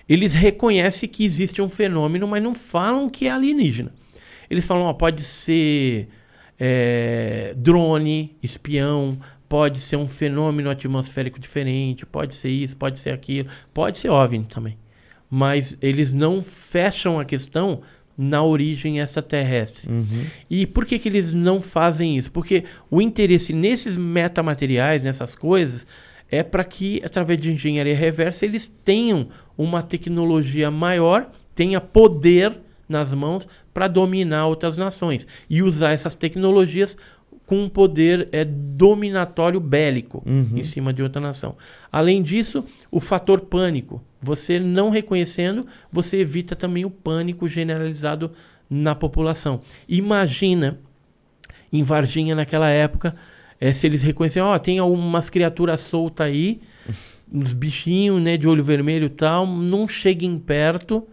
Eles reconhecem que existe um fenômeno, mas não falam que é alienígena. Eles falam, ó, pode ser é, drone, espião, pode ser um fenômeno atmosférico diferente, pode ser isso, pode ser aquilo, pode ser OVNI também. Mas eles não fecham a questão na origem extraterrestre. Uhum. E por que, que eles não fazem isso? Porque o interesse nesses metamateriais, nessas coisas, é para que, através de engenharia reversa, eles tenham uma tecnologia maior, tenha poder nas mãos para dominar outras nações e usar essas tecnologias com um poder é, dominatório bélico Uhum. em cima de outra nação. Além disso, o fator pânico. Você não reconhecendo, você evita também o pânico generalizado na população. Imagina em Varginha naquela época, eh, se eles reconhecem, ó, tem algumas criaturas soltas aí, uns bichinhos, né, de olho vermelho e tal, não cheguem perto,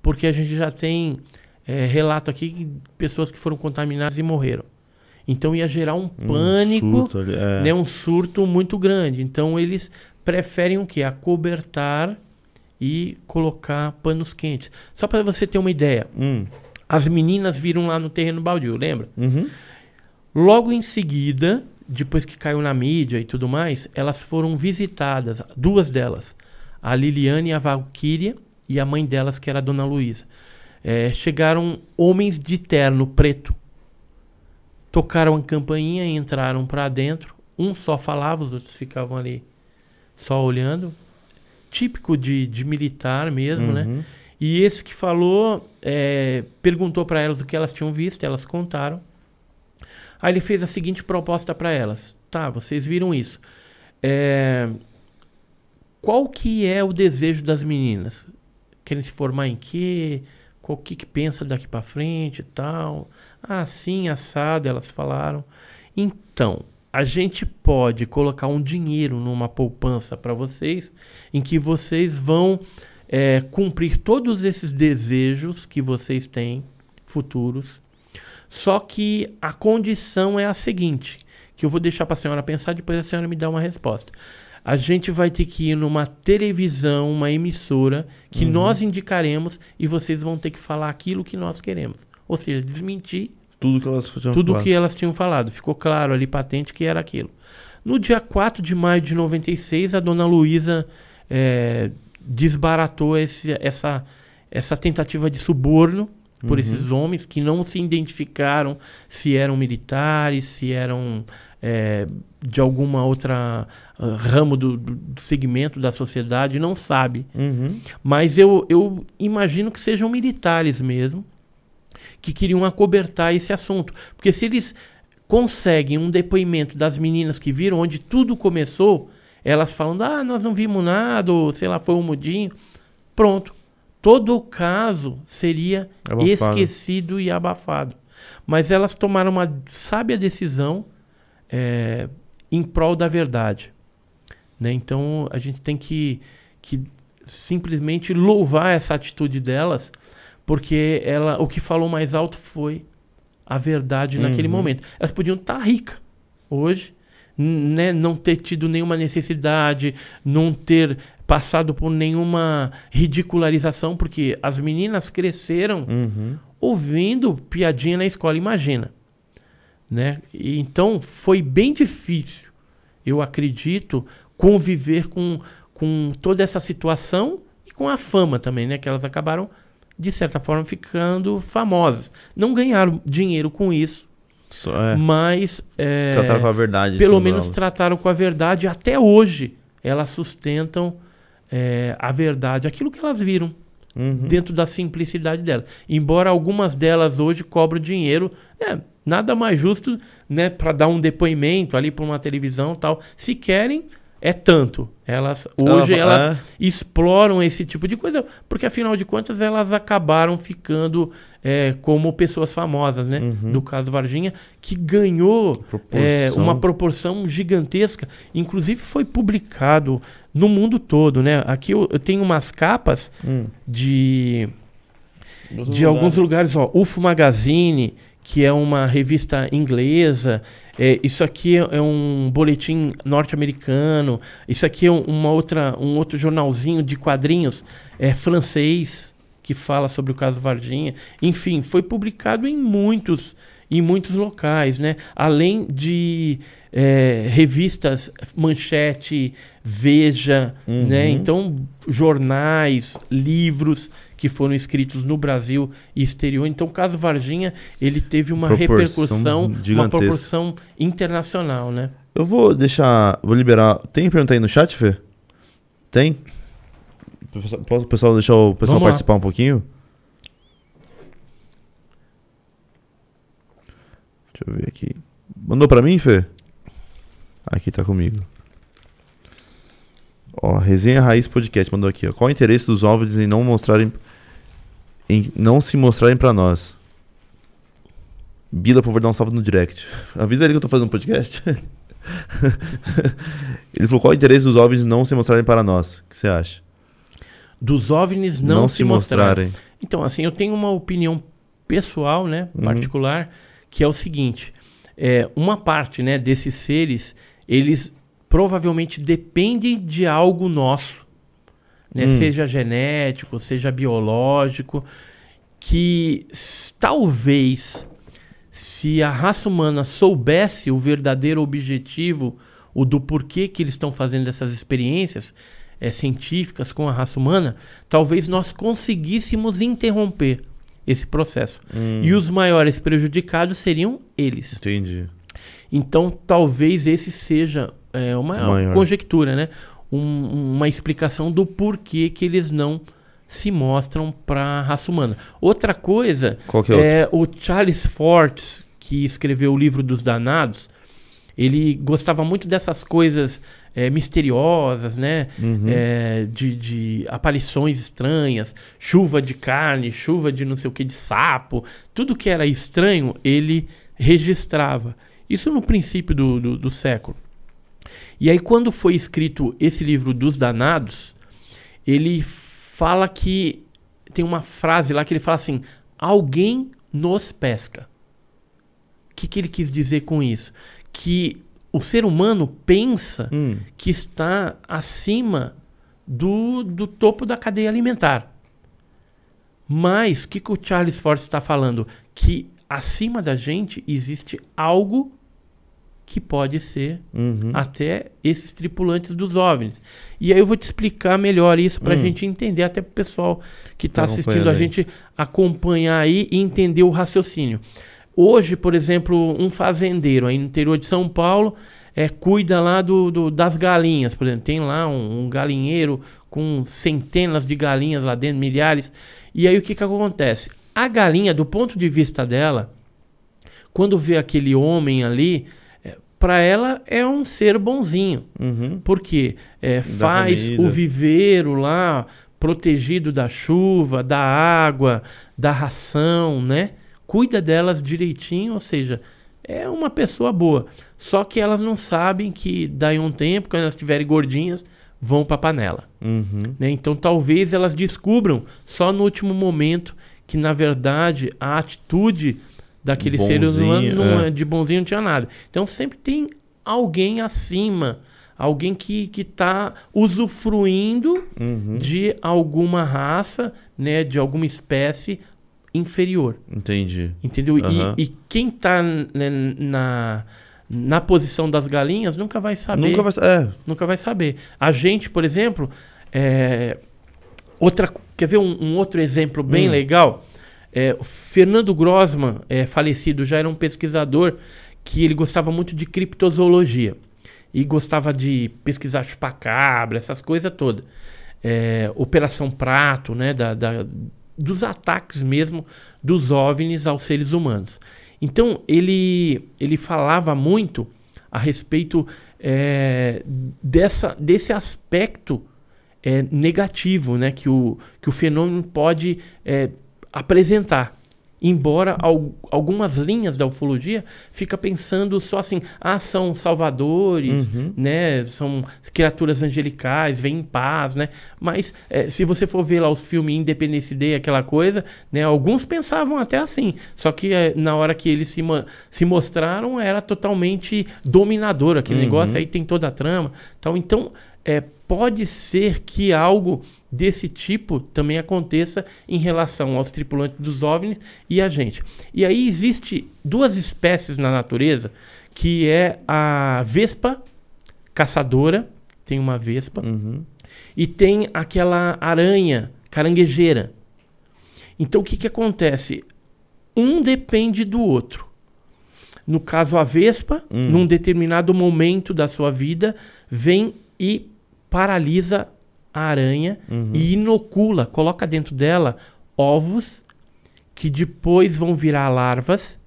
porque a gente já tem eh, relato aqui de pessoas que foram contaminadas e morreram. Então ia gerar um pânico, Um surto é. né, um surto muito grande. Então eles preferem o quê? Acobertar e colocar panos quentes. Só para você ter uma ideia, Hum. as meninas viram lá no terreno baldio, lembra? Uhum. Logo em seguida, depois que caiu na mídia e tudo mais, elas foram visitadas, duas delas, a Liliane e a Valkyria, e a mãe delas, que era a Dona Luísa. É, chegaram homens de terno preto, tocaram a campainha e entraram para dentro. Um só falava, os outros ficavam ali só olhando. Típico de, de militar mesmo, né? Uhum. E esse que falou é, perguntou para elas o que elas tinham visto, elas contaram. Aí ele fez a seguinte proposta para elas: Tá, vocês viram isso. É, qual que é o desejo das meninas? Querem se formar em quê? Qual que, que pensa daqui para frente e tal? Ah, sim, assado, elas falaram. Então, a gente pode colocar um dinheiro numa poupança para vocês, em que vocês vão é, cumprir todos esses desejos que vocês têm futuros. Só que a condição é a seguinte, que eu vou deixar para a senhora pensar, depois a senhora me dá uma resposta. A gente vai ter que ir numa televisão, uma emissora, que Uhum. nós indicaremos e vocês vão ter que falar aquilo que nós queremos. Ou seja, desmentir Tudo que elas tinham tudo o falado. que elas tinham falado. Ficou claro ali, patente, que era aquilo. No dia 4 de maio de 96, a dona Luísa eh, desbaratou esse, essa, essa tentativa de suborno por Uhum. esses homens que não se identificaram se eram militares, se eram eh, de alguma outra ah, ramo do, do- do segmento da sociedade, não sabe. Uhum. Mas eu, eu imagino que sejam militares mesmo, que queriam acobertar esse assunto. Porque se eles conseguem um depoimento das meninas que viram onde tudo começou, elas falando, ah, nós não vimos nada, ou sei lá, foi um mudinho. Pronto. Todo o caso seria Abafado. esquecido e abafado. Mas elas tomaram uma sábia decisão é, em prol da verdade. Né? Então a gente tem que, que simplesmente louvar essa atitude delas, porque ela, o que falou mais alto foi a verdade naquele Uhum. momento. Elas podiam estar ricas hoje, né? não ter tido nenhuma necessidade, não ter passado por nenhuma ridicularização, porque as meninas cresceram Uhum. ouvindo piadinha na escola, imagina. Né? E então foi bem difícil, eu acredito, conviver com, com toda essa situação e com a fama também, né? Que elas acabaram, de certa forma, ficando famosas. Não ganharam dinheiro com isso, é. mas é, Trataram com a verdade. pelo menos trataram com a verdade. Até hoje, elas sustentam é, a verdade, aquilo que elas viram Uhum. dentro da simplicidade delas. Embora algumas delas hoje cobram dinheiro, é nada mais justo, né, para dar um depoimento ali para uma televisão tal. Se querem, é tanto. Elas hoje Ela- elas é. exploram esse tipo de coisa, porque afinal de contas elas acabaram ficando é, como pessoas famosas, né? Uhum. Do caso Varginha, que ganhou é, Proporção. uma proporção gigantesca. Inclusive foi publicado no mundo todo, né? Aqui eu, eu tenho umas capas Hum. de, de alguns lugares, ó, UFO Magazine, que é uma revista inglesa. É, isso aqui é, é um boletim norte-americano. Isso aqui é um- uma outra, um outro jornalzinho de quadrinhos é, francês que fala sobre o caso Varginha. Enfim, foi publicado em muitos, em muitos locais, né? Além de é, revistas Manchete, Veja, Uhum. né? Então, jornais, livros que foram escritos no Brasil e exterior. Então, o caso Varginha, ele teve uma Proporção repercussão, uma gigantesca. proporção internacional, né? Eu vou deixar. Vou liberar. Tem pergunta aí no chat, Fê? Tem? Posso o pessoal deixar o pessoal Vamos lá. participar um pouquinho? Deixa eu ver aqui. Mandou pra mim, Fê? Aqui tá comigo. Ó, Resenha Raiz Podcast mandou aqui, ó. Qual o interesse dos OVNIs em não mostrarem em não se mostrarem pra nós? Bila, por favor, dá um salve no direct. Avisa ele que eu tô fazendo um podcast. ele falou: qual o interesse dos OVNIs não se mostrarem para nós? O que você acha? Dos OVNIs não, se, mostrarem. Então, assim, eu tenho uma opinião pessoal, né, Uhum. particular, que é o seguinte: é, uma parte, né, desses seres, eles provavelmente dependem de algo nosso, né, Hum. seja genético, seja biológico, que talvez se a raça humana soubesse o verdadeiro objetivo, o do porquê que eles estão fazendo essas experiências eh, científicas com a raça humana, talvez nós conseguíssemos interromper esse processo. Hum, E os maiores prejudicados seriam eles. Entendi. Então, talvez esse seja é, uma Maior. conjectura, né? Um- uma explicação do porquê que eles não se mostram para a raça humana. Outra coisa é, outro? é o Charles Fortes, que escreveu o livro dos Danados. Ele gostava muito dessas coisas é, misteriosas, né? Uhum. É, de, de aparições estranhas, chuva de carne, chuva de não sei o que, de sapo, tudo que era estranho, ele registrava. Isso no princípio do, do, do século. E aí, quando foi escrito esse livro dos danados, ele fala que. Tem uma frase lá que ele fala assim: alguém nos pesca. O que, que ele quis dizer com isso? Que o ser humano pensa Hum, que está acima do, do topo da cadeia alimentar. Mas o que, que o Charles Force está falando? Que acima da gente existe algo que pode ser uhum. até esses tripulantes dos OVNIs. E aí eu vou te explicar melhor isso para a Hum. gente entender, até para o pessoal que está Tá assistindo a aí. gente acompanhar aí e entender o raciocínio. Hoje, por exemplo, um fazendeiro aí no interior de São Paulo é, cuida lá do, do- das galinhas, por exemplo. Tem lá um, um galinheiro com centenas de galinhas lá dentro, milhares. E aí o que, que acontece? A galinha, do ponto de vista dela, quando vê aquele homem ali, para ela é um ser bonzinho. Uhum. Porque é, faz comida. o viveiro lá protegido da chuva, da água, da ração, né? Cuida delas direitinho, ou seja, é uma pessoa boa. Só que elas não sabem que daí um tempo, quando elas estiverem gordinhas, vão para panela. Uhum. né? Então talvez elas descubram só no último momento que na verdade a atitude daquele ser humano Bonzinho, não é. é- de bonzinho não tinha nada. Então sempre tem alguém acima, alguém que que está usufruindo Uhum. de alguma raça, né, de alguma espécie inferior, Entendi. entendeu? E- Aham. E, quem está na na posição das galinhas nunca vai saber Nunca vai. É. nunca vai saber. A gente, por exemplo, é, outra, quer ver um, um outro exemplo bem Hum. legal? É, Fernando Grossman, é, falecido, já era um pesquisador que ele gostava muito de criptozoologia e gostava de pesquisar chupacabra, essas coisas todas. É, Operação Prato, né, da, da- dos ataques mesmo dos OVNIs aos seres humanos. Então, ele, ele falava muito a respeito é, dessa, desse aspecto é, negativo né, que, o, que o fenômeno pode é, apresentar. Embora al- algumas linhas da ufologia fica pensando só assim, ah, são salvadores, Uhum. né? São criaturas angelicais, vêm em paz, né? Mas eh, se você for ver lá os filmes Independence Day, aquela coisa, né? Alguns pensavam até assim. Só que eh, na hora que eles se, se mostraram, era totalmente dominador. Aquele Uhum. negócio aí tem toda a trama. Então, então eh, pode ser que algo desse tipo também aconteça em relação aos tripulantes dos OVNIs e a gente. E aí existe duas espécies na natureza, que é a vespa caçadora, tem uma vespa, Uhum. e tem aquela aranha caranguejeira. Então o que, que acontece? Um depende do outro. No caso, a vespa, Hum. num determinado momento da sua vida, vem e paralisa a aranha Uhum. e inocula, coloca dentro dela ovos que depois vão virar larvas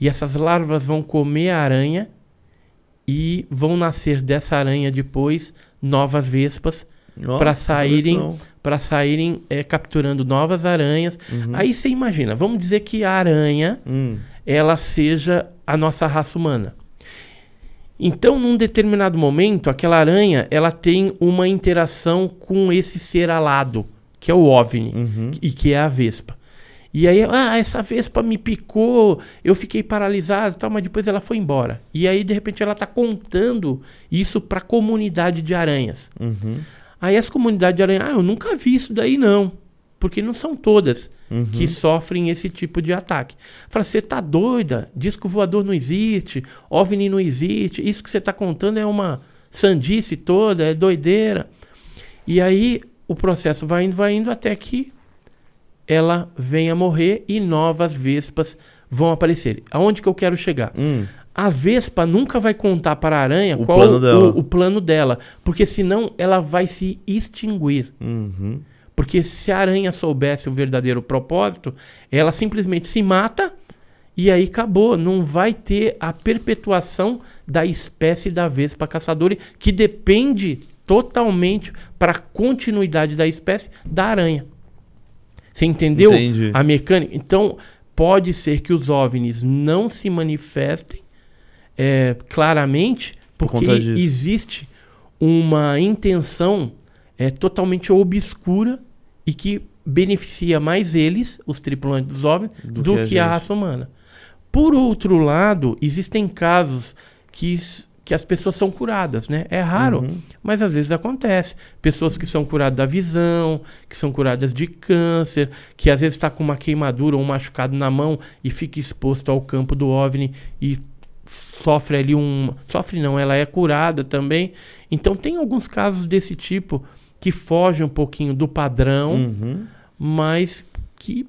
e essas larvas vão comer a aranha e vão nascer dessa aranha depois novas vespas para saírem para saírem é, capturando novas aranhas. Uhum. Aí você imagina, vamos dizer que a aranha Hum, ela seja a nossa raça humana. Então, num determinado momento, aquela aranha ela tem uma interação com esse ser alado, que é o OVNI, uhum. e que é a vespa. E aí, ah, essa vespa me picou, eu fiquei paralisado, e tal, mas depois ela foi embora. E aí, de repente, ela está contando isso para a comunidade de aranhas. Uhum. Aí as comunidades de aranha, ah, eu nunca vi isso daí não, porque não são todas Uhum. que sofrem esse tipo de ataque. Fala, você tá doida? Disco voador não existe, OVNI não existe, isso que você tá contando é uma sandice toda, é doideira. E aí o processo vai indo, vai indo até que ela venha a morrer e novas vespas vão aparecer. Aonde que eu quero chegar? Hum, A vespa nunca vai contar para a aranha O qual plano o, o plano dela, porque senão ela vai se extinguir. uhum. Porque se a aranha soubesse o verdadeiro propósito, ela simplesmente se mata e aí acabou. Não vai ter a perpetuação da espécie da vespa caçadora, que depende totalmente para a continuidade da espécie da aranha. Você entendeu Entendi. a mecânica? Então, pode ser que os OVNIs não se manifestem é, claramente, Por porque disso. existe uma intenção é, totalmente obscura e que beneficia mais eles, os tripulantes dos OVNIs, Do do, que a que, a, raça humana. Por outro lado, existem casos que, que as pessoas são curadas, né? É raro, Uhum. mas às vezes acontece. Pessoas que são curadas da visão, que são curadas de câncer, que às vezes está com uma queimadura ou um machucado na mão e fica exposto ao campo do OVNI e sofre ali um. Sofre não, ela é curada também. Então tem alguns casos desse tipo que fogem um pouquinho do padrão, Uhum. mas que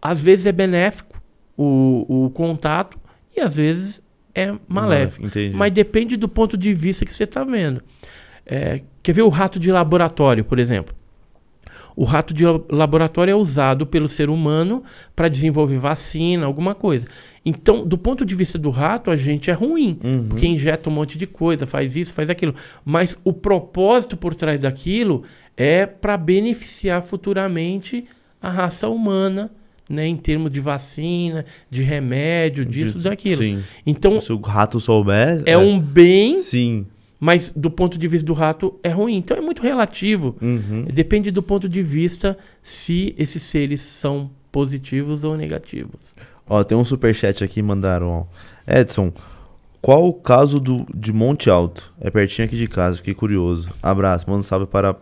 às vezes é benéfico o, o contato e às vezes é maléfico. Entendi. Mas depende do ponto de vista que você está vendo. É, quer ver o rato de laboratório, por exemplo? O rato de la- laboratório é usado pelo ser humano para desenvolver vacina, alguma coisa. Então, do ponto de vista do rato, a gente é ruim, Uhum. porque injeta um monte de coisa, faz isso, faz aquilo. Mas o propósito por trás daquilo é para beneficiar futuramente a raça humana, né, em termos de vacina, de remédio, disso, De- daquilo. Sim. Então, Se o rato souber. é um bem, Sim. Mas do ponto de vista do rato é ruim. Então é muito relativo. Uhum. Depende do ponto de vista se esses seres são positivos ou negativos. Ó, tem um superchat aqui, mandaram, ó. Edson, qual o caso do, de Monte Alto? É pertinho aqui de casa, fiquei curioso. Abraço, manda um salve para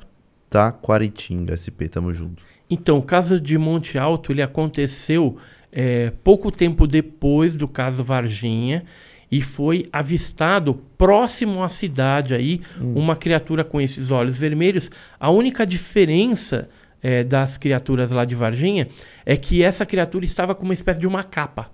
Taquaritinga, SP, tamo junto. Então, o caso de Monte Alto ele aconteceu é, pouco tempo depois do caso Varginha e foi avistado próximo à cidade aí uma criatura com esses olhos vermelhos. A única diferença é, das criaturas lá de Varginha é que essa criatura estava com uma espécie de uma capa,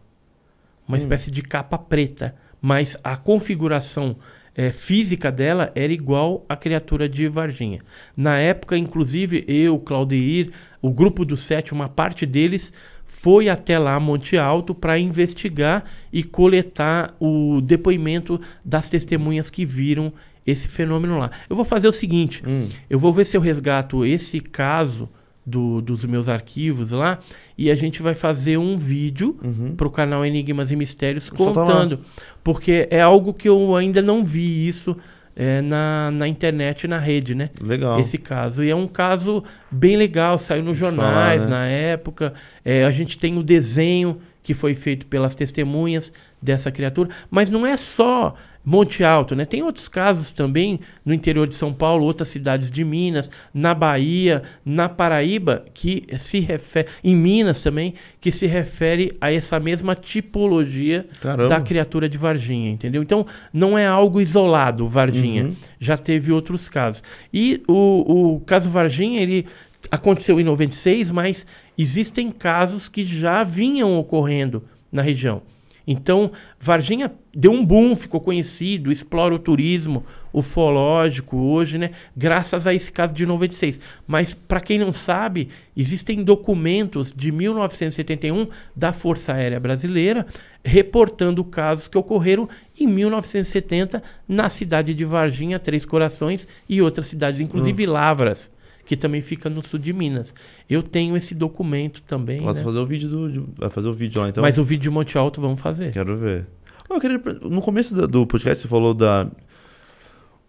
uma espécie de capa preta, mas a configuração é, física dela era igual à criatura de Varginha. Na época, inclusive, eu, Claudeir, o grupo do sete, uma parte deles foi até lá, Monte Alto, para investigar e coletar o depoimento das testemunhas que viram esse fenômeno lá. Eu vou fazer o seguinte: Hum, eu vou ver se eu resgato esse caso do- dos meus arquivos lá e a gente vai fazer um vídeo uhum. para o canal Enigmas e Mistérios contando. Porque é algo que eu ainda não vi isso é, na, na internet na rede, né? Legal. Esse caso. E é um caso bem legal, saiu nos Falar, jornais né? na época. É, a gente tem o desenho que foi feito pelas testemunhas dessa criatura. Mas não é só Monte Alto, né? Tem outros casos também no interior de São Paulo, outras cidades de Minas, na Bahia, na Paraíba, que se refere. Em Minas também, que se refere a essa mesma tipologia Caramba. da criatura de Varginha, entendeu? Então, não é algo isolado, Varginha. Uhum. Já teve outros casos. E o, o caso Varginha, ele aconteceu em 96, mas existem casos que já vinham ocorrendo na região. Então, Varginha deu um boom, ficou conhecido, explora o turismo ufológico hoje, né? Graças a esse caso de 96. Mas, para quem não sabe, existem documentos de 1971 da Força Aérea Brasileira reportando casos que ocorreram em 1970 na cidade de Varginha, Três Corações e outras cidades, inclusive Lavras que também fica no sul de Minas. Eu tenho esse documento também. Posso né? fazer o vídeo do. de- Vai fazer o vídeo lá então? Mas o vídeo de Monte Alto vamos fazer. Quero ver. Eu queria, no começo do, do podcast você falou da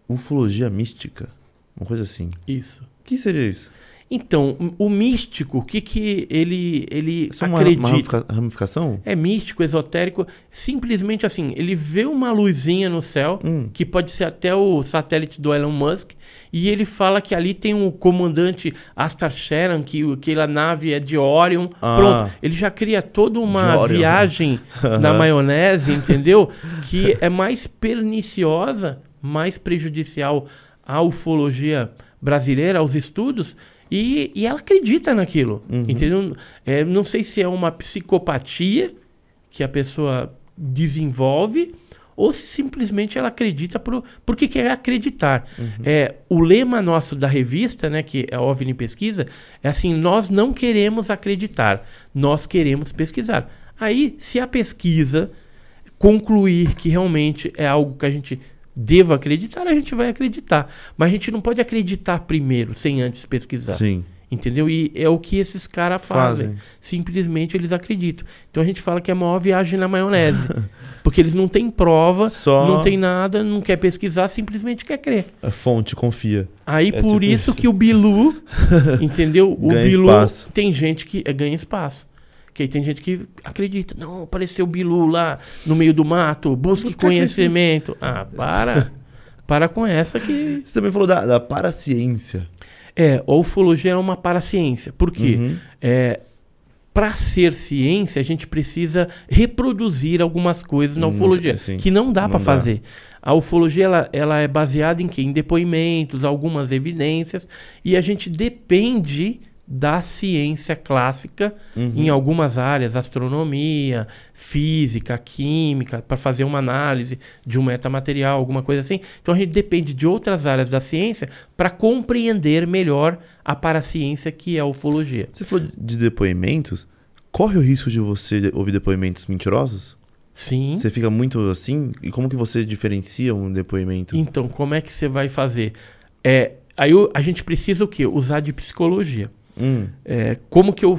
ufologia mística. Uma coisa assim. Isso. O que seria isso? Então, o místico, o que, que ele, ele Isso é uma, acredita? uma ramifica- ramificação? É místico, esotérico, simplesmente assim, ele vê uma luzinha no céu, Hum. que pode ser até o satélite do Elon Musk, e ele fala que ali tem um comandante Astar Sharon, que aquela nave é de Orion. Ah. Pronto, ele já cria toda uma viagem na maionese, entendeu? Que é mais perniciosa, mais prejudicial à ufologia brasileira, aos estudos, e, e ela acredita naquilo, Uhum. entendeu? É, não sei se é uma psicopatia que a pessoa desenvolve ou se simplesmente ela acredita por, porque quer acreditar. É, o lema nosso da revista, né, que é a OVNI Pesquisa, é assim, nós não queremos acreditar, nós queremos pesquisar. Aí, se a pesquisa concluir que realmente é algo que a gente deva acreditar, a gente vai acreditar. Mas a gente não pode acreditar primeiro, sem antes pesquisar. Sim. Entendeu? E é o que esses caras fazem. Fazem. Simplesmente eles acreditam. Então a gente fala que é a maior viagem na maionese. porque eles não têm prova, Só- não tem nada, não quer pesquisar, simplesmente quer crer. A fonte, confia. Aí É por tipo isso isso. que o Bilu, entendeu? O Bilu espaço. tem gente que é, ganha espaço. Que aí tem gente que acredita. Não, apareceu o Bilu lá no meio do mato, busque Busca conhecimento. Ah, para. para com essa que. Você também falou da, da paraciência. É, a ufologia é uma paraciência. Por quê? Uhum. É, para ser ciência, a gente precisa reproduzir algumas coisas na Hum, ufologia, sim. que não dá para fazer. A ufologia ela, ela é baseada em quê? Em depoimentos, algumas evidências, e a gente depende da ciência clássica Uhum. em algumas áreas, astronomia, física, química, para fazer uma análise de um metamaterial, alguma coisa assim. Então a gente depende de outras áreas da ciência para compreender melhor a paraciência que é a ufologia. Você falou de depoimentos. Corre o risco de você ouvir depoimentos mentirosos? Sim. Você fica muito assim? E como que você diferencia um depoimento? Então, como é que você vai fazer? É, aí a gente precisa o quê? Usar de psicologia. Hum. É, como que eu.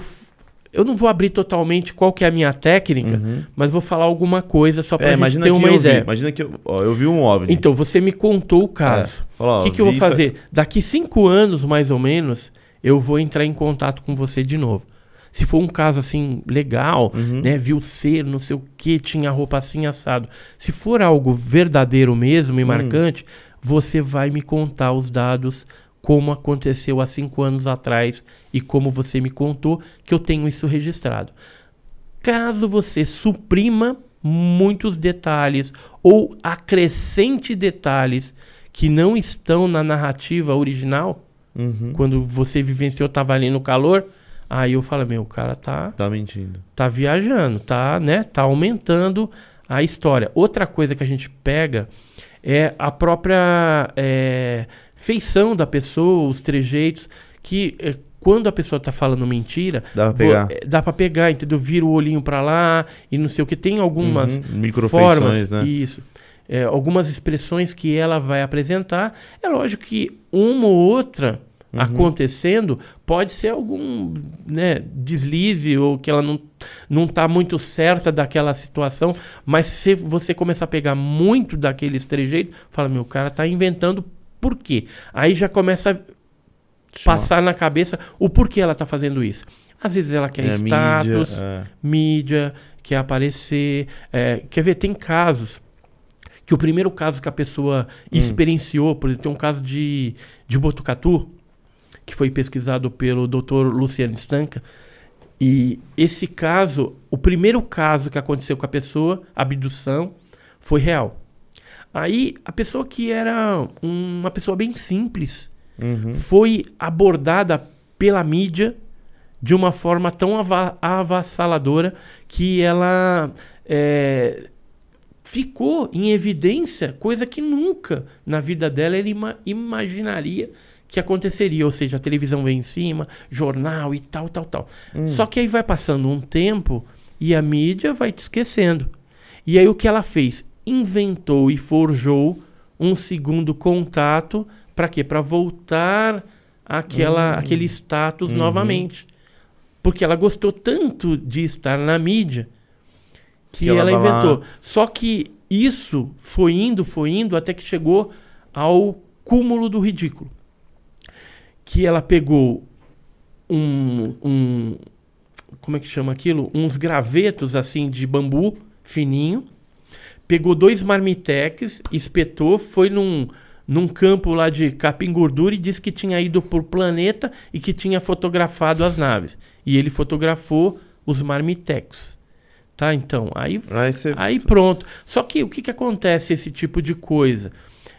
Eu não vou abrir totalmente qual que é a minha técnica, Uhum. mas vou falar alguma coisa só para É, gente ter que uma eu ideia. vi. Imagina que eu, ó, eu vi um OVNI. Então, você me contou o caso. É. Fala, ó, O que, que eu vou vi isso- fazer? Daqui cinco anos, mais ou menos, eu vou entrar em contato com você de novo. Se for um caso assim, legal, Uhum. né? Viu ser, não sei o que, tinha roupa assim assado. Se for algo verdadeiro mesmo e Hum. marcante, você vai me contar os dados, como aconteceu há cinco anos atrás e como você me contou, que eu tenho isso registrado. Caso você suprima muitos detalhes ou acrescente detalhes que não estão na narrativa original, Uhum. quando você vivenciou, estava ali no calor, aí eu falo, meu, o cara tá, Tá mentindo. tá viajando, tá, né, tá aumentando a história. Outra coisa que a gente pega é a própria é, feição da pessoa, os trejeitos, que é, quando a pessoa tá falando mentira, Dá pra pegar. é, dá pra pegar, entendeu? Vira o olhinho pra lá e não sei o que. Tem algumas Uhum. Microfeições, formas, né? isso. É, algumas expressões que ela vai apresentar. É lógico que uma ou outra Uhum. acontecendo pode ser algum né, deslize ou que ela não, não tá muito certa daquela situação, mas se você começar a pegar muito daqueles trejeitos, fala, meu, o cara tá inventando por quê? Aí já começa a Chama- passar na cabeça o porquê ela tá fazendo isso. Às vezes ela quer É, status, mídia, é. mídia, quer aparecer. é, quer ver, tem casos que o primeiro caso que a pessoa Hum. experienciou, por exemplo, tem um caso de, de Botucatu, que foi pesquisado pelo Dr. Luciano Stanca. E esse caso, o primeiro caso que aconteceu com a pessoa, abdução, foi real. Aí a pessoa que era uma pessoa bem simples, Uhum. foi abordada pela mídia de uma forma tão ava avassaladora que ela é, ficou em evidência, coisa que nunca na vida dela ele ima imaginaria que aconteceria, ou seja, a televisão vem em cima, jornal e tal, tal, tal. Hum. Só que aí vai passando um tempo e a mídia vai te esquecendo. E aí o que ela fez? Inventou e forjou um segundo contato para quê? Para voltar àquela, hum. aquele status uhum. novamente. Porque ela gostou tanto de estar na mídia que, que ela, ela inventou. Lá... Só que isso foi indo, foi indo até que chegou ao cúmulo do ridículo. Que ela pegou um, um como é que chama aquilo? Uns gravetos assim de bambu fininho, pegou dois marmitex, espetou, foi num num campo lá de capim gordura e disse que tinha ido por planeta e que tinha fotografado as naves. E ele fotografou os marmitex. Tá, então, aí, aí, aí pronto. Só que o que, que acontece esse tipo de coisa?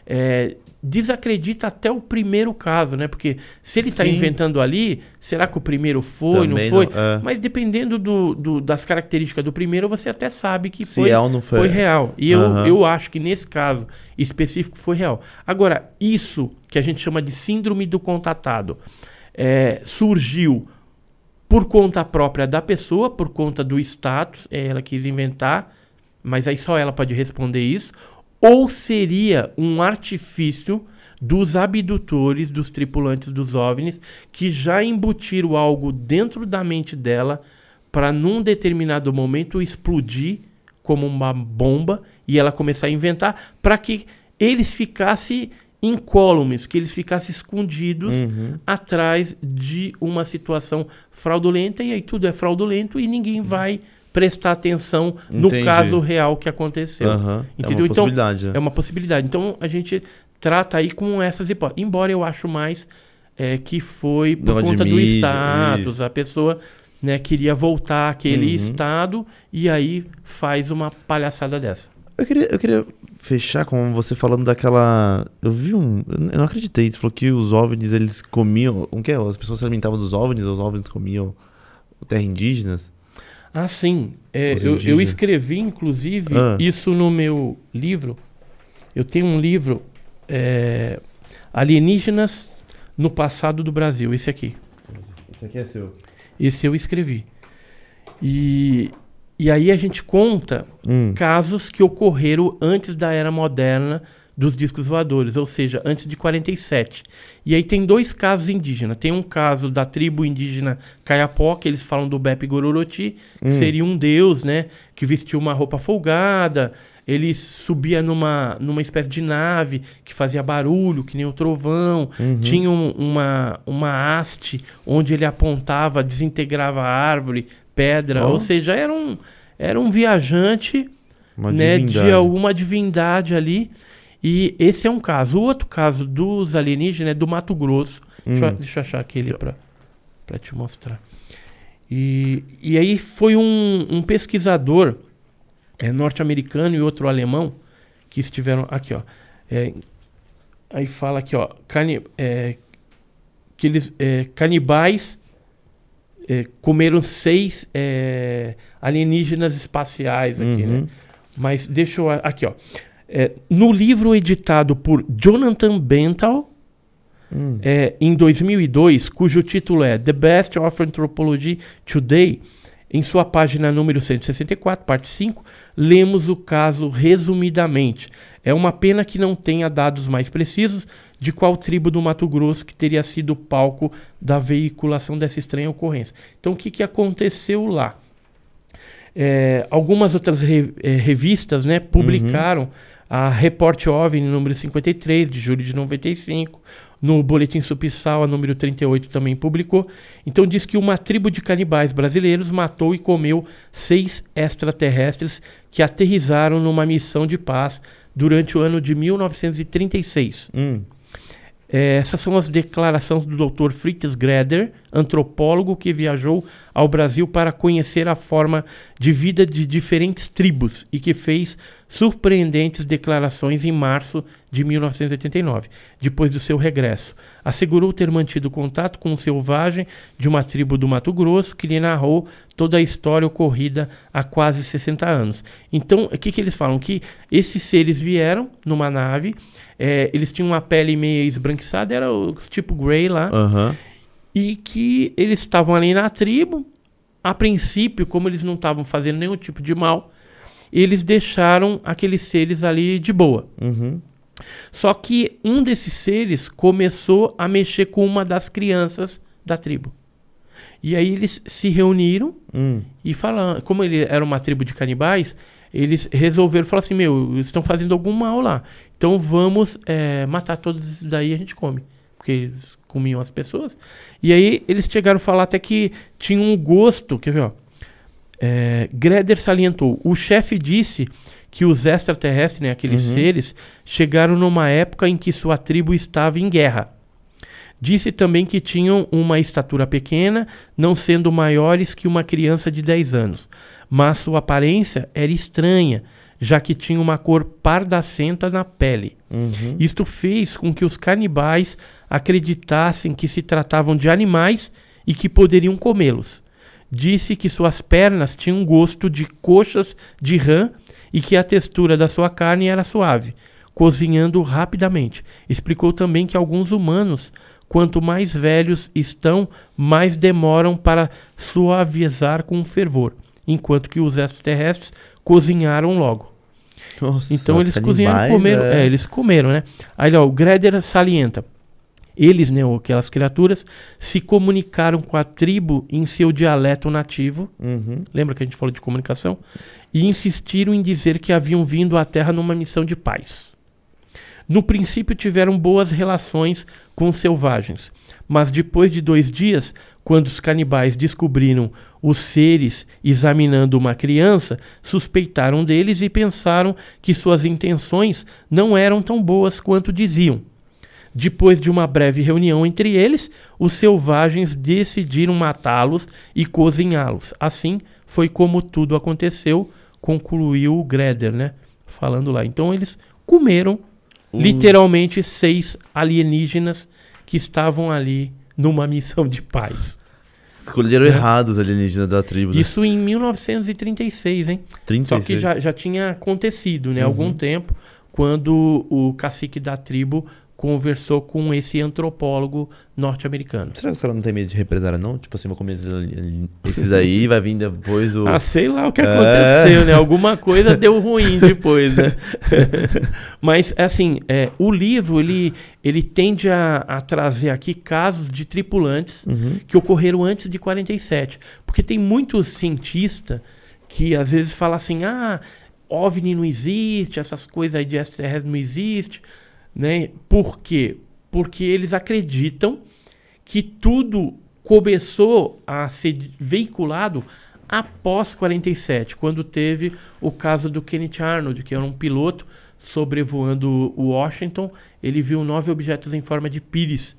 É, desacredita até o primeiro caso, né? Porque se ele está inventando ali, será que o primeiro foi, Também não foi? Não, é. Mas dependendo do, do, das características do primeiro, você até sabe que foi, é foi. foi. real. E uhum. eu, eu acho que nesse caso específico foi real. Agora, isso que a gente chama de síndrome do contatado é, surgiu por conta própria da pessoa, por conta do status, é, ela quis inventar, mas aí só ela pode responder isso, ou seria um artifício dos abdutores, dos tripulantes dos OVNIs, que já embutiram algo dentro da mente dela para num determinado momento explodir como uma bomba e ela começar a inventar para que eles ficassem incólumes, que eles ficassem escondidos uhum. atrás de uma situação fraudulenta e aí tudo é fraudulento e ninguém vai prestar atenção no Entendi. caso real que aconteceu. Uhum. Entendeu? É uma então, possibilidade. Né? É uma possibilidade. Então a gente trata aí com essas hipóteses. Embora eu acho mais é, que foi por conta do status, isso. a pessoa né, queria voltar àquele uhum. estado e aí faz uma palhaçada dessa. Eu queria, eu queria fechar com você falando daquela. Eu vi um. Eu não acreditei. Você falou que os OVNIs eles comiam. O que é? As pessoas se alimentavam dos OVNIs, os OVNIs comiam terra indígenas. Ah, sim. É, eu, eu, escrevi, inclusive, ah. isso no meu livro. Eu tenho um livro, é, Alienígenas no Passado do Brasil, esse aqui. Esse aqui é seu? Esse eu escrevi. E, e aí a gente conta hum. casos que ocorreram antes da Era Moderna dos discos voadores, ou seja, antes de 47. E aí tem dois casos indígenas. Tem um caso da tribo indígena Caiapó, que eles falam do Bepe Gororoti, que hum. seria um deus, né, que vestiu uma roupa folgada, ele subia numa, numa espécie de nave que fazia barulho, que nem o trovão. Uhum. Tinha um, uma, uma haste onde ele apontava, desintegrava a árvore, pedra. Oh. Ou seja, era um, era um viajante né, de alguma divindade ali. E esse é um caso. O outro caso dos alienígenas é do Mato Grosso. Hum. Deixa, eu, deixa, eu achar aquele para te mostrar. E, e aí foi um, um pesquisador é, norte-americano e outro alemão que estiveram aqui, ó. É, aí fala aqui, ó, cani, é, que eles é, canibais é, comeram seis é, alienígenas espaciais aqui, né? uhum. né? Mas deixa eu aqui, ó. É, no livro editado por Jonathan Bental, hum. é, em 2002, cujo título é The Best of Anthropology Today, em sua página número 164, parte 5, lemos o caso resumidamente. É uma pena que não tenha dados mais precisos de qual tribo do Mato Grosso que teria sido palco da veiculação dessa estranha ocorrência. Então, o que, que aconteceu lá? É, algumas outras re, é, revistas né, publicaram uhum a Report OVNI número 53, de julho de 95, no Boletim Subsal, a número 38 também publicou. Então diz que uma tribo de canibais brasileiros matou e comeu seis extraterrestres que aterrizaram numa missão de paz durante o ano de 1936. Hum. É, essas são as declarações do Dr. Fritz Greder, antropólogo que viajou ao Brasil para conhecer a forma de vida de diferentes tribos e que fez surpreendentes declarações em março de 1989, depois do seu regresso. Assegurou ter mantido contato com um selvagem de uma tribo do Mato Grosso que lhe narrou toda a história ocorrida há quase 60 anos. Então, o que, que eles falam? Que esses seres vieram numa nave, é, eles tinham uma pele meio esbranquiçada, era o tipo Grey lá, Aham. e que eles estavam ali na tribo. A princípio, como eles não estavam fazendo nenhum tipo de mal, eles deixaram aqueles seres ali de boa. Uhum. Só que um desses seres começou a mexer com uma das crianças da tribo. E aí eles se reuniram Hum. e falaram, como ele era uma tribo de canibais, eles resolveram falar assim, meu, eles estão fazendo algum mal lá. Então vamos eh, matar todos daí e a gente come. Porque eles comiam as pessoas. E aí eles chegaram a falar até que tinha um gosto, quer ver, ó. É, Greder salientou, o chefe disse que os extraterrestres, né, aqueles Uhum. seres, chegaram numa época em que sua tribo estava em guerra. Disse também que tinham uma estatura pequena, não sendo maiores que uma criança de 10 anos, mas sua aparência era estranha, já que tinha uma cor pardacenta na pele. Uhum. Isto fez com que os canibais acreditassem que se tratavam de animais e que poderiam comê-los. Disse que suas pernas tinham gosto de coxas de rã e que a textura da sua carne era suave, cozinhando rapidamente. Explicou também que alguns humanos, quanto mais velhos estão, mais demoram para suavizar com fervor, enquanto que os extraterrestres cozinharam logo. Nossa, Então eles cozinharam, comeram, é. é. eles comeram, né? Aí ó, o Greder salienta. Eles, né, aquelas criaturas, se comunicaram com a tribo em seu dialeto nativo. Uhum. Lembra que a gente falou de comunicação? E insistiram em dizer que haviam vindo à Terra numa missão de paz. No princípio tiveram boas relações com os selvagens, mas depois de dois dias, quando os canibais descobriram os seres examinando uma criança, suspeitaram deles e pensaram que suas intenções não eram tão boas quanto diziam. Depois de uma breve reunião entre eles, os selvagens decidiram matá-los e cozinhá-los. Assim foi como tudo aconteceu, concluiu o Greder, né? Falando lá. Então eles comeram literalmente seis alienígenas que estavam ali numa missão de paz. Escolheram É. errado os alienígenas da tribo. né? Isso em 1936, hein? 36. Só que já, já tinha acontecido, né? Uhum. Algum tempo, quando o cacique da tribo conversou com esse antropólogo norte-americano. Será que caras não tem medo de represária, não? Tipo assim, vou comer esses, aí, vai vir depois o. Ah, sei lá o que É. aconteceu, né? Alguma coisa deu ruim depois, né? Mas, assim, é, o livro, ele, ele tende a, a trazer aqui casos de tripulantes Uhum. que ocorreram antes de 47. Porque tem muitos cientistas que às vezes falam assim, ah, OVNI não existe, essas coisas aí de extraterrestre não existe, né? Por quê? Porque eles acreditam que tudo começou a ser veiculado após 47, quando teve o caso do Kenneth Arnold, que era um piloto sobrevoando o Washington, ele viu nove objetos em forma de pires.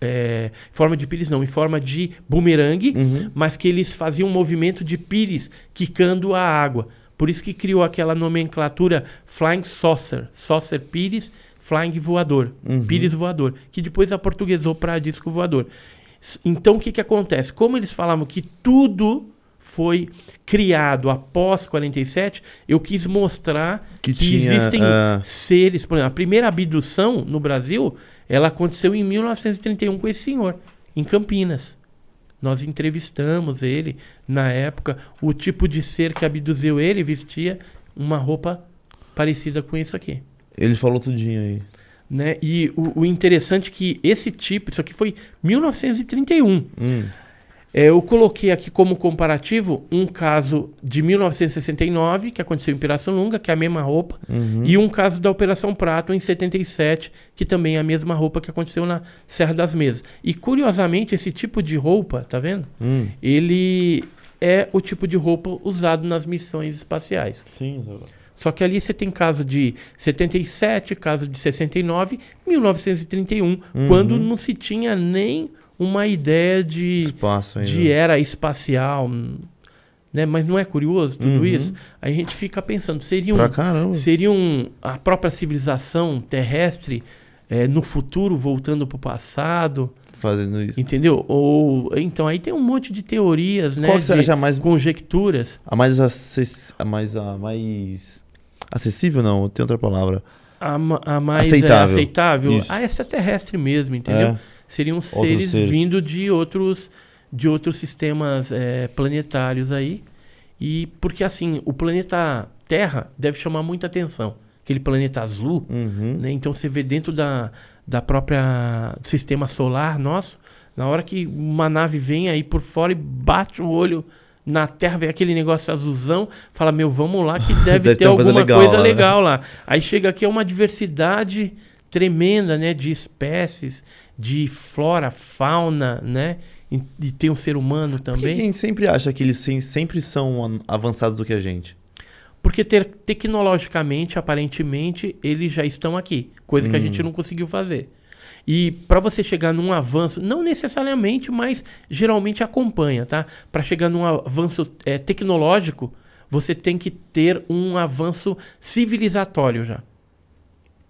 É, em forma de pires não, em forma de bumerangue, Uhum. mas que eles faziam um movimento de pires quicando a água. Por isso que criou aquela nomenclatura Flying Saucer, Saucer Pires, Flying Voador, Uhum. Pires Voador, que depois aportuguesou para disco voador. Então o que, que acontece? Como eles falavam que tudo foi criado após 47, eu quis mostrar Que que, tinha, existem ah. seres. Por exemplo, a primeira abdução no Brasil, ela aconteceu em 1931 com esse senhor, em Campinas. Nós entrevistamos ele na época. O tipo de ser que abduziu ele vestia uma roupa parecida com isso aqui. Ele falou tudinho aí. Né? E o, o interessante é que esse tipo, isso aqui foi 1931. Hum. É, eu coloquei aqui como comparativo um caso de 1969, que aconteceu em Pirassununga, que é a mesma roupa, Uhum. e um caso da Operação Prato em 77, que também é a mesma roupa que aconteceu na Serra das Mesas. E curiosamente, esse tipo de roupa, tá vendo? Hum. Ele é o tipo de roupa usado nas missões espaciais. Sim. Só que ali você tem caso de 77, caso de 69, 1931, Uhum. quando não se tinha nem uma ideia de, Espaço ainda. de era espacial, né? Mas não é curioso tudo Uhum. isso? Aí a gente fica pensando, seria um, seria um, a própria civilização terrestre eh, no futuro voltando para o passado, Fazendo isso. entendeu? Ou então aí tem um monte de teorias, né? Qual que você acha mais, conjecturas. a mais, acess... a mais, a mais acessível? Não, tem outra palavra. A, a mais é, Aceitável. aceitável, Isso. a extraterrestre mesmo, entendeu? É. Seriam seres, seres. vindo de outros de outros sistemas eh, planetários aí. E porque assim, o planeta Terra deve chamar muita atenção. Aquele planeta azul, Uhum. né? Então você vê dentro da, da própria sistema solar nosso, na hora que uma nave vem aí por fora e bate o olho na Terra, vê aquele negócio azulzão, fala, meu, vamos lá que deve, Deve ter ter uma coisa alguma legal coisa lá, né? legal lá. Aí chega aqui é uma diversidade tremenda, né, de espécies, de flora, fauna, né? E, e tem o ser humano Por que também. quem sempre acha que eles sem- sempre são an- avançados do que a gente? Porque ter, tecnologicamente, aparentemente, eles já estão aqui, coisa que a Hum. gente não conseguiu fazer. E para você chegar num avanço, não necessariamente, mas geralmente acompanha, tá? Para chegar num avanço eh, tecnológico, você tem que ter um avanço civilizatório já.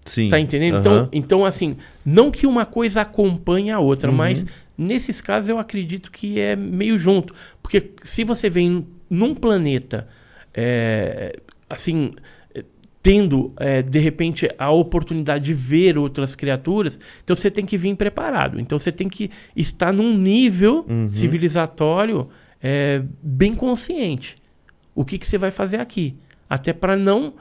Sim. Tá entendendo? Aham. Então, então, assim, não que uma coisa acompanhe a outra, Uhum. mas nesses casos eu acredito que é meio junto. Porque se você vem num planeta, é, assim, é, tendo, é, de repente, a oportunidade de ver outras criaturas, então você tem que vir preparado. Então você tem que estar num nível Uhum. civilizatório é, bem consciente. O que, que você vai fazer aqui? Até para não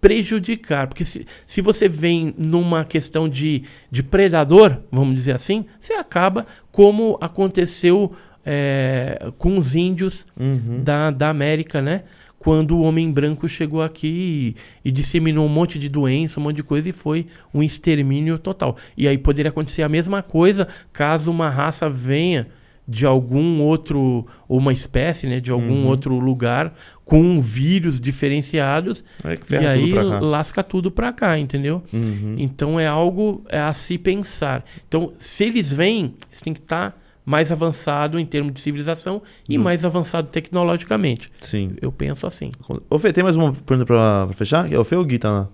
prejudicar. Porque se, se você vem numa questão de, de predador, vamos dizer assim, você acaba como aconteceu é, com os índios Uhum. da, da América, né? Quando o homem branco chegou aqui e, e disseminou um monte de doença, um monte de coisa e foi um extermínio total. E aí poderia acontecer a mesma coisa caso uma raça venha de algum outro, ou uma espécie, né, de algum Uhum. outro lugar com vírus diferenciados É que e aí tudo lasca tudo pra cá, entendeu? Uhum. Então é algo a se pensar. Então, se eles vêm, você tem que estar mais avançado em termos de civilização e Do- mais avançado tecnologicamente. Sim. Eu penso assim. Ô, Fê, tem mais uma pergunta pra, pra fechar? É o Fê ou o Gui tá lá?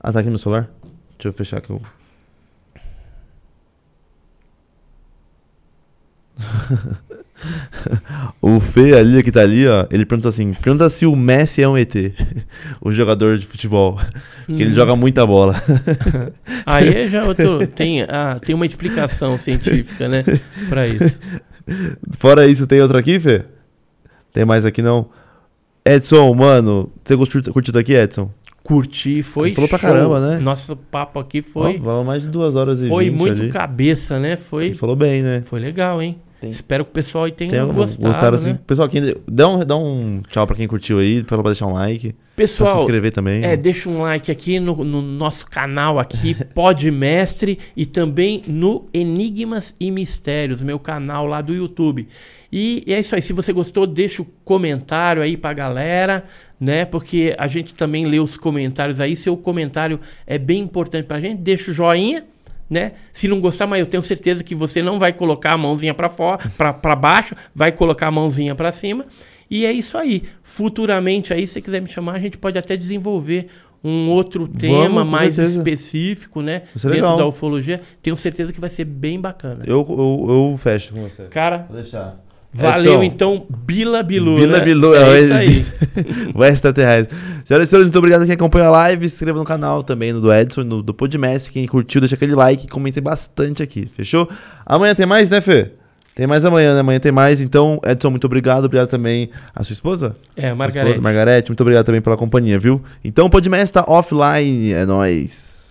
Ah, tá aqui no celular? Deixa eu fechar aqui. o- o Fê ali, que tá ali, ó, ele pergunta assim: pergunta se o Messi é um ET, o jogador de futebol. Que ele joga muita bola. Aí é já outro, tem, ah, tem uma explicação científica, né, para isso. Fora isso, tem outro aqui, Fê? Tem mais aqui não? Edson, mano, você curtiu, curtiu daqui, Edson? Curti, foi falou pra show. caramba, né? Nosso papo aqui foi falou mais de duas horas e foi muito ali. cabeça, né? Foi falou bem, né? foi legal, hein? Tem- Espero que o pessoal aí tenha Tem gostado, gostaram assim? né? Pessoal, aqui, dá um, dá um tchau pra quem curtiu aí, pra deixar um like, pra se Pessoal, inscrever também. É, deixa um like aqui no, no nosso canal aqui, Podmestre, e também no Enigmas e Mistérios, meu canal lá do YouTube. E é isso aí, se você gostou, deixa o comentário aí pra galera, né? Porque a gente também lê os comentários aí, seu comentário é bem importante pra gente, deixa o joinha, né? Se não gostar, mas eu tenho certeza que você não vai colocar a mãozinha para fora, para baixo, vai colocar a mãozinha para cima. E é isso aí. Futuramente aí, se você quiser me chamar, a gente pode até desenvolver um outro tema com mais certeza. específico, né? Dentro legal. da ufologia. Tenho certeza que vai ser bem bacana. Eu, eu, eu fecho com você. Cara, Vou deixar. Valeu Edson. então, Bila Bilu. Bila né? Bilu, é é, isso aí. o extraterrestre. Senhoras e senhores, muito obrigado a quem acompanha a live. Se inscreva no canal também, no do Edson, no do Podmestre. Quem curtiu, deixa aquele like e comente bastante aqui, fechou? Amanhã tem mais, né, Fê? Tem mais amanhã, né? Amanhã tem mais. Então, Edson, muito obrigado. Obrigado também à sua esposa? É, Margarete. esposa, Margarete, muito obrigado também pela companhia, viu? Então, o Podmestre tá offline. É nóis.